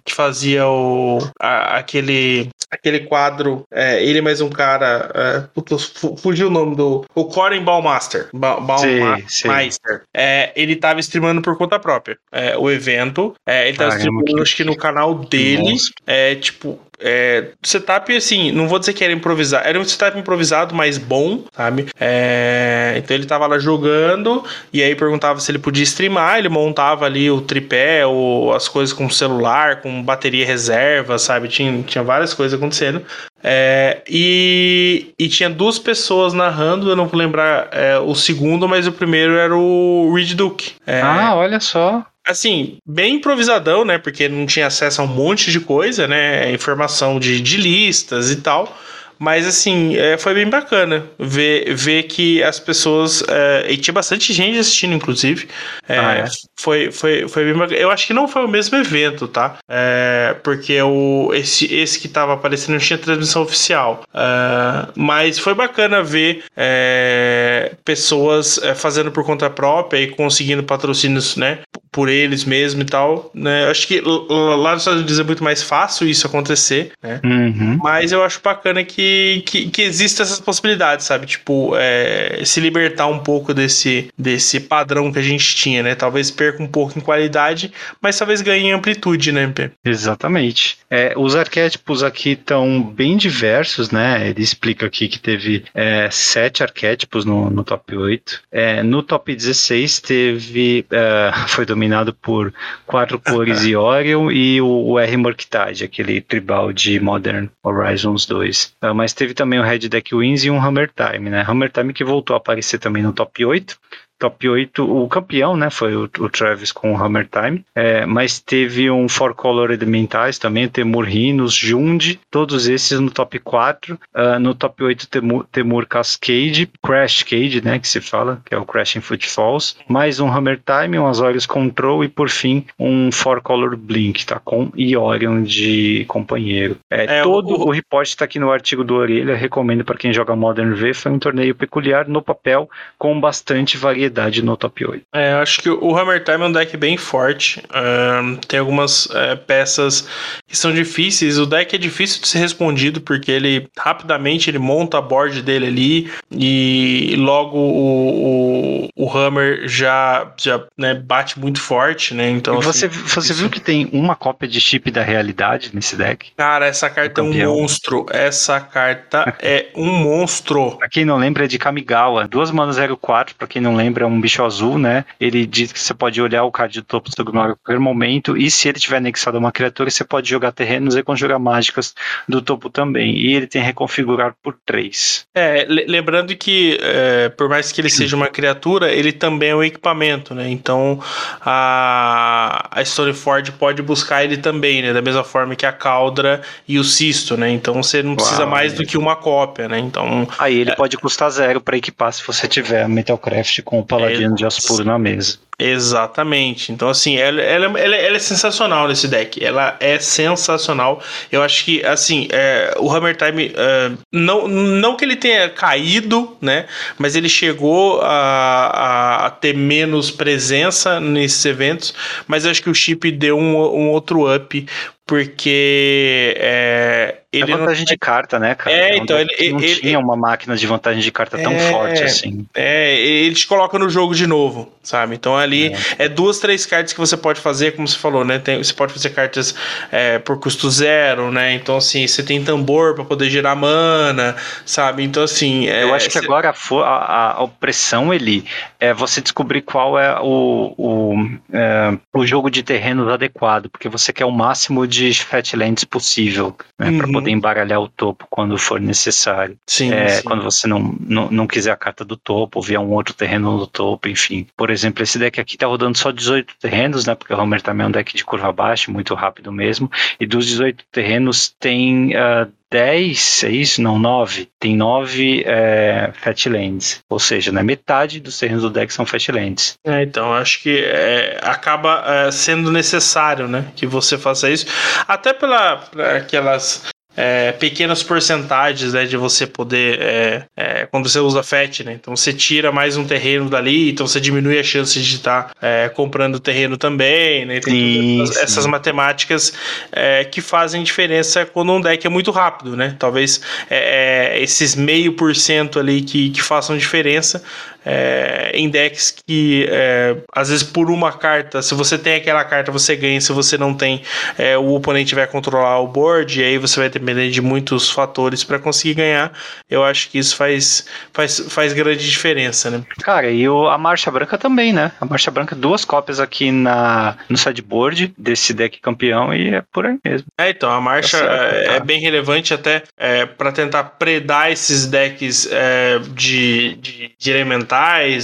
que fazia o, a- aquele. Aquele quadro, é, ele mais um cara. É, putz, fu- fugiu o nome do. O Corin Ballmaster. Ba Ballmaster. Meister. É, ele tava streamando por conta própria. É, o evento. É, ele tava Caramba, streamando, que- acho que no canal dele. É, tipo, é, setup, assim, não vou dizer que era improvisado. Era um setup improvisado, mas bom, sabe? É, então ele tava lá jogando, e aí perguntava se ele podia streamar. Ele montava ali o tripé, ou as coisas com celular, com bateria reserva, sabe? Tinha, tinha várias coisas acontecendo. É, e, e tinha duas pessoas narrando, eu não vou lembrar é, o segundo, mas o primeiro era o Reed Duke. É, Ah, olha só. Assim, bem improvisadão, né? Porque não tinha acesso a um monte de coisa, né? Informação de, de listas e tal. Mas assim, é, foi bem bacana ver, ver que as pessoas. é, e tinha bastante gente assistindo, inclusive. É, Ah, é? Foi, foi, foi bem bacana. Eu acho que não foi o mesmo evento, tá? É, porque o, esse, esse que tava aparecendo não tinha transmissão oficial. É, mas foi bacana ver é, pessoas fazendo por conta própria e conseguindo patrocínios, né? Por eles mesmo e tal. Né? Eu Acho que lá nos Estados Unidos é muito mais fácil isso acontecer, né? Uhum. Mas eu acho bacana que que, que, que exista essas possibilidades, sabe? Tipo, é, se libertar um pouco desse, desse padrão que a gente tinha, né? Talvez perca um pouco em qualidade, mas talvez ganhe em amplitude, né, MP? Exatamente. É, os arquétipos aqui estão bem diversos, né? Ele explica aqui que teve é, sete arquétipos no, no top 8. É, no top 16 teve. É, foi dominado por quatro cores e Orion e o, o R Murktide, aquele tribal de Modern Horizons 2. Mas teve também o Red Deck Wins e um Hammer Time, né? Hammer Time que voltou a aparecer também no top 8 top 8, o campeão, né, foi o, o Travis com o Hammer Time, é, mas teve um Four Color Elementais também, Temur Rhinos, Jund, todos esses no top 4, uh, ah, no top 8 Temur, Temur Cascade, Crash Cade, né, que se fala, que é o Crashing Footfalls, mais um Hammer Time, um Azorius Control e por fim um Four Color Blink, tá, com Iorion de companheiro. É, é todo o, o report está aqui no artigo do Orelha, recomendo para quem joga Modern V, foi um torneio peculiar no papel com bastante variedade variedade no top 8. É, acho que o Hammer Time é um deck bem forte. Uh, tem algumas uh, peças que são difíceis. O deck é difícil de ser respondido porque ele rapidamente ele monta a board dele ali e logo o, o, o Hammer já, já né, bate muito forte, né? Então, e você, assim, você isso... viu que tem uma cópia de chip da realidade nesse deck? Cara, essa carta é um monstro. Essa carta é um monstro. Pra quem não lembra, é de Kamigawa. Duas manas 04, pra quem não lembra lembra um bicho azul, né? Ele diz que você pode olhar o card do topo do seu Gnoll a qualquer momento, e se ele tiver anexado a uma criatura, você pode jogar terrenos e conjurar mágicas do topo também. E ele tem reconfigurar por 3. É, lembrando que, é, por mais que ele seja uma criatura, ele também é um equipamento, né? Então a, a Stoneford pode buscar ele também, né? Da mesma forma que a Caldra e o Cisto, né? Então você não precisa Uau, mais é. do que uma cópia, né? Então. Aí ele é... pode custar zero para equipar se você tiver Metalcraft com Paladino é, de Ospuro na mesa. Exatamente. Então, assim, ela, ela, ela, ela, é sensacional nesse deck. Ela é sensacional. Eu acho que, assim, é, o Hammer Time, é, não, não que ele tenha caído, né? Mas ele chegou a, a, a, ter menos presença nesses eventos. Mas eu acho que o chip deu um, um outro up porque é, ele é vantagem não... de carta, né, cara? É, então ele, não ele, tinha uma máquina de vantagem de carta tão é, forte assim. É, ele te coloca no jogo de novo, sabe? Então ali é. é. duas, três cartas que você pode fazer, como você falou, né? Tem, você pode fazer cartas é, por custo zero, né? Então assim, você tem tambor para poder gerar mana, sabe? Então assim, é, eu acho que agora a, a, a opressão ele é você descobrir qual é o, o, é, o jogo de terrenos adequado, porque você quer o máximo de fatlands possível, né? Uhum. Para poder embaralhar o topo quando for necessário. Sim, é, sim. Quando você não, não, não quiser a carta do topo, ou vier um outro terreno no topo, enfim. Por exemplo, esse deck aqui tá rodando só 18 terrenos, né? Porque o Homer também é um deck de curva baixa, muito rápido mesmo. E dos 18 terrenos tem uh, 10, é isso? Não, 9. Tem 9 é, Fatlands. Ou seja, né, metade dos terrenos do deck são Fatlands. É, então, acho que é, acaba é, sendo necessário né, que você faça isso. Até pela aquelas é, pequenas porcentagens né, de você poder. É, é, quando você usa FET, né? Então você tira mais um terreno dali, então você diminui a chance de estar tá, é, comprando terreno também, né? Tem essas, essas, matemáticas é, que fazem diferença quando um deck é muito rápido, né? Talvez é, esses meio por cento ali que, que façam diferença é, em decks que é, às vezes por uma carta, se você tem aquela carta, você ganha, se você não tem, é, o oponente vai controlar o board, e aí você vai depender de muitos fatores para conseguir ganhar. Eu acho que isso faz, faz, faz grande diferença, né? Cara, e o, a Marcha Branca também, né? A Marcha Branca, duas cópias aqui na, no sideboard desse deck campeão e é por aí mesmo. É, então, a Marcha tá certo, é, tá. é, bem relevante até é, para tentar predar esses decks é, de, de, de elementar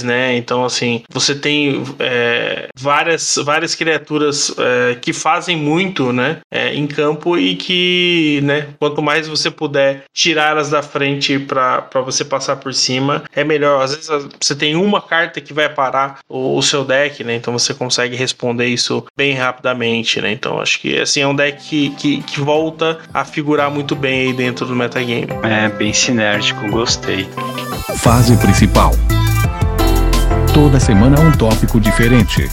né? Então, assim, você tem é, várias, várias criaturas é, que fazem muito, né? É, em campo e que, né? Quanto mais você puder tirar elas da frente para você passar por cima, é melhor. Às vezes você tem uma carta que vai parar o, o seu deck, né? Então você consegue responder isso bem rapidamente, né? Então acho que assim é um deck que, que, que volta a figurar muito bem aí dentro do metagame. É bem sinérgico, gostei. Fase principal. Toda semana um tópico diferente.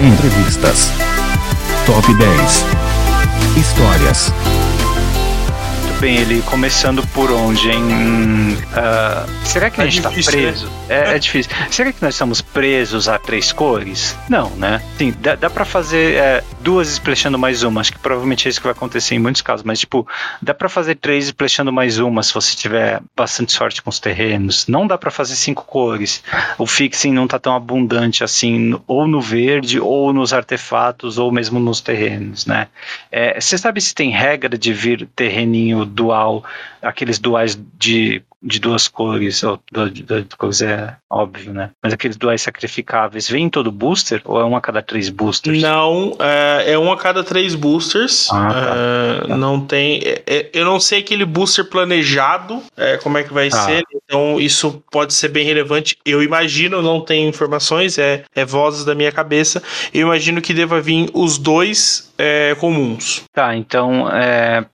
Entrevistas. Top 10. Histórias. Bem, ele começando por onde, hein? Uh, será que a É gente difícil, tá preso? É, é difícil. Será que nós estamos presos a três cores? Não, né? Sim, dá, dá pra fazer é, duas splashando mais uma. Acho que provavelmente é isso que vai acontecer em muitos casos. Mas, tipo, dá pra fazer três splashando mais uma se você tiver bastante sorte com os terrenos. Não dá pra fazer cinco cores. O fixing não tá tão abundante assim, ou no verde, ou nos artefatos, ou mesmo nos terrenos, né? É, Você sabe se tem regra de vir terreninho dual, aqueles duais de, de duas cores, ou du- de duas cores é óbvio, né? Mas aqueles duais sacrificáveis, vem em todo booster ou é um a cada três boosters? Não, é, é um a cada três boosters. Ah, tá. É, Não tem. é, é, eu não sei aquele booster planejado, é, como é que vai Tá. ser. Então, isso pode ser bem relevante. Eu imagino, não tenho informações, é, é vozes da minha cabeça. Eu imagino que deva vir os dois é, comuns. Tá, então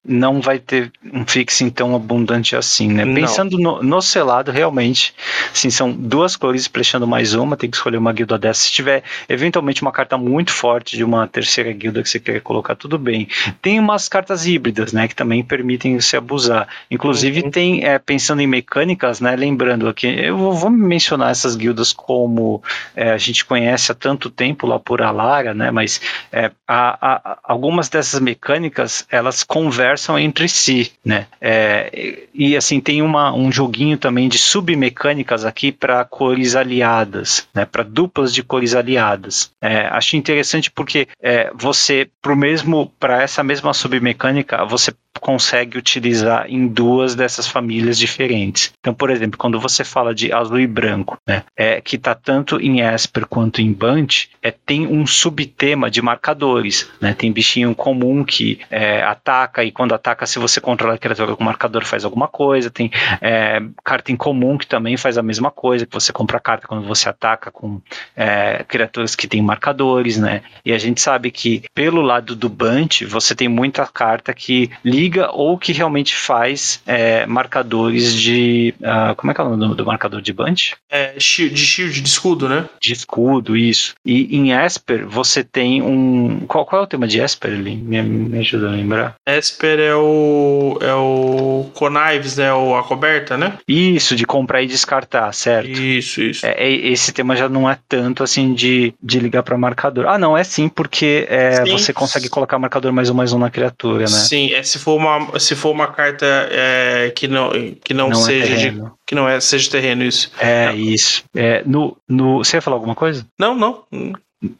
não vai ter um fixing tão abundante assim, né? Não. Pensando no, no selado, realmente, sim, são duas cores flechando mais uma, tem que escolher uma guilda dessa. Se tiver eventualmente uma carta muito forte de uma terceira guilda que você quer colocar, tudo bem. Tem umas cartas híbridas, né, que também permitem você abusar. Inclusive Uhum. tem, é, pensando em mecânicas, né, lembrando aqui, eu vou vou mencionar essas guildas como é, a gente conhece há tanto tempo lá por Alara, né, mas é, a- a- a- algumas dessas mecânicas elas conversam entre si, né? É, e, assim tem uma, um joguinho também de submecânicas aqui para cores aliadas, né? Para duplas de cores aliadas. É, acho interessante porque é, você pro mesmo para essa mesma submecânica você consegue utilizar em duas dessas famílias diferentes. Então, por exemplo, quando você fala de azul e branco, né, é, que está tanto em Esper quanto em Bunt, é, tem um subtema de marcadores. Né, tem bichinho comum que é, ataca e quando ataca, se você controla a criatura com marcador, faz alguma coisa. Tem é, carta em comum que também faz a mesma coisa, que você compra carta quando você ataca com é, criaturas que têm marcadores, né? E a gente sabe que pelo lado do Bunt, você tem muita carta que liga ou que realmente faz é, marcadores de. ah, como é que é o nome do, do marcador de Bunt? É, de shield, de escudo, né? De escudo, isso. E em Esper, você tem um. Qual, qual é o tema de Esper ali? Me, me ajuda a lembrar. Esper é o. É o. Connives, né? O, a coberta, né? Isso, de comprar e descartar, certo? Isso, isso. É, é, esse tema já não é tanto assim de, de ligar para marcador. Ah, não, é sim, porque é, Sim. você consegue colocar marcador mais um mais um na criatura, né? Sim, é, se, for uma, se for uma carta é, que não, que não, Não é seja de, terreno. que não é, seja terreno, isso. É, isso. É, no, no, você ia falar alguma coisa? Não, não.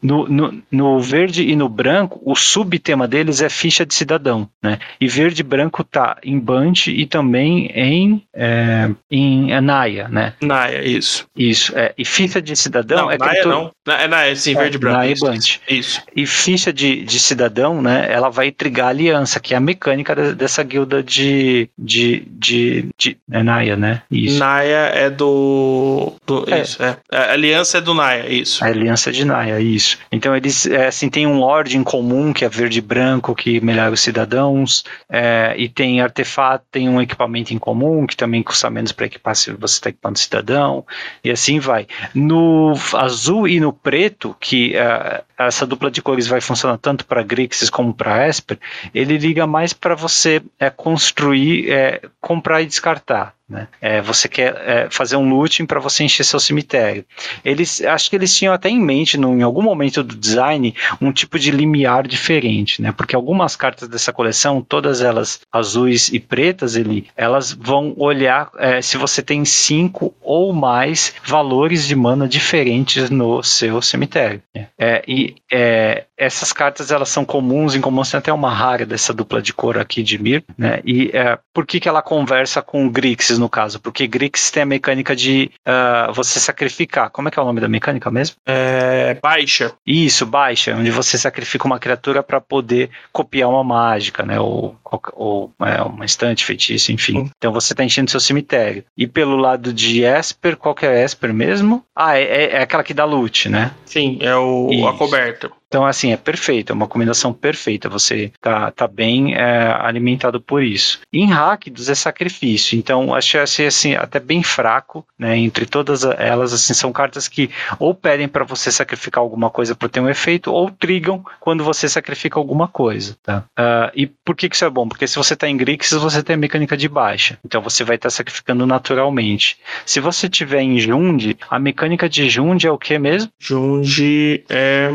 No, no, no verde e no branco, o subtema deles é ficha de cidadão, né? E verde e branco tá em Band e também em, é, em Naya, né? Naya, isso. Isso. É, e ficha de cidadão não, é criatura- não. É Naya, sim, É, verde e branco. Naya e Band. Isso. E ficha de, de cidadão, né? Ela vai trigar a aliança, que é a mecânica de- dessa guilda de. de, de, de é Naya, né? Isso. Naya é do. do É. Isso, é. A aliança é do Naya, isso. A aliança de Naya, isso. Então eles é, assim tem um lord em comum que é verde e branco que melhora os cidadãos é, e tem artefato, tem um equipamento em comum que também custa menos para equipar se você está equipando cidadão e assim vai. No azul e no preto que é, essa dupla de cores vai funcionar tanto para Grixis como para Esper, ele liga mais para você é, construir, é, comprar e descartar. Né? É, você quer é, fazer um looting para você encher seu cemitério. Eles, acho que eles tinham até em mente, no, em algum momento do design, um tipo de limiar diferente, né? Porque algumas cartas dessa coleção, todas elas azuis e pretas, ele, elas vão olhar é, se você tem cinco ou mais valores de mana diferentes no seu cemitério. né? É, e é, essas cartas elas são comuns, em comum tem até uma rara dessa dupla de cor aqui de Mir, né? E é, por que, que ela conversa com Grixis no caso? Porque Grixis tem a mecânica de ah, você sacrificar. Como é que é o nome da mecânica mesmo? É, baixa. Isso, baixa, onde você sacrifica uma criatura para poder copiar uma mágica, né? Ou, ou é, uma estante, feitiço, enfim. Hum. Então você está enchendo seu cemitério. E pelo lado de Esper, qual que é Esper mesmo? Ah, é, é- é aquela que dá loot, né? Sim, é o, a coberta. Então, assim, é perfeito, é uma combinação perfeita. Você tá, tá bem é, alimentado por isso. Em Rakdos é sacrifício, então achei, achei assim, até bem fraco, né? Entre todas elas, assim, são cartas que ou pedem para você sacrificar alguma coisa para ter um efeito, ou trigam quando você sacrifica alguma coisa, tá? Uh, e por que, que isso é bom? Porque se você tá em Grixis, você tem a mecânica de baixa, então você vai estar tá sacrificando naturalmente. Se você tiver em Jund, a mecânica de Jund é o que mesmo? Jund é.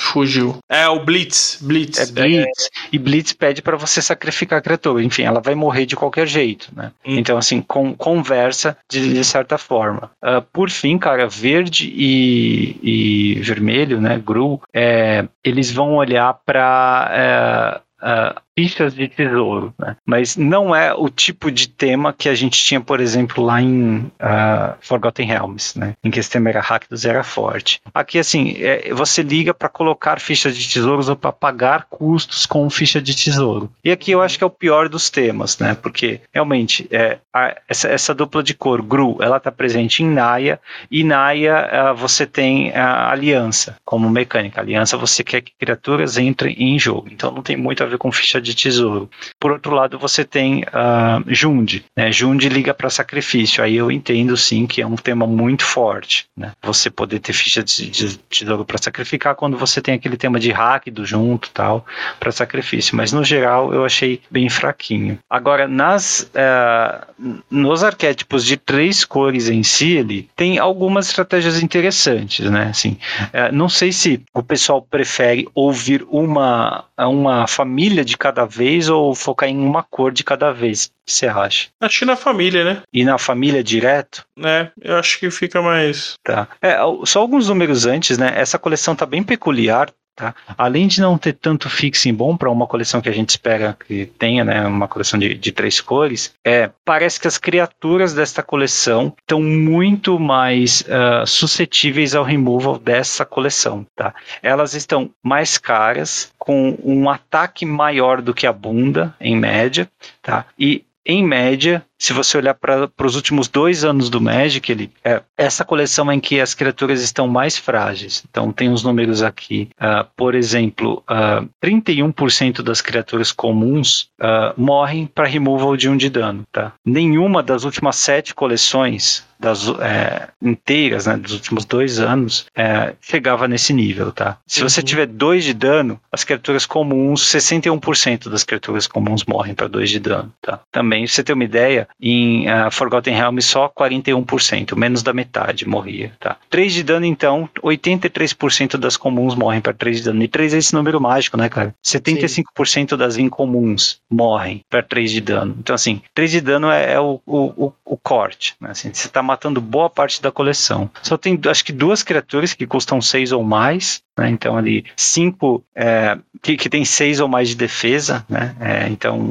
Fugiu. É o Blitz. Blitz. É Blitz. É. E Blitz pede para você sacrificar a criatura. Enfim, ela vai morrer de qualquer jeito, né? Hum. Então, assim, com, conversa de, de certa forma. Uh, por fim, cara, verde e, e vermelho, né? Gru, é, eles vão olhar para. É, uh, fichas de tesouro, né? mas não é o tipo de tema que a gente tinha, por exemplo, lá em uh, Forgotten Realms, né? em que esse tema era Rakdos era forte. Aqui, assim, é, você liga para colocar fichas de tesouros ou para pagar custos com ficha de tesouro. E aqui eu acho que é o pior dos temas, né? porque realmente é, a, essa, essa, dupla de cor, Gru, ela está presente em Naya, e Naya uh, você tem a aliança como mecânica. aliança você quer que criaturas entrem em jogo, então não tem muito a ver com ficha de de tesouro. Por outro lado, você tem uh, Jund. Né? Jund liga para sacrifício. Aí eu entendo sim que é um tema muito forte. Né? Você poder ter ficha de, de tesouro para sacrificar quando você tem aquele tema de hack do junto tal para sacrifício. Mas no geral eu achei bem fraquinho. Agora, nas, uh, nos arquétipos de três cores em si, ele tem algumas estratégias interessantes. Né? Assim, uh, não sei se o pessoal prefere ouvir uma, uma família de cada cada vez ou focar em uma cor de cada vez? O que você acha? Acho que na família, né? E na família direto? É, eu acho que fica mais. Tá. É, só alguns números antes, né? Essa coleção tá bem peculiar. Tá? Além de não ter tanto fixing bom para uma coleção que a gente espera que tenha, né, uma coleção de, de três cores, é, parece que as criaturas desta coleção estão muito mais uh, suscetíveis ao removal dessa coleção. Tá? Elas estão mais caras, com um ataque maior do que a bunda, em média, tá? e em média, se você olhar para os últimos dois anos do Magic, ele, é essa coleção em que as criaturas estão mais frágeis. Então, tem os números aqui. Uh, por exemplo, uh, ah, 31% das criaturas comuns uh, morrem para removal de um de dano. Tá? Nenhuma das últimas sete coleções das é, inteiras, né, dos últimos dois anos, é, chegava nesse nível, tá? Se você uhum. tiver dois de dano, as criaturas comuns, 61% das criaturas comuns morrem para dois de dano, tá? Também, pra você ter uma ideia, em uh, Forgotten Realms só 41%, menos da metade morria, tá? 3 de dano, então, 83% das comuns morrem para 3 de dano. E 3 é esse número mágico, né, cara? 75% Sim. das incomuns morrem para 3 de dano. Então, assim, 3 de dano é, é o, o, o, corte, né? Assim, você tá matando boa parte da coleção. Só tem, acho que duas criaturas que custam 6 ou mais, né? Então, ali, 5 é, que, que tem 6 ou mais de defesa, né? É, então,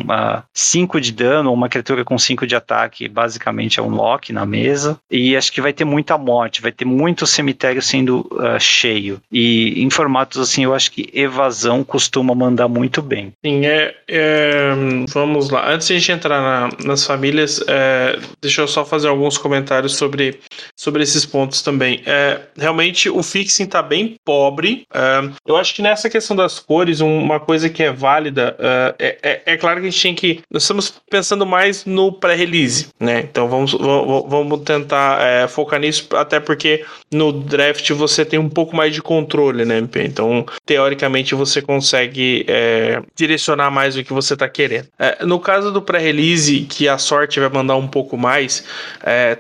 5 uh, de dano uma criatura com 5 de ataque basicamente é um lock na mesa. E acho que vai ter muita morte, vai ter muito cemitério sendo uh, cheio. E em formatos assim, eu acho que evasão costuma mandar muito bem. Sim, é, é vamos lá. Antes de a gente entrar na, nas famílias, é, deixa eu só fazer alguns comentários sobre, sobre esses pontos também. É, realmente o fixing tá bem pobre. É, eu acho que nessa questão das cores, uma coisa que é válida é, é, é, é claro que a gente tem que. Nós estamos pensando mais no pré-release, né? Então vamos, vamos tentar é, focar nisso, até porque no draft você tem um pouco mais de controle, né, MP? Então, teoricamente, você consegue é, direcionar mais o que você está querendo. No caso do pré-release, que a sorte vai mandar um pouco mais,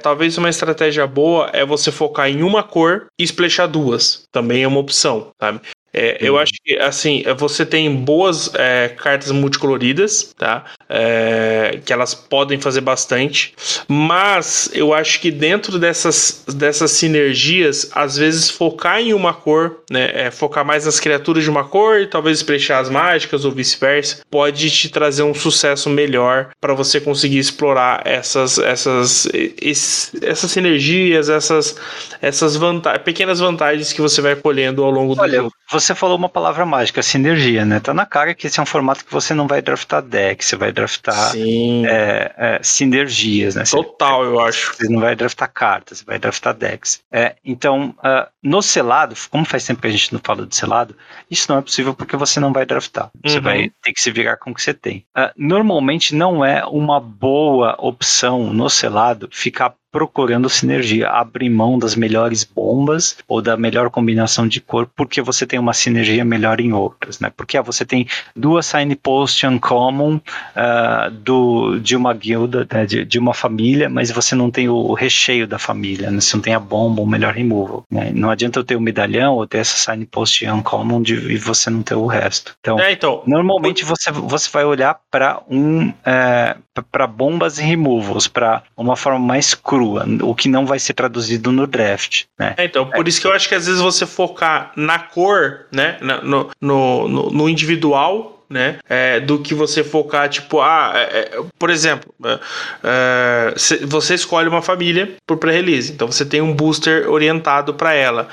talvez uma estratégia boa é você focar em uma cor e splashar duas. Também é uma opção, sabe? É, eu acho que, assim, você tem boas é, cartas multicoloridas, tá? É, que elas podem fazer bastante, mas eu acho que dentro dessas, dessas sinergias, às vezes focar em uma cor, né? É, focar mais nas criaturas de uma cor e talvez preencher as mágicas ou vice-versa, pode te trazer um sucesso melhor para você conseguir explorar essas, essas, esses, essas sinergias, essas, essas vanta pequenas vantagens que você vai colhendo ao longo do Olha, jogo você falou uma palavra mágica, sinergia, né? Tá na cara que esse é um formato que você não vai draftar deck, você vai draftar é, é, sinergias, né? Total, eu acho. Você não vai draftar cartas, você vai draftar decks. É, então, uh, no selado, como faz tempo que a gente não fala de selado, isso não é possível porque você não vai draftar. Você uhum. vai ter que se virar com o que você tem. Uh, normalmente não é uma boa opção no selado ficar procurando sinergia, abrir mão das melhores bombas ou da melhor combinação de cor, porque você tem uma sinergia melhor em outras, né? Porque ah, você tem duas signpost uncommon uh, do, de uma guilda, né? de, de, uma família, mas você não tem o recheio da família, né? Você não tem a bomba, o melhor removal, né? Não adianta eu ter o um medalhão ou ter essa signpost uncommon de, e você não ter o resto. Então, é, então normalmente você, você vai olhar para um é, para bombas e removals, para uma forma mais crua, o que não vai ser traduzido no draft. Né? É, então, por é. isso que eu acho que às vezes você focar na cor, né, no, no, no, no individual, né? É, do que você focar, tipo, ah, é, é por exemplo, é, é você escolhe uma família por pré-release, então você tem um booster orientado para ela.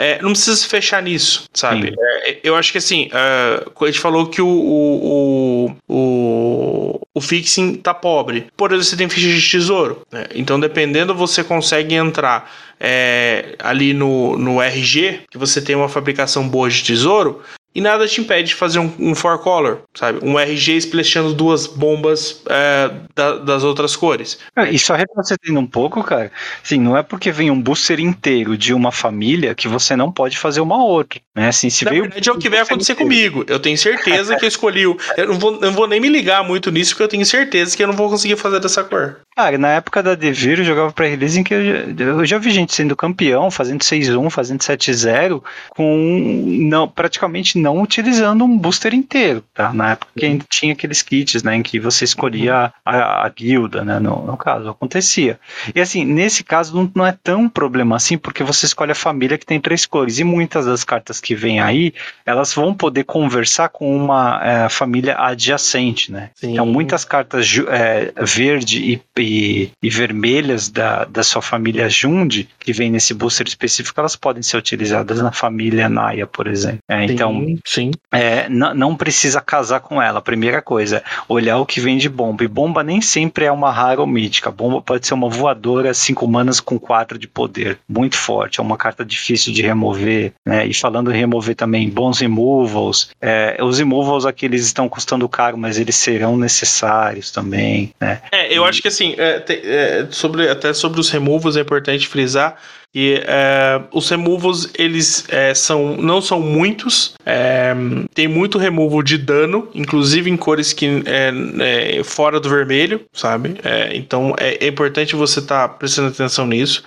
É, não precisa se fechar nisso, sabe? É, eu acho que assim, uh, a gente falou que o, o, o, o, fixing tá pobre. Por exemplo, você tem ficha de tesouro. Né? Então, dependendo, você consegue entrar é, ali no, no RG, que você tem uma fabricação boa de tesouro, e nada te impede de fazer um, um four color, sabe? Um RG splashando duas bombas é, da, das outras cores. É, e só retrocedendo um pouco, cara, assim, não é porque vem um booster inteiro de uma família que você não pode fazer uma outra, né? Assim, se Na veio verdade é o que vai acontecer inteiro. comigo. Eu tenho certeza que eu escolhi o... Eu não, vou, eu não vou nem me ligar muito nisso, porque eu tenho certeza que eu não vou conseguir fazer dessa cor. Cara, na época da Devir eu jogava pra release em que eu já, eu já vi gente sendo campeão, fazendo 6-1, fazendo 7-0, com não, praticamente não utilizando um booster inteiro, tá? Na época que ainda tinha aqueles kits, né, em que você escolhia a, a guilda, né, no, no, caso, acontecia. E assim, nesse caso não, não, é tão problema assim, porque você escolhe a família que tem três cores, e muitas das cartas que vêm aí, elas vão poder conversar com uma é, família adjacente, né? Sim. Então muitas cartas é, verde e, e, e, vermelhas da, da sua família Jund, que vem nesse booster específico, elas podem ser utilizadas na família Naya, por exemplo. É, então, Sim. É, não precisa casar com ela. Primeira coisa, olhar o que vem de bomba. E bomba nem sempre é uma rara ou mítica. Bomba pode ser uma voadora, cinco manas com quatro de poder. Muito forte. É uma carta difícil de remover. Né? E falando em remover também, bons removals. É, os removals aqui eles estão custando caro, mas eles serão necessários também. Né? É, eu e... acho que assim, é, tem, é, sobre, até sobre os removals é importante frisar e é, os removals, eles é, são, não são muitos, é, tem muito removal de dano, inclusive em cores que fora do vermelho, sabe? Então é, é, importante você estar tá prestando atenção nisso.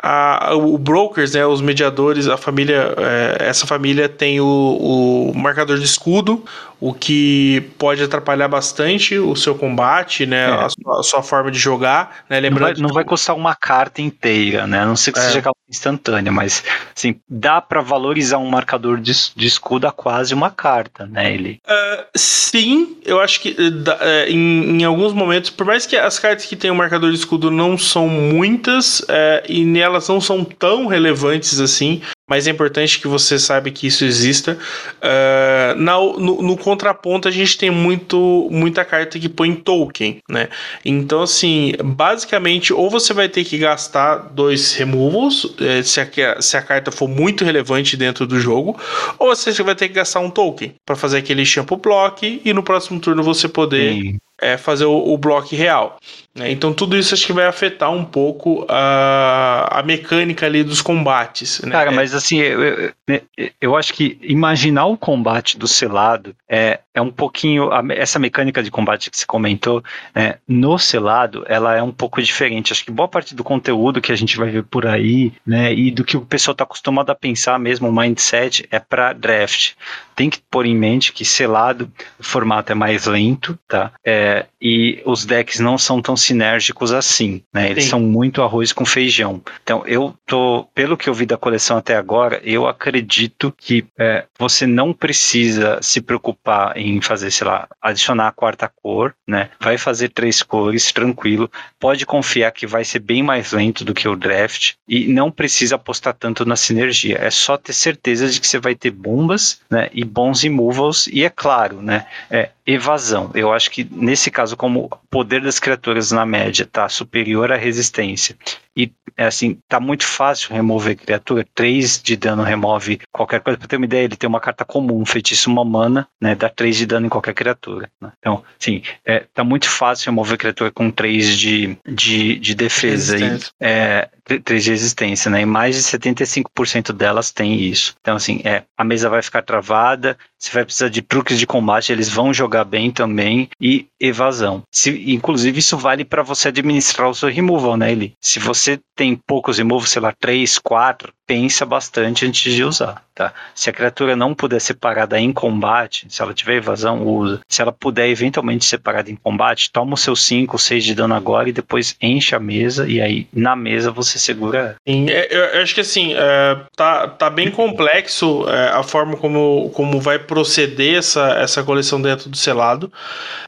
A, o brokers, né, os mediadores, a família, essa família tem o, o marcador de escudo, o que pode atrapalhar bastante o seu combate, né? É. A, sua, a, sua, forma de jogar, né? Lembrando não vai, não vai custar uma carta inteira, né? A não ser que é. seja aquela instantânea, mas assim, dá para valorizar um marcador de, de, escudo a quase uma carta, né? Ele. Uh, sim, eu acho que uh, em, em, alguns momentos, por mais que as cartas que tem o marcador de escudo não são muitas uh, e nelas não são tão relevantes assim, mas é importante que você saiba que isso exista. Uh, na, no, no, contraponto, a gente tem muito, muita carta que põe token, né? Então, assim, basicamente, ou você vai ter que gastar dois removals, eh, se, a, se a carta for muito relevante dentro do jogo, ou você vai ter que gastar um token para fazer aquele shampoo block e no próximo turno você poder é, fazer o, o bloco real. Né? Então tudo isso acho que vai afetar um pouco a, a mecânica ali dos combates. Né? Cara, mas assim, eu, eu, eu, acho que imaginar o combate do selado é, é um pouquinho. Essa mecânica de combate que você comentou, né, no selado, ela é um pouco diferente. Acho que boa parte do conteúdo que a gente vai ver por aí, né, e do que o pessoal está acostumado a pensar mesmo, o mindset, é para draft. tem que pôr em mente que selado o formato é mais lento, tá? É, e os decks não são tão sinérgicos assim, né? Eles Sim. são muito arroz com feijão. Então, eu tô, pelo que eu vi da coleção até agora, eu acredito que é, você não precisa se preocupar em fazer, sei lá, adicionar a quarta cor, né? Vai fazer três cores, tranquilo. Pode confiar que vai ser bem mais lento do que o draft e não precisa apostar tanto na sinergia. É só ter certeza de que você vai ter bombas, né? E bons removals e é claro, né? É, evasão. Eu acho que nesse caso, como o poder das criaturas na média está superior à resistência e assim, tá muito fácil remover criatura, 3 de dano remove qualquer coisa, pra ter uma ideia, ele tem uma carta comum, feitiço uma mana, né, dá 3 de dano em qualquer criatura, né? então, sim, é, tá muito fácil remover criatura com 3 de, de, de defesa e, é, 3 de resistência, né, e mais de 75% delas tem isso, então assim, é, a mesa vai ficar travada, você vai precisar de truques de combate, eles vão jogar bem também, e evasão, Se, inclusive isso vale para você administrar o seu removal, né, ele, se você você tem poucos removes, sei lá, 3, 4, pensa bastante antes de usar, tá? Se a criatura não puder ser parada em combate, se ela tiver evasão, usa. Se ela puder eventualmente ser parada em combate, toma os seus 5, 6 de dano agora e depois enche a mesa e aí na mesa você segura. Sim, é, eu acho que assim, é, tá, tá bem complexo é, a forma como, como vai proceder essa, essa coleção dentro do selado.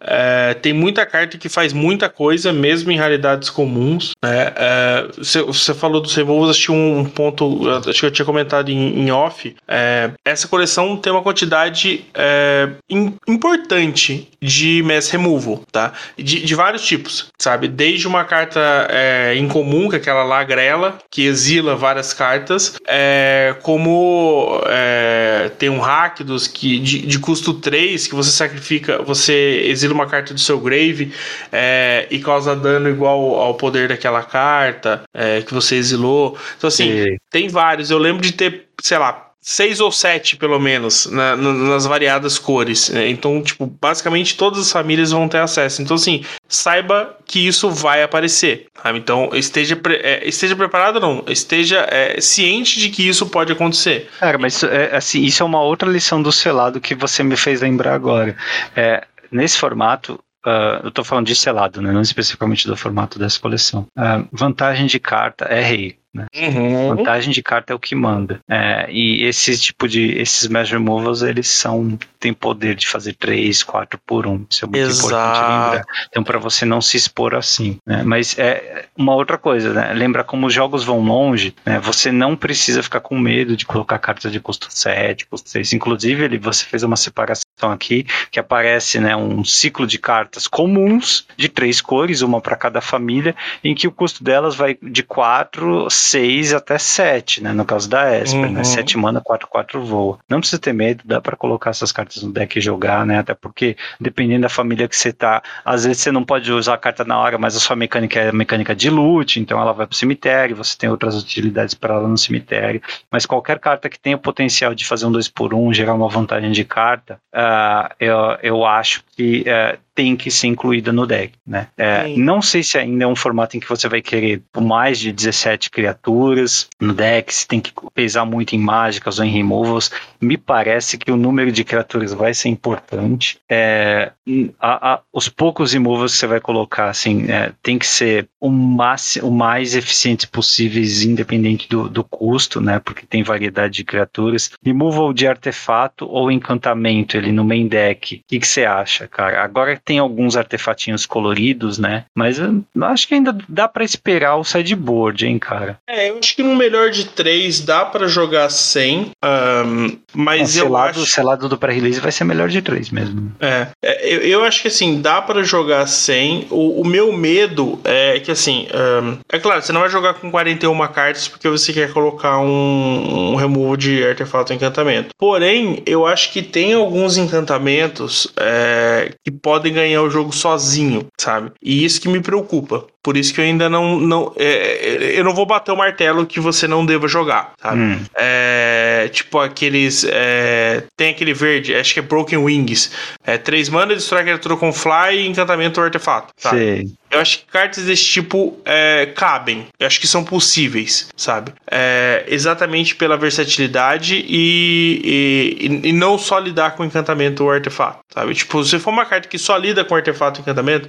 É, tem muita carta que faz muita coisa, mesmo em raridades comuns. Né? É, você, você falou dos removals, acho que um ponto acho que eu tinha comentado em, em off, é, essa coleção tem uma quantidade é, in, importante de mass removal, tá? De, de, vários tipos, sabe? Desde uma carta é, incomum, que é aquela lá grela, que exila várias cartas, é, como é, tem um Rakdos que de, de, custo 3, que você sacrifica, você exila uma carta do seu grave é, e causa dano igual ao poder daquela carta que você exilou. Então, assim, tem vários. Eu lembro de ter, sei lá, seis ou sete, pelo menos, na, na, nas variadas cores. Né? Então, tipo, basicamente todas as famílias vão ter acesso. Então, assim, saiba que isso vai aparecer. Então, esteja, é, esteja preparado não, esteja é, ciente de que isso pode acontecer. Cara, mas é, assim, isso é uma outra lição do selado que você me fez lembrar agora. É, nesse formato, Uh, eu estou falando de selado, né? não especificamente do formato dessa coleção. Uh, vantagem de carta é rei. Né? Uhum. Vantagem de carta é o que manda. É, e esse tipo de. Esses Mass Removals, eles são. tem poder de fazer 3, 4 por 1. Isso é muito Exato. importante lembrar. Então, para você não se expor assim. Né? Mas é uma outra coisa, né? Lembra como os jogos vão longe, né? Você não precisa ficar com medo de colocar cartas de custo 7, custo 6. Inclusive, ele, você fez uma separação aqui que aparece né, um ciclo de cartas comuns de três cores, uma para cada família, em que o custo delas vai de 4, 6 até 7, né? No caso da Esper, né? uhum. né? 7 mana, 4, 4 voa. Não precisa ter medo, dá para colocar essas cartas no deck e jogar, né? Até porque, dependendo da família que você tá, às vezes você não pode usar a carta na hora, mas a sua mecânica é mecânica de loot, então ela vai pro cemitério, você tem outras utilidades para ela no cemitério. Mas qualquer carta que tenha o potencial de fazer um 2 por 1 um, gerar uma vantagem de carta, uh, eu, eu acho que uh, tem que ser incluída no deck, né? É, não sei se ainda é um formato em que você vai querer mais de 17 criaturas no deck, se tem que pesar muito em mágicas ou em removals. Me parece que o número de criaturas vai ser importante. É, a, a, os poucos removals que você vai colocar, assim, é, tem que ser o, máximo, o mais eficientes possíveis, independente do, do custo, né? Porque tem variedade de criaturas. Removal de artefato ou encantamento ele no main deck. O que, que você acha, cara? Agora tem alguns artefatinhos coloridos, né? Mas eu acho que ainda dá para esperar o sideboard, hein, cara? É, eu acho que no melhor de três dá para jogar sem, um, mas eu selado, acho... O selado do pré-release vai ser melhor de três mesmo. É, é eu, eu, acho que assim, dá para jogar sem. O, o, meu medo é que assim, um, é claro, você não vai jogar com 41 cartas porque você quer colocar um, um removal de artefato encantamento. Porém, eu acho que tem alguns encantamentos é, que podem ganhar o jogo sozinho, sabe? E isso que me preocupa. Por isso que eu ainda não. não é, é, eu não vou bater o martelo que você não deva jogar, sabe? Hum. É, tipo aqueles. É, tem aquele verde, acho que é Broken Wings. É, três mana, destrói a criatura com fly e encantamento ou artefato. Sabe? Sim. Eu acho que cartas desse tipo é, cabem. Eu acho que são possíveis, sabe? É, exatamente pela versatilidade e, e, e, não só lidar com encantamento ou artefato, sabe? Tipo, se for uma carta que só lida com artefato e encantamento,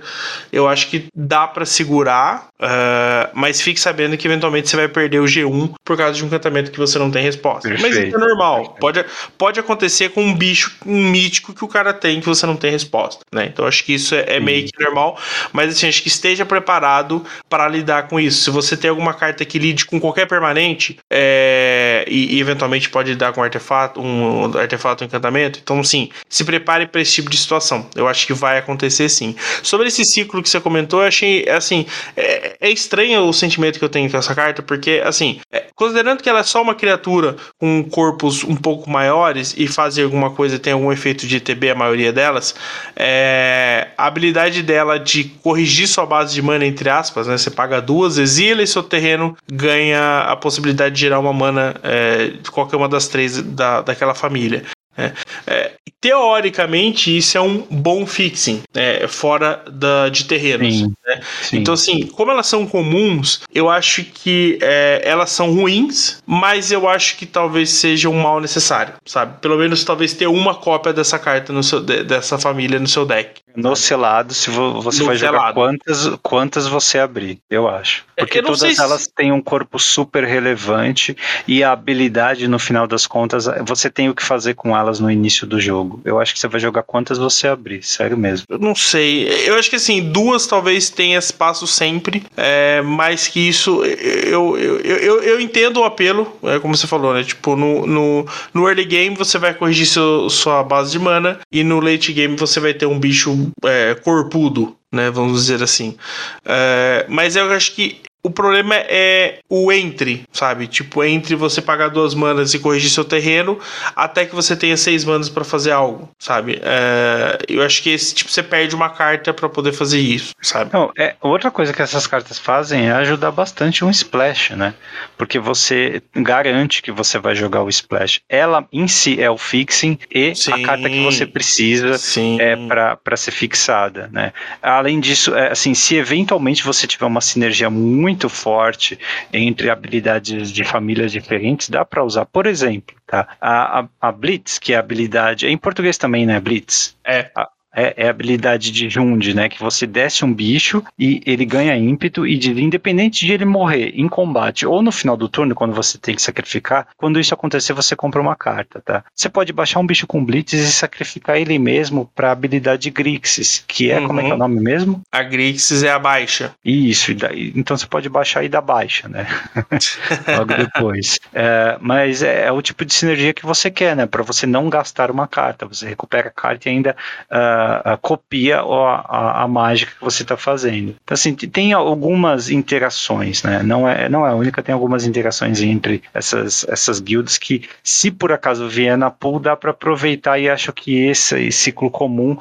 eu acho que dá para segurar, uh, mas fique sabendo que eventualmente você vai perder o G1 por causa de um encantamento que você não tem resposta. Perfeito. Mas isso é normal. Pode, pode acontecer com um bicho um mítico que o cara tem que você não tem resposta, né? Então acho que isso é, é meio que normal, mas assim, acho que esteja preparado para lidar com isso. Se você tem alguma carta que lide com qualquer permanente é, e, e, eventualmente pode lidar com um artefato, um artefato, um encantamento, então sim, se prepare para esse tipo de situação. Eu acho que vai acontecer sim. Sobre esse ciclo que você comentou, eu achei assim é, é estranho o sentimento que eu tenho com essa carta, porque assim, é, considerando que ela é só uma criatura com corpos um pouco maiores e fazer alguma coisa tem algum efeito de TB, a maioria delas, é, a habilidade dela de corrigir sua base de mana, entre aspas, né? Você paga duas, exila e seu terreno ganha a possibilidade de gerar uma mana é, de qualquer uma das três da, daquela família. É, é, teoricamente, isso é um bom fixing, né, fora da, de terrenos. Sim, né? sim. Então, assim, como elas são comuns, eu acho que é, elas são ruins, mas eu acho que talvez seja um mal necessário, sabe? Pelo menos talvez ter uma cópia dessa carta no seu, dessa família no seu deck. No selado, se você no vai selado. jogar quantas, quantas você abrir, eu acho. É Porque todas elas se... têm um corpo super relevante e a habilidade, no final das contas, você tem o que fazer com elas no início do jogo. Eu acho que você vai jogar quantas você abrir, sério mesmo. Eu não sei. Eu acho que assim, duas talvez tenha espaço sempre, é, mais que isso, eu, eu, eu, eu entendo o apelo, é, como você falou, né? Tipo, no, no, no early game você vai corrigir seu, sua base de mana e no late game você vai ter um bicho é, corpudo, né? Vamos dizer assim. É, mas eu acho que o problema é o entre, sabe? Tipo, entre você pagar duas manas e corrigir seu terreno, até que você tenha seis manas para fazer algo, sabe? É, eu acho que esse tipo você perde uma carta para poder fazer isso, sabe? Não, é, outra coisa que essas cartas fazem é ajudar bastante um splash, né? Porque você garante que você vai jogar o splash. Ela em si é o fixing e Sim. a carta que você precisa Sim. é para ser fixada, né? Além disso, é, assim, se eventualmente você tiver uma sinergia muito muito forte entre habilidades de famílias diferentes, dá para usar. Por exemplo, tá? A, a, a, Blitz, que é a habilidade. Em português também, né? Blitz. É. A, é, é, a habilidade de Jund, né? Que você desce um bicho e ele ganha ímpeto e de, independente de ele morrer em combate ou no final do turno, quando você tem que sacrificar, quando isso acontecer, você compra uma carta, tá? Você pode baixar um bicho com Blitz e sacrificar ele mesmo para a habilidade Grixis, que é, uhum. como é que é o nome mesmo? A Grixis é a baixa. Isso, daí, então você pode baixar e dar baixa, né? Logo depois. É, mas é, é, o tipo de sinergia que você quer, né? Para você não gastar uma carta, você recupera a carta e ainda. Uh, a, copia a, a, a, mágica que você está fazendo. Então, assim, tem algumas interações, né? Não é, não é a única, tem algumas interações entre essas, essas guildas que, se por acaso vier na pool, dá para aproveitar e acho que esse ciclo comum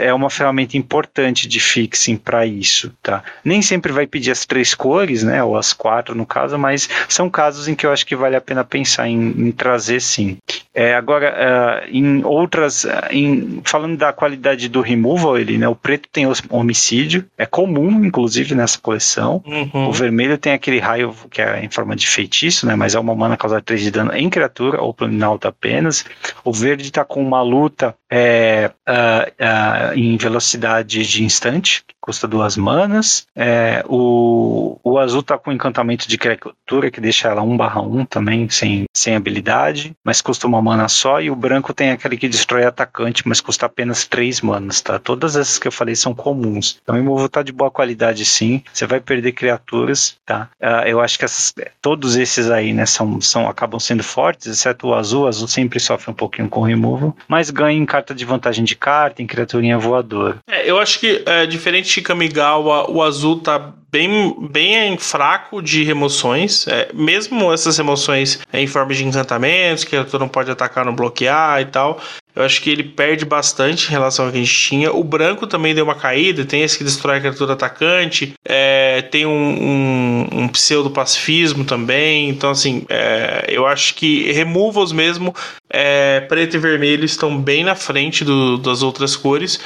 é uma ferramenta importante de fixing para isso, tá? Nem sempre vai pedir as três cores, né? Ou as quatro no caso, mas são casos em que eu acho que vale a pena pensar em, em trazer sim. É, agora, uh, em outras, uh, em, falando da qualidade do removal, ele, né, o preto tem homicídio, é comum, inclusive, nessa coleção. Uhum. O vermelho tem aquele raio que é em forma de feitiço, né, mas é uma mana causar 3 de dano em criatura ou planalto apenas. O verde está com uma luta é, uh, em velocidade de instante, custa duas manas. É, o, o azul tá com encantamento de criatura, que deixa ela 1 barra 1 também, sem, sem habilidade, mas custa uma mana só. E o branco tem aquele que destrói atacante, mas custa apenas 3 manas, tá? Todas essas que eu falei são comuns. Então removal tá de boa qualidade sim. Você vai perder criaturas, tá? Uh, eu acho que essas, todos esses aí, né, são, são, acabam sendo fortes, exceto o azul. O azul sempre sofre um pouquinho com o removal, mas ganha em carta de vantagem de carta, em criaturinha voadora. É, eu acho que é diferente de Kamigawa, o azul tá bem, bem fraco de remoções. É, mesmo essas remoções em forma de encantamentos, que criatura não pode atacar, não bloquear e tal. Eu acho que ele perde bastante em relação ao que a gente tinha. O branco também deu uma caída, tem esse que destrói a criatura atacante, é, tem um, um, um pseudo-pacifismo também. Então, assim, é, eu acho que removals mesmo, é, preto e vermelho estão bem na frente do, das outras cores.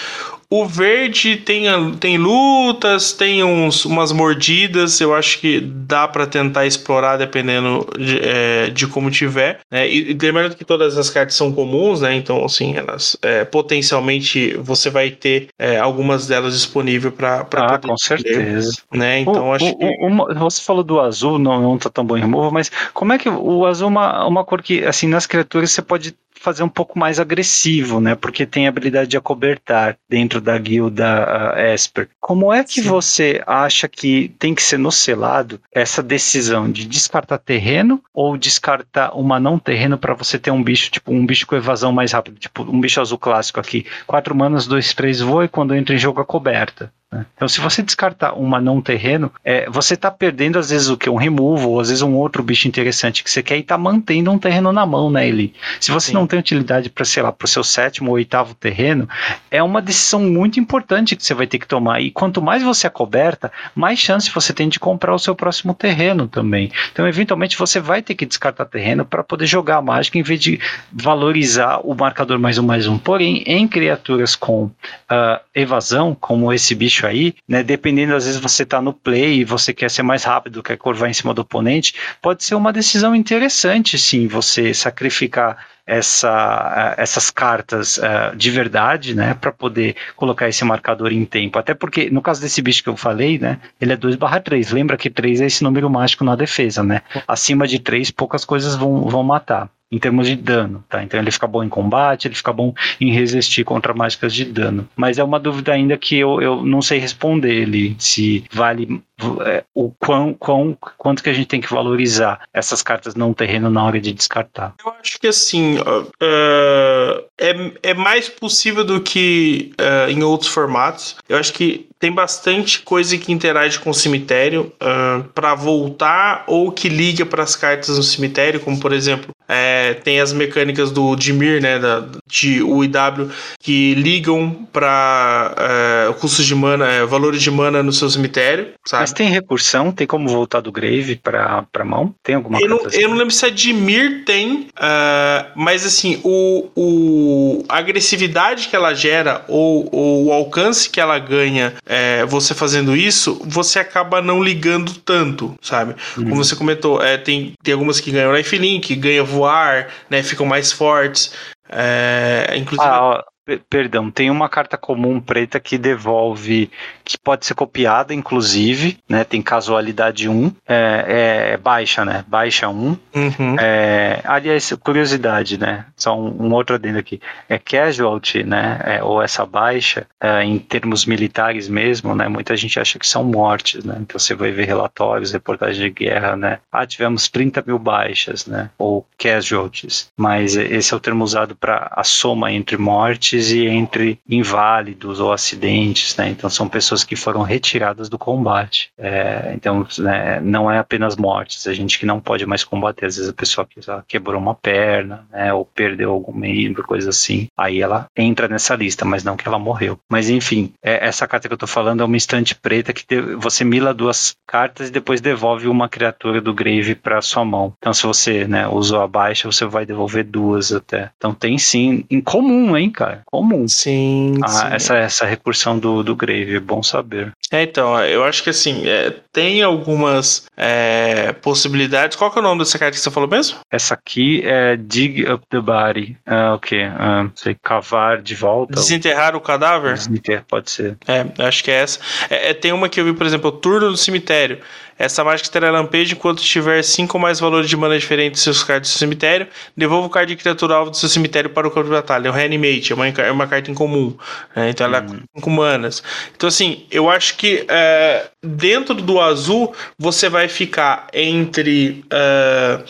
O verde tem, tem lutas, tem uns, umas mordidas, eu acho que dá para tentar explorar dependendo de, é, de como tiver. Né? E, e, lembrando que todas as cartas são comuns, né? Então, assim, elas é, potencialmente você vai ter é, algumas delas disponíveis para Ah, com certeza. Né? Então, o, acho o, que. Uma, você falou do azul, não, não tá tão bom em removal, mas como é que o azul é uma, uma cor que, assim, nas criaturas você pode fazer um pouco mais agressivo, né? Porque tem a habilidade de acobertar dentro da guilda uh, Esper. Como é que Sim. você acha que tem que ser no selado essa decisão de descartar terreno ou descartar uma não terreno para você ter um bicho, tipo um bicho com evasão mais rápido, tipo um bicho azul clássico aqui, quatro manas, dois, três voa e quando entra em jogo a coberta. Então, se você descartar uma não terreno, é, você está perdendo às vezes o que? Um removal, ou às vezes um outro bicho interessante que você quer e está mantendo um terreno na mão, né, Eli? Se você Sim. não tem utilidade para, sei lá, para o seu sétimo ou oitavo terreno, é uma decisão muito importante que você vai ter que tomar. E quanto mais você é coberta, mais chance você tem de comprar o seu próximo terreno também. Então, eventualmente, você vai ter que descartar terreno para poder jogar a mágica em vez de valorizar o marcador mais um mais um. Porém, em criaturas com uh, evasão, como esse bicho aí, né? Dependendo, às vezes você está no play e você quer ser mais rápido, quer curvar em cima do oponente, pode ser uma decisão interessante, sim, você sacrificar essa, eh, essas cartas uh, de verdade, né, para poder colocar esse marcador em tempo. Até porque, no caso desse bicho que eu falei, né, ele é 2/3. Lembra que 3 é esse número mágico na defesa, né? Acima de 3, poucas coisas vão, vão matar em termos de dano, tá? Então ele fica bom em combate, ele fica bom em resistir contra mágicas de dano. Mas é uma dúvida ainda que eu, eu não sei responder ele, se vale é, o quão, quão, quanto que a gente tem que valorizar essas cartas não terreno na hora de descartar. Eu acho que assim uh, é, é mais possível do que uh, em outros formatos. Eu acho que tem bastante coisa que interage com o cemitério uh, para voltar ou que liga para as cartas no cemitério, como por exemplo, é, tem as mecânicas do Dimir, né, da, de UIW, que ligam para é, custos de mana, é, valores de mana no seu cemitério, sabe? Mas tem recursão? Tem como voltar do Grave para mão? Tem alguma eu não, assim? eu não lembro se a Dimir tem, uh, mas assim, o, o, a agressividade que ela gera ou, ou o alcance que ela ganha é, você fazendo isso, você acaba não ligando tanto, sabe? Uhum. Como você comentou, é, tem, tem algumas que ganham lifelink, ganha voar, né? Ficam mais fortes. É, inclusive. Ah, perdão, tem uma carta comum preta que devolve, que pode ser copiada, inclusive, né? Tem casualidade 1, é, é baixa, né? Baixa 1. Uhum. É, aliás, curiosidade, né? Só um, um, outro adendo aqui. É casualty, né? É, ou essa baixa, é, em termos militares mesmo, né? Muita gente acha que são mortes, né? Então você vai ver relatórios, reportagens de guerra, né? Ah, tivemos 30 mil baixas, né? Ou casualties. Mas esse é o termo usado para a soma entre mortes e entre inválidos ou acidentes, né? Então são pessoas que foram retiradas do combate. É, então né, não é apenas mortes, a gente que não pode mais combater. Às vezes a pessoa que quebrou uma perna, né? Ou perdeu algum membro, coisa assim. Aí ela entra nessa lista, mas não que ela morreu. Mas enfim, é, essa carta que eu tô falando é uma estante preta que te, você mila duas cartas e depois devolve uma criatura do grave para sua mão. Então se você né, usou a baixa, você vai devolver duas até. Então tem sim, em comum, hein, cara? Comum. Sim, ah, sim. Essa, essa recursão do, do Grave, é bom saber. É, então, eu acho que assim, é, tem algumas é, possibilidades. Qual que é o nome dessa carta que você falou mesmo? Essa aqui é Dig Up the Body. Ah, o que? Ah, sei, cavar de volta. Desenterrar o cadáver? Desenterrar, pode ser. É, acho que é essa. É, é, tem uma que eu vi, por exemplo, o Turno do Cemitério. Essa mágica terá lampejo enquanto tiver 5 ou mais valores de mana diferentes dos seus cards do seu cemitério. Devolva o card de criatura alvo do seu cemitério para o campo de batalha. É o Reanimate, é uma, é uma carta incomum. Né? Então ela hum. é com manas. Então, assim, eu acho que é, dentro do azul você vai ficar entre é,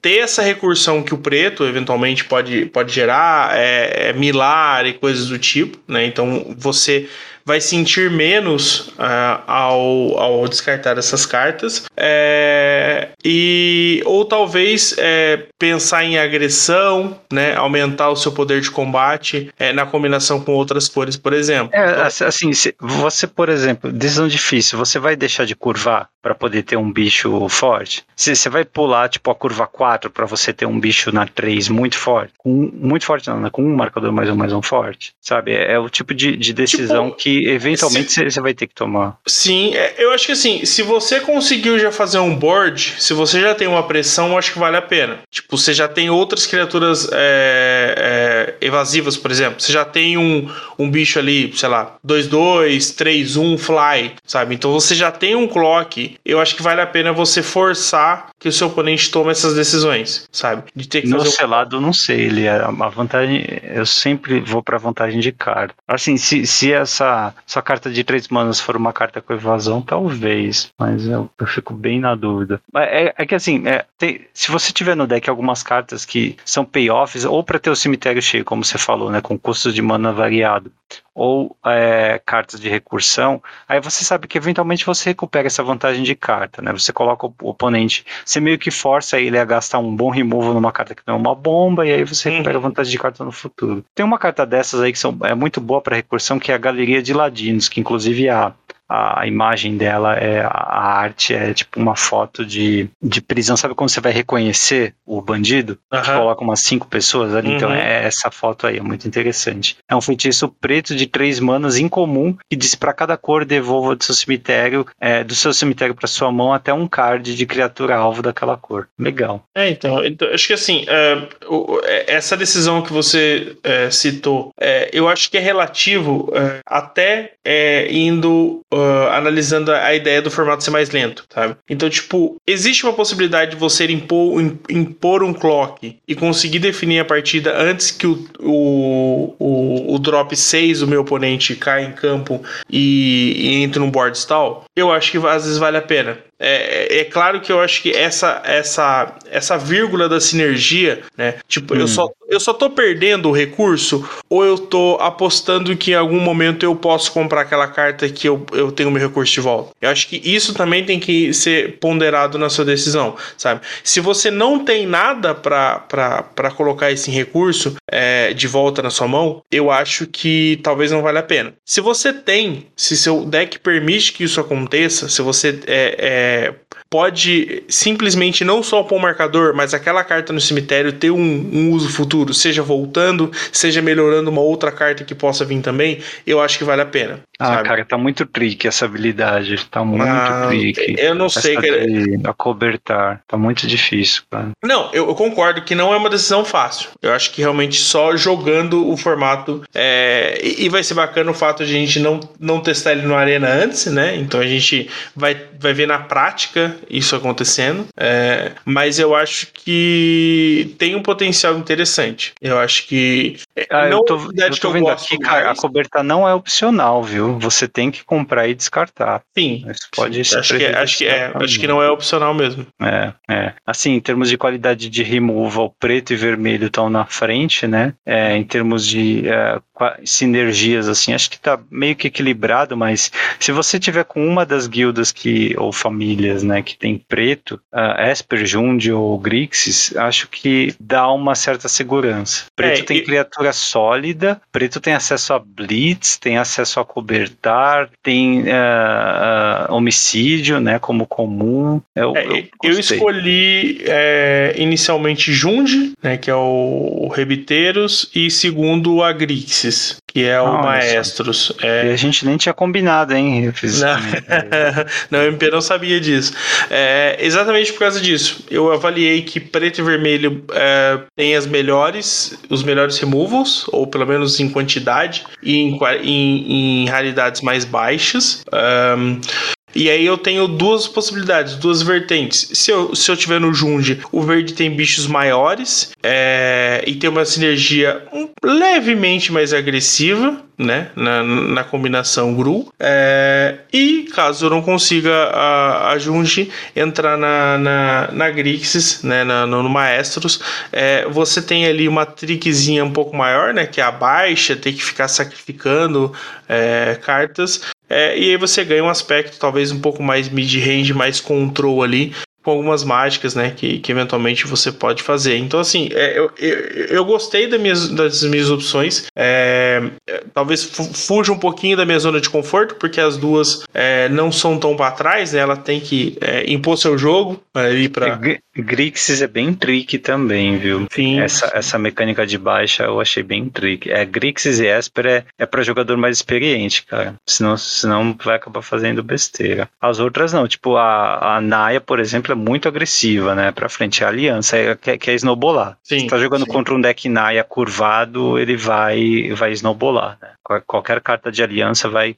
ter essa recursão que o preto eventualmente pode, pode gerar, é, é milar e coisas do tipo. Né? Então você vai sentir menos uh, ao, ao descartar essas cartas. É, e ou talvez é, pensar em agressão, né, aumentar o seu poder de combate é, na combinação com outras cores, por exemplo. É, assim, você, por exemplo, decisão difícil, você vai deixar de curvar para poder ter um bicho forte? Você vai pular tipo a curva 4 para você ter um bicho na 3 muito forte? Com, muito forte não, né? com um marcador mais um mais um forte, sabe? É, é o tipo de, de decisão tipo, que eventualmente você vai ter que tomar. Sim, é, eu acho que assim, se você conseguiu já fazer um board, se você já tem uma pressão, eu acho que vale a pena. Tipo, você já tem outras criaturas é, é, evasivas, por exemplo. Você já tem um, um bicho ali, sei lá, 2-2, 3-1, fly, sabe? Então você já tem um clock. Eu acho que vale a pena você forçar que o seu oponente tome essas decisões, sabe? De ter que no fazer. Selado, um... não sei. Ele é uma vantagem. Eu sempre vou pra vantagem de carta. Assim, se, se essa sua carta de três manas for uma carta com evasão, talvez. Mas eu, eu fico bem na dúvida. É, é que assim, é, tem, se você tiver no deck algumas cartas que são payoffs, ou para ter o cemitério cheio, como você falou, né? Com custos de mana variado, ou é, cartas de recursão, aí você sabe que eventualmente você recupera essa vantagem de carta, né? Você coloca o oponente, você meio que força ele a gastar um bom removal numa carta que não é uma bomba, e aí você recupera a vantagem de carta no futuro. Tem uma carta dessas aí que são, é muito boa para recursão, que é a Galeria de Ladinos, que inclusive a a imagem dela é a arte é tipo uma foto de, de prisão. Sabe como você vai reconhecer o bandido? Uhum. Coloca umas cinco pessoas ali. Então, uhum. Então é essa foto aí, é muito interessante. É um feitiço preto de três manas incomum que diz para cada cor devolva do seu cemitério, é, do seu cemitério para sua mão até um card de criatura alvo daquela cor. Legal. É, então, então acho que assim, é, essa decisão que você é, citou, é, eu acho que é relativo é, até é, indo uh, analisando a ideia do formato ser mais lento, sabe? Então, tipo, existe uma possibilidade de você impor, impor um clock e conseguir definir a partida antes que o, o, o, o drop 6 do meu oponente caia em campo e, e entre num board stall? Eu acho que às vezes vale a pena. É, é, claro que eu acho que essa essa essa vírgula da sinergia, né? Tipo, hum. eu só eu só tô perdendo o recurso ou eu tô apostando que em algum momento eu posso comprar aquela carta que eu, eu tenho meu recurso de volta. Eu acho que isso também tem que ser ponderado na sua decisão, sabe? Se você não tem nada para colocar esse recurso é, de volta na sua mão, eu acho que talvez não vale a pena. Se você tem, se seu deck permite que isso aconteça, se você é, é é, pode simplesmente não só pôr o marcador, mas aquela carta no cemitério ter um, um, uso futuro, seja voltando, seja melhorando uma outra carta que possa vir também, eu acho que vale a pena. Ah, sabe? cara, tá muito tricky essa habilidade. Tá muito ah, tricky. Eu não essa sei, cara. Acobertar. Tá muito difícil, cara. Não, eu, eu, concordo que não é uma decisão fácil. Eu acho que realmente só jogando o formato. É, e, e, vai ser bacana o fato de a gente não, não testar ele no Arena antes, né? Então a gente vai, vai ver na prática isso acontecendo. É, mas eu acho que tem um potencial interessante. Eu acho que. É, ah, não eu tô, eu tô vendo aqui, cara, a coberta não é opcional, viu? Você tem que comprar e descartar. Sim. Isso pode sim. Acho, que, é, acho, que é, acho que não é opcional mesmo. É, é. Assim, em termos de qualidade de removal, preto e vermelho estão na frente, né? É, em termos de é, sinergias, assim, acho que tá meio que equilibrado, mas se você tiver com uma das guildas que, ou famílias, né, que tem preto, uh, Esper, Jund ou Grixis, acho que dá uma certa segurança. Preto é, tem e... criatura sólida, preto tem acesso a Blitz, tem acesso a cobertar, tem uh, uh, homicídio, né, como comum. Eu, é, eu, eu escolhi é, inicialmente Jund, né, que é o, o Rebiteiros, e segundo a Grixis que é o Maestros. É... E a gente nem tinha combinado, hein? não, não, o MP não sabia disso. É, exatamente por causa disso. Eu avaliei que preto e vermelho é, tem as melhores, os melhores removals, ou pelo menos em quantidade, e em, em, em raridades mais baixas. Um, E aí eu tenho duas possibilidades, duas vertentes. Se eu, se eu tiver no Junge, o verde tem bichos maiores é, e tem uma sinergia levemente mais agressiva, né? Na, na combinação GRU. É, e caso eu não consiga a, a entrar na, na, na Grixis, né? Na, no, no Maestros, é, você tem ali uma trickzinha um pouco maior, né? Que é a baixa, tem que ficar sacrificando é, cartas. É, e aí você ganha um aspecto talvez um pouco mais mid-range, mais control ali, com algumas mágicas, né, que, que eventualmente você pode fazer. Então, assim, é, eu, eu, eu, gostei das minhas, das minhas opções. É, talvez fuja um pouquinho da minha zona de conforto, porque as duas é, não são tão para trás, né? Ela tem que é, impor seu jogo ali para. Grixis é bem tricky também, viu? Sim. Essa, essa mecânica de baixa eu achei bem tricky. É, Grixis e Esper é, é para jogador mais experiente, cara. Senão, senão vai acabar fazendo besteira. As outras não, tipo a, a Naya, por exemplo, é muito agressiva, né? Pra frente. A aliança é, quer, quer snowbolar. Sim, Você tá jogando sim. contra um deck Naya curvado, ele vai, vai snowbolar, né? Qualquer carta de aliança vai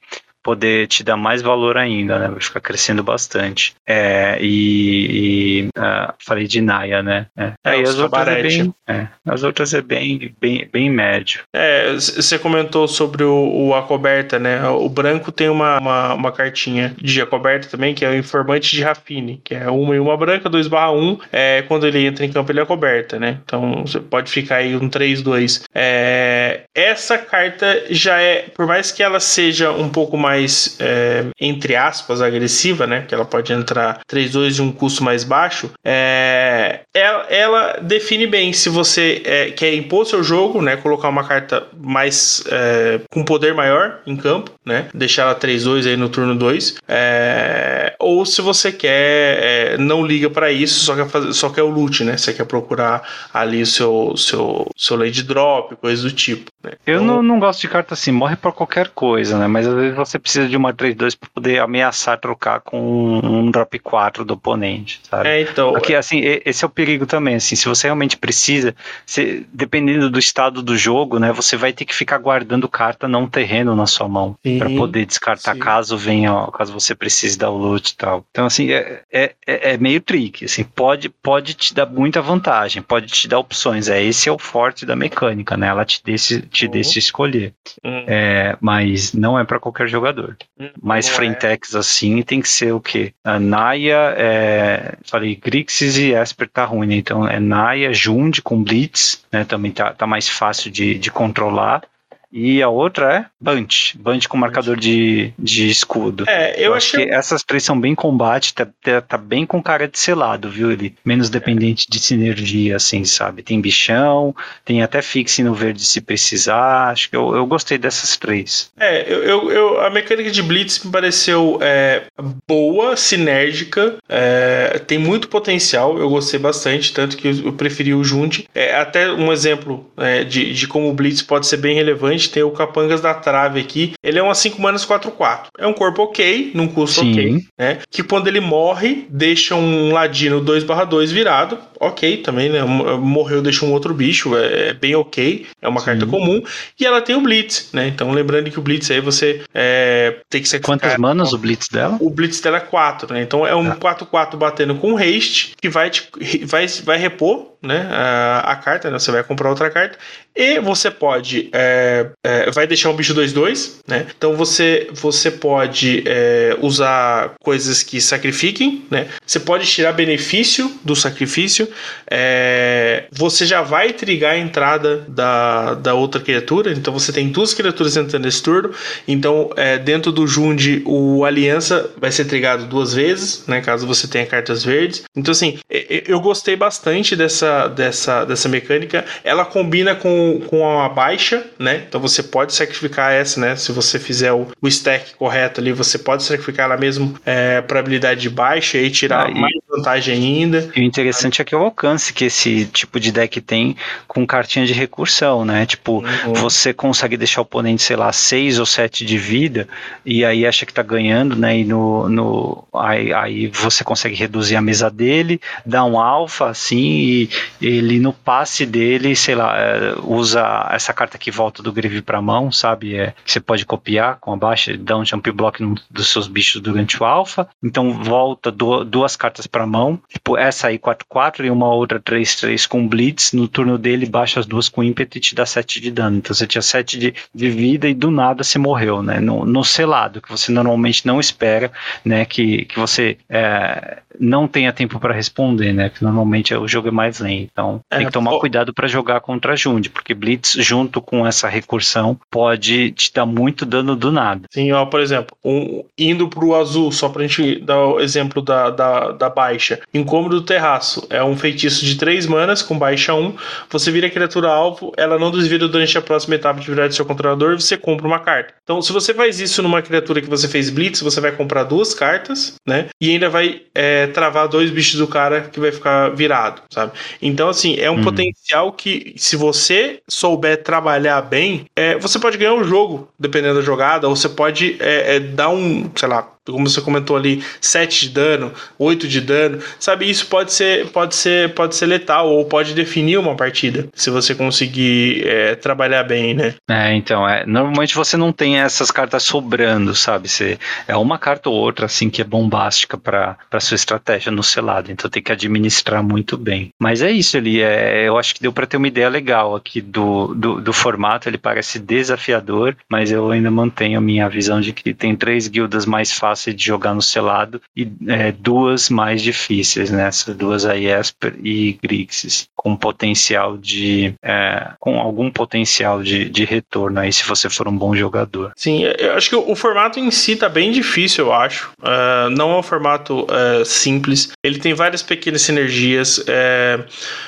poder te dar mais valor ainda, né? Vai ficar crescendo bastante. É, e, e uh, falei de Naya, né? É. É, as, outras é bem, é, as outras é bem, bem, bem médio. É, você comentou sobre o, o Acoberta, né? O branco tem uma, uma, uma, cartinha de Acoberta também, que é o Informante de Rafine, que é uma e uma branca, 2 barra 1. É, quando ele entra em campo, ele é coberta, né? Então você pode ficar aí um 3-2. É, essa carta já é, por mais que ela seja um pouco mais mais, é, entre aspas, agressiva, né? Que ela pode entrar 3-2 de um custo mais baixo. É, ela, ela, define bem se você é, quer impor seu jogo, né? Colocar uma carta mais é, com poder maior em campo, né? Deixar ela 3-2 aí no turno 2. É, ou se você quer, é, não liga para isso, só quer, fazer, só quer o loot, né? Você quer procurar ali o seu, seu, seu late drop, coisa do tipo. Eu então, não, não gosto de carta assim, morre por qualquer coisa, né? Mas às vezes você precisa de uma 3-2 para poder ameaçar trocar com um drop 4 do oponente, sabe? É, então. Aqui, assim, esse é o perigo também, assim, se você realmente precisa, se, dependendo do estado do jogo, né, você vai ter que ficar guardando carta não terreno na sua mão para poder descartar sim. caso venha, caso você precise dar o loot e tal. Então, assim, é, é, é, é meio tricky, assim, pode, pode te dar muita vantagem, pode te dar opções, é, esse é o forte da mecânica, né, ela te deixa, te uhum. deixa escolher, uhum. é, mas não é para qualquer jogador jogador. Hum, Mais frentex é. assim tem que ser o quê? A Naya, é, falei, Grixis e Esper tá ruim, né? Então é Naya, Jund com Blitz, né? Também tá, tá mais fácil de, de controlar. E a outra é Bunch, Bunch com marcador de, de escudo. É, eu, eu acho que essas três são bem combate, tá, tá, tá, bem com cara de selado, viu? Ele menos dependente de sinergia, assim, sabe? Tem bichão, tem até fixe no verde se precisar. Acho que eu, eu gostei dessas três. É, eu, eu, eu a mecânica de Blitz me pareceu é, boa, sinérgica, é, tem muito potencial, eu gostei bastante, tanto que eu, preferi o Junt. É, até um exemplo é, de, de como o Blitz pode ser bem relevante gente tem o Capangas da Trave aqui. Ele é uma 5 manas 4-4. É um corpo ok, num custo Sim. ok, né? Que quando ele morre, deixa um ladino 2/2 virado. Ok, também, né? Morreu, deixa um outro bicho. É, é bem ok. É uma Sim. carta comum. E ela tem o Blitz, né? Então, lembrando que o Blitz aí você é, tem que ser. Quantas manas o Blitz dela? O Blitz dela é 4, né? Então é um 4-4 batendo com haste que vai, te, vai, vai repor né, a, a carta, né, você vai comprar outra carta e você pode é, é, vai deixar um bicho 2-2, né? Então você você pode é, usar coisas que sacrifiquem, né? Você pode tirar benefício do sacrifício. É, você já vai trigar a entrada da, da outra criatura. Então você tem duas criaturas entrando nesse turno. Então é, dentro do Jund o Aliança vai ser trigado duas vezes, né? Caso você tenha cartas verdes. Então assim eu gostei bastante dessa dessa, dessa, mecânica, ela combina com, com a baixa, né? Então você pode sacrificar essa, né? Se você fizer o, o stack correto ali, você pode sacrificar ela mesmo é, para habilidade de baixa e tirar Aí. mais vantagem ainda. E o interessante é que é o alcance que esse tipo de deck tem com cartinha de recursão, né? Tipo, uhum. você consegue deixar o oponente, sei lá, 6 ou 7 de vida e aí acha que tá ganhando, né? E no, no aí, aí você consegue reduzir a mesa dele, dar um alfa assim e ele no passe dele, sei lá, é, usa essa carta que volta do escrevi para mão, sabe? É, que você pode copiar com a baixa, dá um jump block no, dos seus bichos durante o alpha. Então volta do, duas cartas para mão, tipo essa aí 4-4 e uma outra 3-3 com blitz. No turno dele, baixa as duas com ímpeto e te dá 7 de dano. Então você tinha 7 de, de vida e do nada você morreu, né? No, no selado, que você normalmente não espera, né? Que, que você é, não tenha tempo para responder, né? Que normalmente o jogo é mais lento. Então é, tem que tomar cuidado para jogar contra Jund, porque Blitz junto com essa recursão pode te dar muito dano do nada. Sim, ó, por exemplo, um, indo pro azul, só pra gente dar o exemplo da, da, da baixa. Incômodo do terraço é um feitiço de 3 manas com baixa 1. Você vira a criatura alvo, ela não desvira durante a próxima etapa de virar do seu controlador e você compra uma carta. Então, se você faz isso numa criatura que você fez Blitz, você vai comprar duas cartas, né? E ainda vai é, travar dois bichos do cara que vai ficar virado, sabe? Então, assim, é um uhum. potencial que, se você souber trabalhar bem, é, você pode ganhar um jogo, dependendo da jogada, ou você pode é, é dar um, sei lá, como você comentou ali, 7 de dano, 8 de dano, sabe? Isso pode ser, pode ser, pode ser letal ou pode definir uma partida, se você conseguir é, trabalhar bem, né? É, então, é, normalmente você não tem essas cartas sobrando, sabe? Você, é uma carta ou outra, assim, que é bombástica para sua estratégia no selado, então tem que administrar muito bem. Mas é isso, ele é, eu acho que deu para ter uma ideia legal aqui do, do, do formato, ele parece desafiador, mas eu ainda mantenho a minha visão de que tem três guildas mais fáceis fácil de jogar no selado e é, duas mais difíceis, né? Essas duas aí, Esper e Grixis, com potencial de. É, com algum potencial de, de retorno aí, se você for um bom jogador. Sim, eu acho que o, formato em si tá bem difícil, eu acho. Uh, não é um formato uh, simples. Ele tem várias pequenas sinergias uh,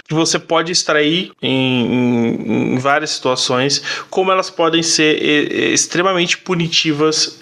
que você pode extrair em, em, em, várias situações, como elas podem ser extremamente punitivas,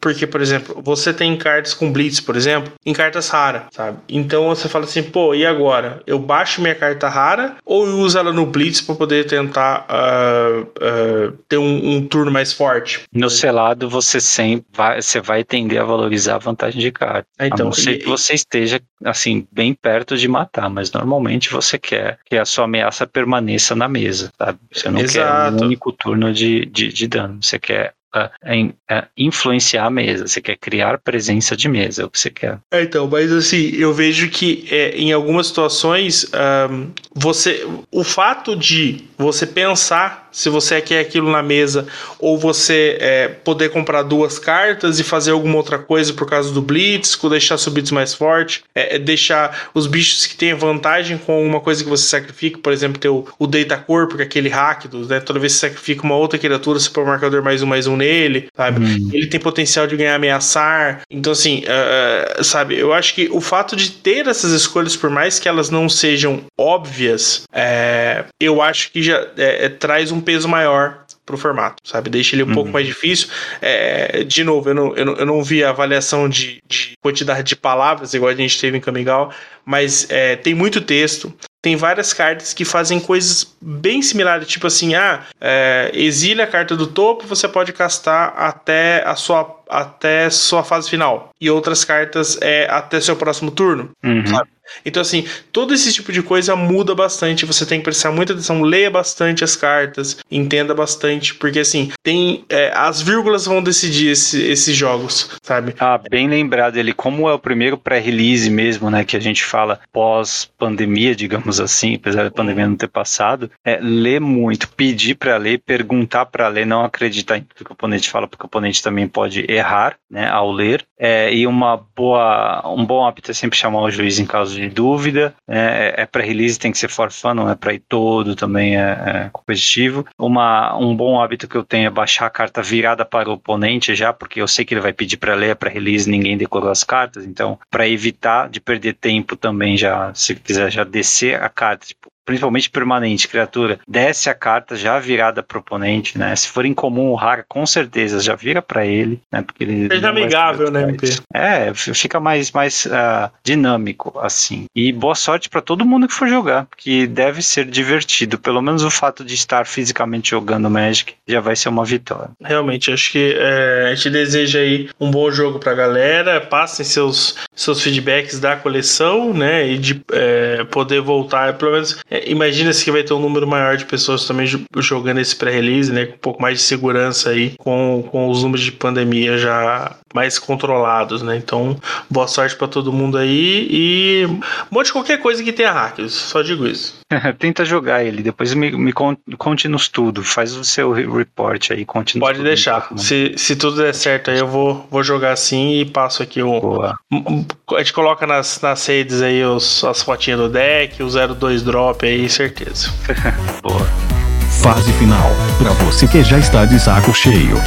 porque, por exemplo, você tem cartas com Blitz, por exemplo, em cartas raras, sabe? Então você fala assim, pô, e agora? Eu baixo minha carta rara ou eu uso ela no Blitz para poder tentar uh, uh, ter um, um, turno mais forte? No selado você sempre vai, você vai tender a valorizar a vantagem de carta. Então, a não ser e, que você esteja assim bem perto de matar, mas normalmente você quer que a sua ameaça permaneça na mesa, sabe? Você não Exato. quer um único turno de, de, de dano, você quer é, influenciar a mesa, você quer criar presença de mesa, é o que você quer. É, então, mas assim, eu vejo que é, em algumas situações, um, você, o fato de você pensar se você quer aquilo na mesa, ou você é, poder comprar duas cartas e fazer alguma outra coisa por causa do Blitz, deixar seu Blitz mais forte, é, é deixar os bichos que têm vantagem com uma coisa que você sacrifica, por exemplo, ter o, o Data Corpo, que é aquele Rakdos, né? Toda vez que você sacrifica uma outra criatura, você põe o marcador mais um, mais um nele, sabe? Hum. Ele tem potencial de ganhar ameaçar. Então, assim, uh, sabe, eu acho que o fato de ter essas escolhas, por mais que elas não sejam óbvias, é, eu acho que já é, traz um peso maior pro formato, sabe? Deixa ele um uhum. pouco mais difícil. É, de novo, eu não, eu não, eu não vi a avaliação de, de, quantidade de palavras, igual a gente teve em Kamigal, mas é, tem muito texto. Tem várias cartas que fazem coisas bem similares, tipo assim, ah, é, exile a carta do topo, você pode castar até a sua até sua fase final. E outras cartas é até seu próximo turno, uhum. sabe? Então, assim, todo esse tipo de coisa muda bastante. Você tem que prestar muita atenção, leia bastante as cartas, entenda bastante, porque, assim, tem. É, as vírgulas vão decidir esse, esses jogos, sabe? Ah, bem lembrado. Ele, como é o primeiro pré-release mesmo, né, que a gente fala pós-pandemia, digamos assim, apesar da pandemia não ter passado, é ler muito, pedir para ler, perguntar para ler, não acreditar em tudo que o oponente fala, porque o oponente também pode errar, né, ao ler. É, e uma boa, um bom hábito é sempre chamar o juiz em caso de dúvida. É, é para release, tem que ser for fun, não é para ir todo, também é, é, competitivo. Uma, um bom hábito que eu tenho é baixar a carta virada para o oponente já, porque eu sei que ele vai pedir para ler, para release, ninguém decorou as cartas, então para evitar de perder tempo também já, se quiser já descer a carta, tipo, principalmente permanente, criatura, desce a carta já virada pro oponente, né? Se for incomum ou rara, com certeza já vira para ele, né? Porque ele Seja amigável, né, MP? É, fica mais, mais uh, dinâmico, assim. E boa sorte para todo mundo que for jogar, que deve ser divertido. Pelo menos o fato de estar fisicamente jogando Magic já vai ser uma vitória. Realmente, acho que é, a gente deseja aí um bom jogo pra galera. Passem seus, seus feedbacks da coleção, né? E de é, poder voltar, pelo menos é, imagina-se que vai ter um número maior de pessoas também jogando esse pré-release, né? Com um pouco mais de segurança aí, com, com os números de pandemia já mais controlados, né? Então, boa sorte para todo mundo aí e um monte de qualquer coisa que tenha hackers, só digo isso. Tenta jogar ele, depois me, me conte nos tudo, faz o seu report aí, conte Pode deixar, se, se tudo der certo aí eu vou, vou jogar assim e passo aqui o... Boa. A gente coloca nas, nas redes aí os, as fotinhas do deck, o 02 drop certeza. Boa. Fase final, para você que já está de saco cheio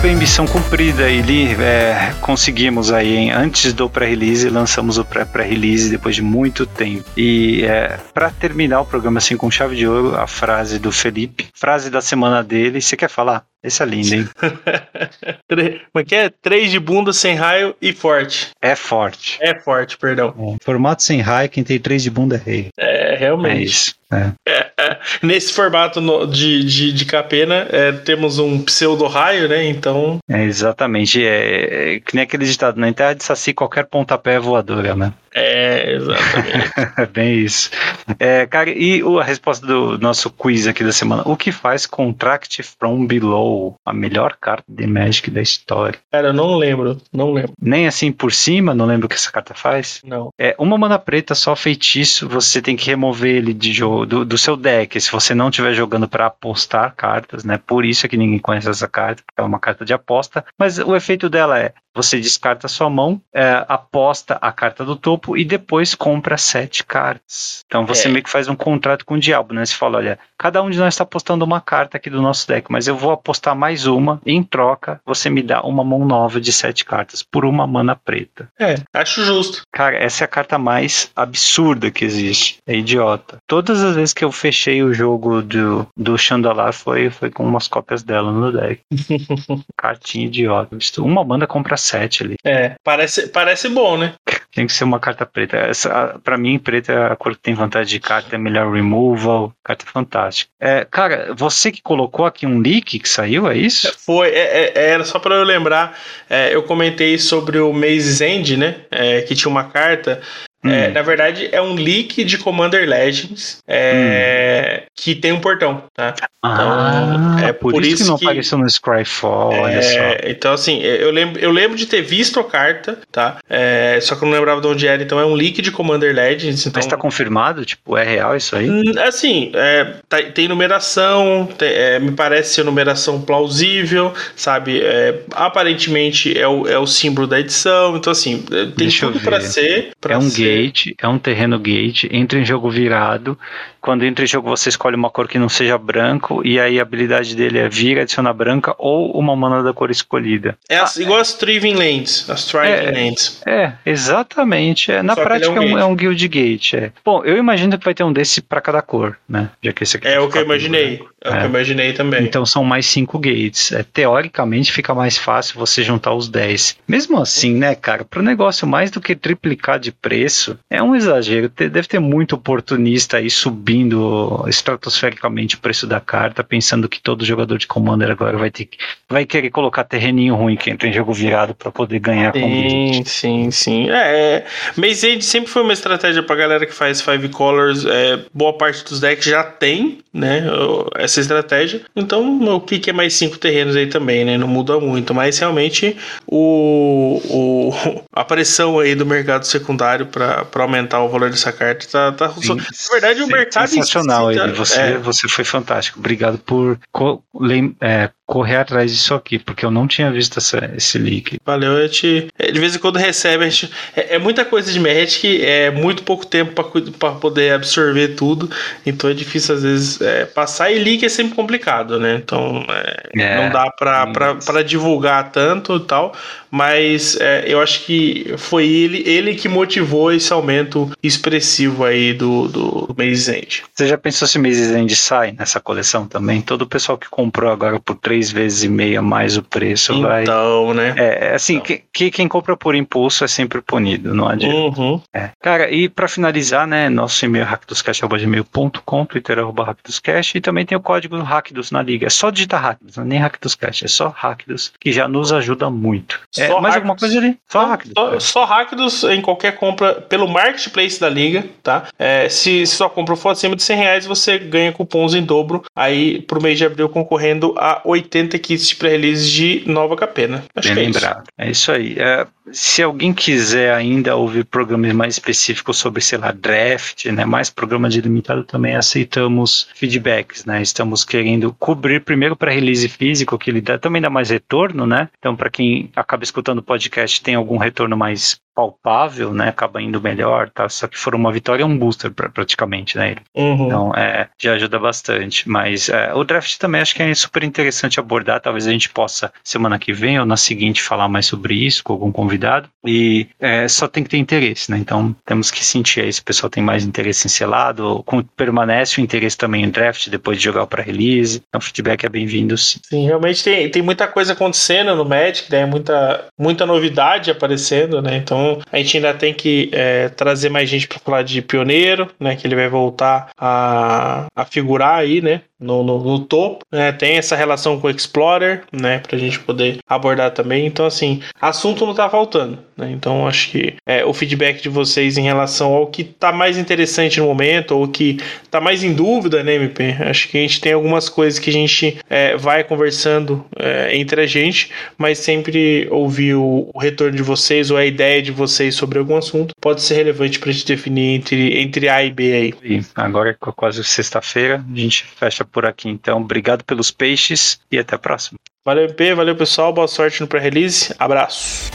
bem, missão cumprida. Ele é, conseguimos aí, hein? antes do pré-release, lançamos o pré-release depois de muito tempo. E é, para terminar o programa assim com chave de ouro, a frase do Felipe, frase da semana dele. Você quer falar? Esse é lindo, hein? Como é que é? Três de bunda sem raio e forte. É forte. É forte, perdão. É. Formato sem raio, quem tem três de bunda é rei. É, realmente. É isso. É. Nesse formato de, de, de capena, é, temos um pseudo-raio, né? Então. É, exatamente. É, é, que nem aquele ditado, na né? terra de Saci, qualquer pontapé é voadora, né? É, exatamente. Bem isso. É, cara, e a resposta do nosso quiz aqui da semana. O que faz Contract from Below? A melhor carta de Magic da história. Cara, eu não lembro. Não lembro. Nem assim por cima, não lembro o que essa carta faz? Não. É uma mana preta, só feitiço, você tem que remover ele de jogo, do, do seu deck. Se você não estiver jogando para apostar cartas, né? Por isso é que ninguém conhece essa carta, porque é uma carta de aposta. Mas o efeito dela é você descarta a sua mão, é, aposta a carta do topo e depois compra sete cartas. Então você é. meio que faz um contrato com o diabo, né? Você fala, olha, cada um de nós está apostando uma carta aqui do nosso deck, mas eu vou apostar mais uma. Em troca, você me dá uma mão nova de sete cartas por uma mana preta. É, acho justo. Cara, essa é a carta mais absurda que existe. É idiota. Todas as vezes que eu fechei o jogo do, do Chandalar foi, foi com umas cópias dela no deck. Cartinha idiota. Uma banda compra 7 ali. É, parece, parece bom, né? Tem que ser uma carta preta. Essa, pra mim, preta é a cor que tem vantagem de carta, é melhor removal, carta fantástica. É, cara, você que colocou aqui um leak que saiu, é isso? Foi, é, é, era só para eu lembrar, é, eu comentei sobre o Maze's End, né? É, que tinha uma carta é, hum. na verdade, é um leak de Commander Legends é, hum. que tem um portão, tá? Ah, então, é por, por isso, isso, que não que, apareceu no Scryfall, é, olha só. Então, assim, eu lembro, eu lembro de ter visto a carta, tá? É, só que eu não lembrava de onde era, então é um leak de Commander Legends. Então... Mas tá confirmado? Tipo, é real isso aí? Hum, assim, é, tá, tem numeração, tem, é, me parece ser numeração plausível, sabe? aparentemente é o, é o símbolo da edição, então, assim, tem Deixa tudo para ser. Pra é um ser gate, é um terreno gate, entra em jogo virado. Quando entra em jogo, você escolhe uma cor que não seja branco, e aí a habilidade dele é vir, adicionar branca ou uma mana da cor escolhida. É as, ah, igual as Triving Lands, as Triving é, Lands. É, exatamente. É, na Só prática é um, é um, Guild Gate. É. Bom, eu imagino que vai ter um desse para cada cor, né? Já que esse aqui é o que eu imaginei. Né? É, o que eu é. imaginei também. Então são mais cinco gates. É, teoricamente fica mais fácil você juntar os 10. Mesmo assim, né, cara, para o negócio mais do que triplicar de preço, é um exagero. Deve ter muito oportunista aí subindo estratosfericamente o preço da carta, pensando que todo jogador de Commander agora vai ter que, vai querer colocar terreninho ruim que entra em jogo virado para poder ganhar sim, com Sim, sim, sim. É, é Maze Age sempre foi uma estratégia pra galera que faz Five Colors. É, boa parte dos decks já tem, né, essa estratégia. Então, o que, que é mais cinco terrenos aí também, né? Não muda muito. Mas realmente o, o a pressão aí do mercado secundário para aumentar o valor dessa carta tá, tá sim, na verdade o mercado sensacional ele você é. você foi fantástico obrigado por é, correr atrás disso aqui, porque eu não tinha visto essa, esse leak. Valeu, eu te. De vez em quando recebe, a gente, é, é muita coisa de Magic, é muito pouco tempo para poder absorver tudo, então é difícil às vezes é, passar. E leak é sempre complicado, né? Então é, é não dá para divulgar tanto e tal, mas é, eu acho que foi ele, ele que motivou esse aumento expressivo aí do, do Maze End. Você já pensou se Maze End sai nessa coleção também? Todo o pessoal que comprou agora por 3 três vezes e meia mais o preço. Então, vai... né? É, é assim, Então. que, que quem compra por impulso é sempre punido, não adianta. Uhum. É. Cara, e pra finalizar, né, nosso e-mail é hackdoscast.gmail.com, Twitter é arroba hackdoscast e também tem o código hackdos na liga. É só digitar hackdos, não é nem hackdoscast, é só hackdos, que já nos ajuda muito. É, mais Hackdos. alguma coisa ali? Só Não, hackdos. Só, só Hackdos em qualquer compra pelo marketplace da liga, tá? É, se, se sua compra for acima de 100 reais, você ganha cupons em dobro aí pro mês de abril concorrendo a 80 kits de pré-release de nova capena. Acho Bem que é isso. lembrado. É isso aí. É, se alguém quiser ainda ouvir programas mais específicos sobre, sei lá, draft, né, mais programas de limitado, também aceitamos feedbacks, né? Estamos querendo cobrir primeiro para release físico, que ele dá, também dá mais retorno, né? Então, para quem acaba escutando o podcast, tem algum retorno mais palpável, né? Acaba indo melhor, tá? Só que for uma vitória, é um booster pra, praticamente, né? Uhum. Então, é, já ajuda bastante. Mas é, o draft também acho que é super interessante abordar. Talvez a gente possa, semana que vem ou na seguinte, falar mais sobre isso com algum convidado. E é, só tem que ter interesse, né? Então, temos que sentir aí se o pessoal tem mais interesse em selado, ou permanece o interesse também em draft depois de jogar para release. Então, feedback é bem-vindo, sim. Sim, realmente tem, tem muita coisa acontecendo no Magic, né? Muita, muita novidade aparecendo, né? Então a gente ainda tem que é, trazer mais gente para falar de pioneiro, né? Que ele vai voltar a, a figurar aí, né? No, no, no topo, né? Tem essa relação com o Explorer, né? Pra gente poder abordar também. Então, assim, assunto não tá faltando, né? Então, acho que é, o feedback de vocês em relação ao que tá mais interessante no momento, ou que tá mais em dúvida, né, MP? Acho que a gente tem algumas coisas que a gente é, vai conversando é, entre a gente, mas sempre ouvir o, o retorno de vocês ou a ideia de vocês sobre algum assunto pode ser relevante pra gente definir entre, entre A e B aí. E agora, com quase sexta-feira, a gente fecha por aqui. Então, obrigado pelos peixes e até a próxima. Valeu, MP, valeu pessoal, boa sorte no pré-release, abraço.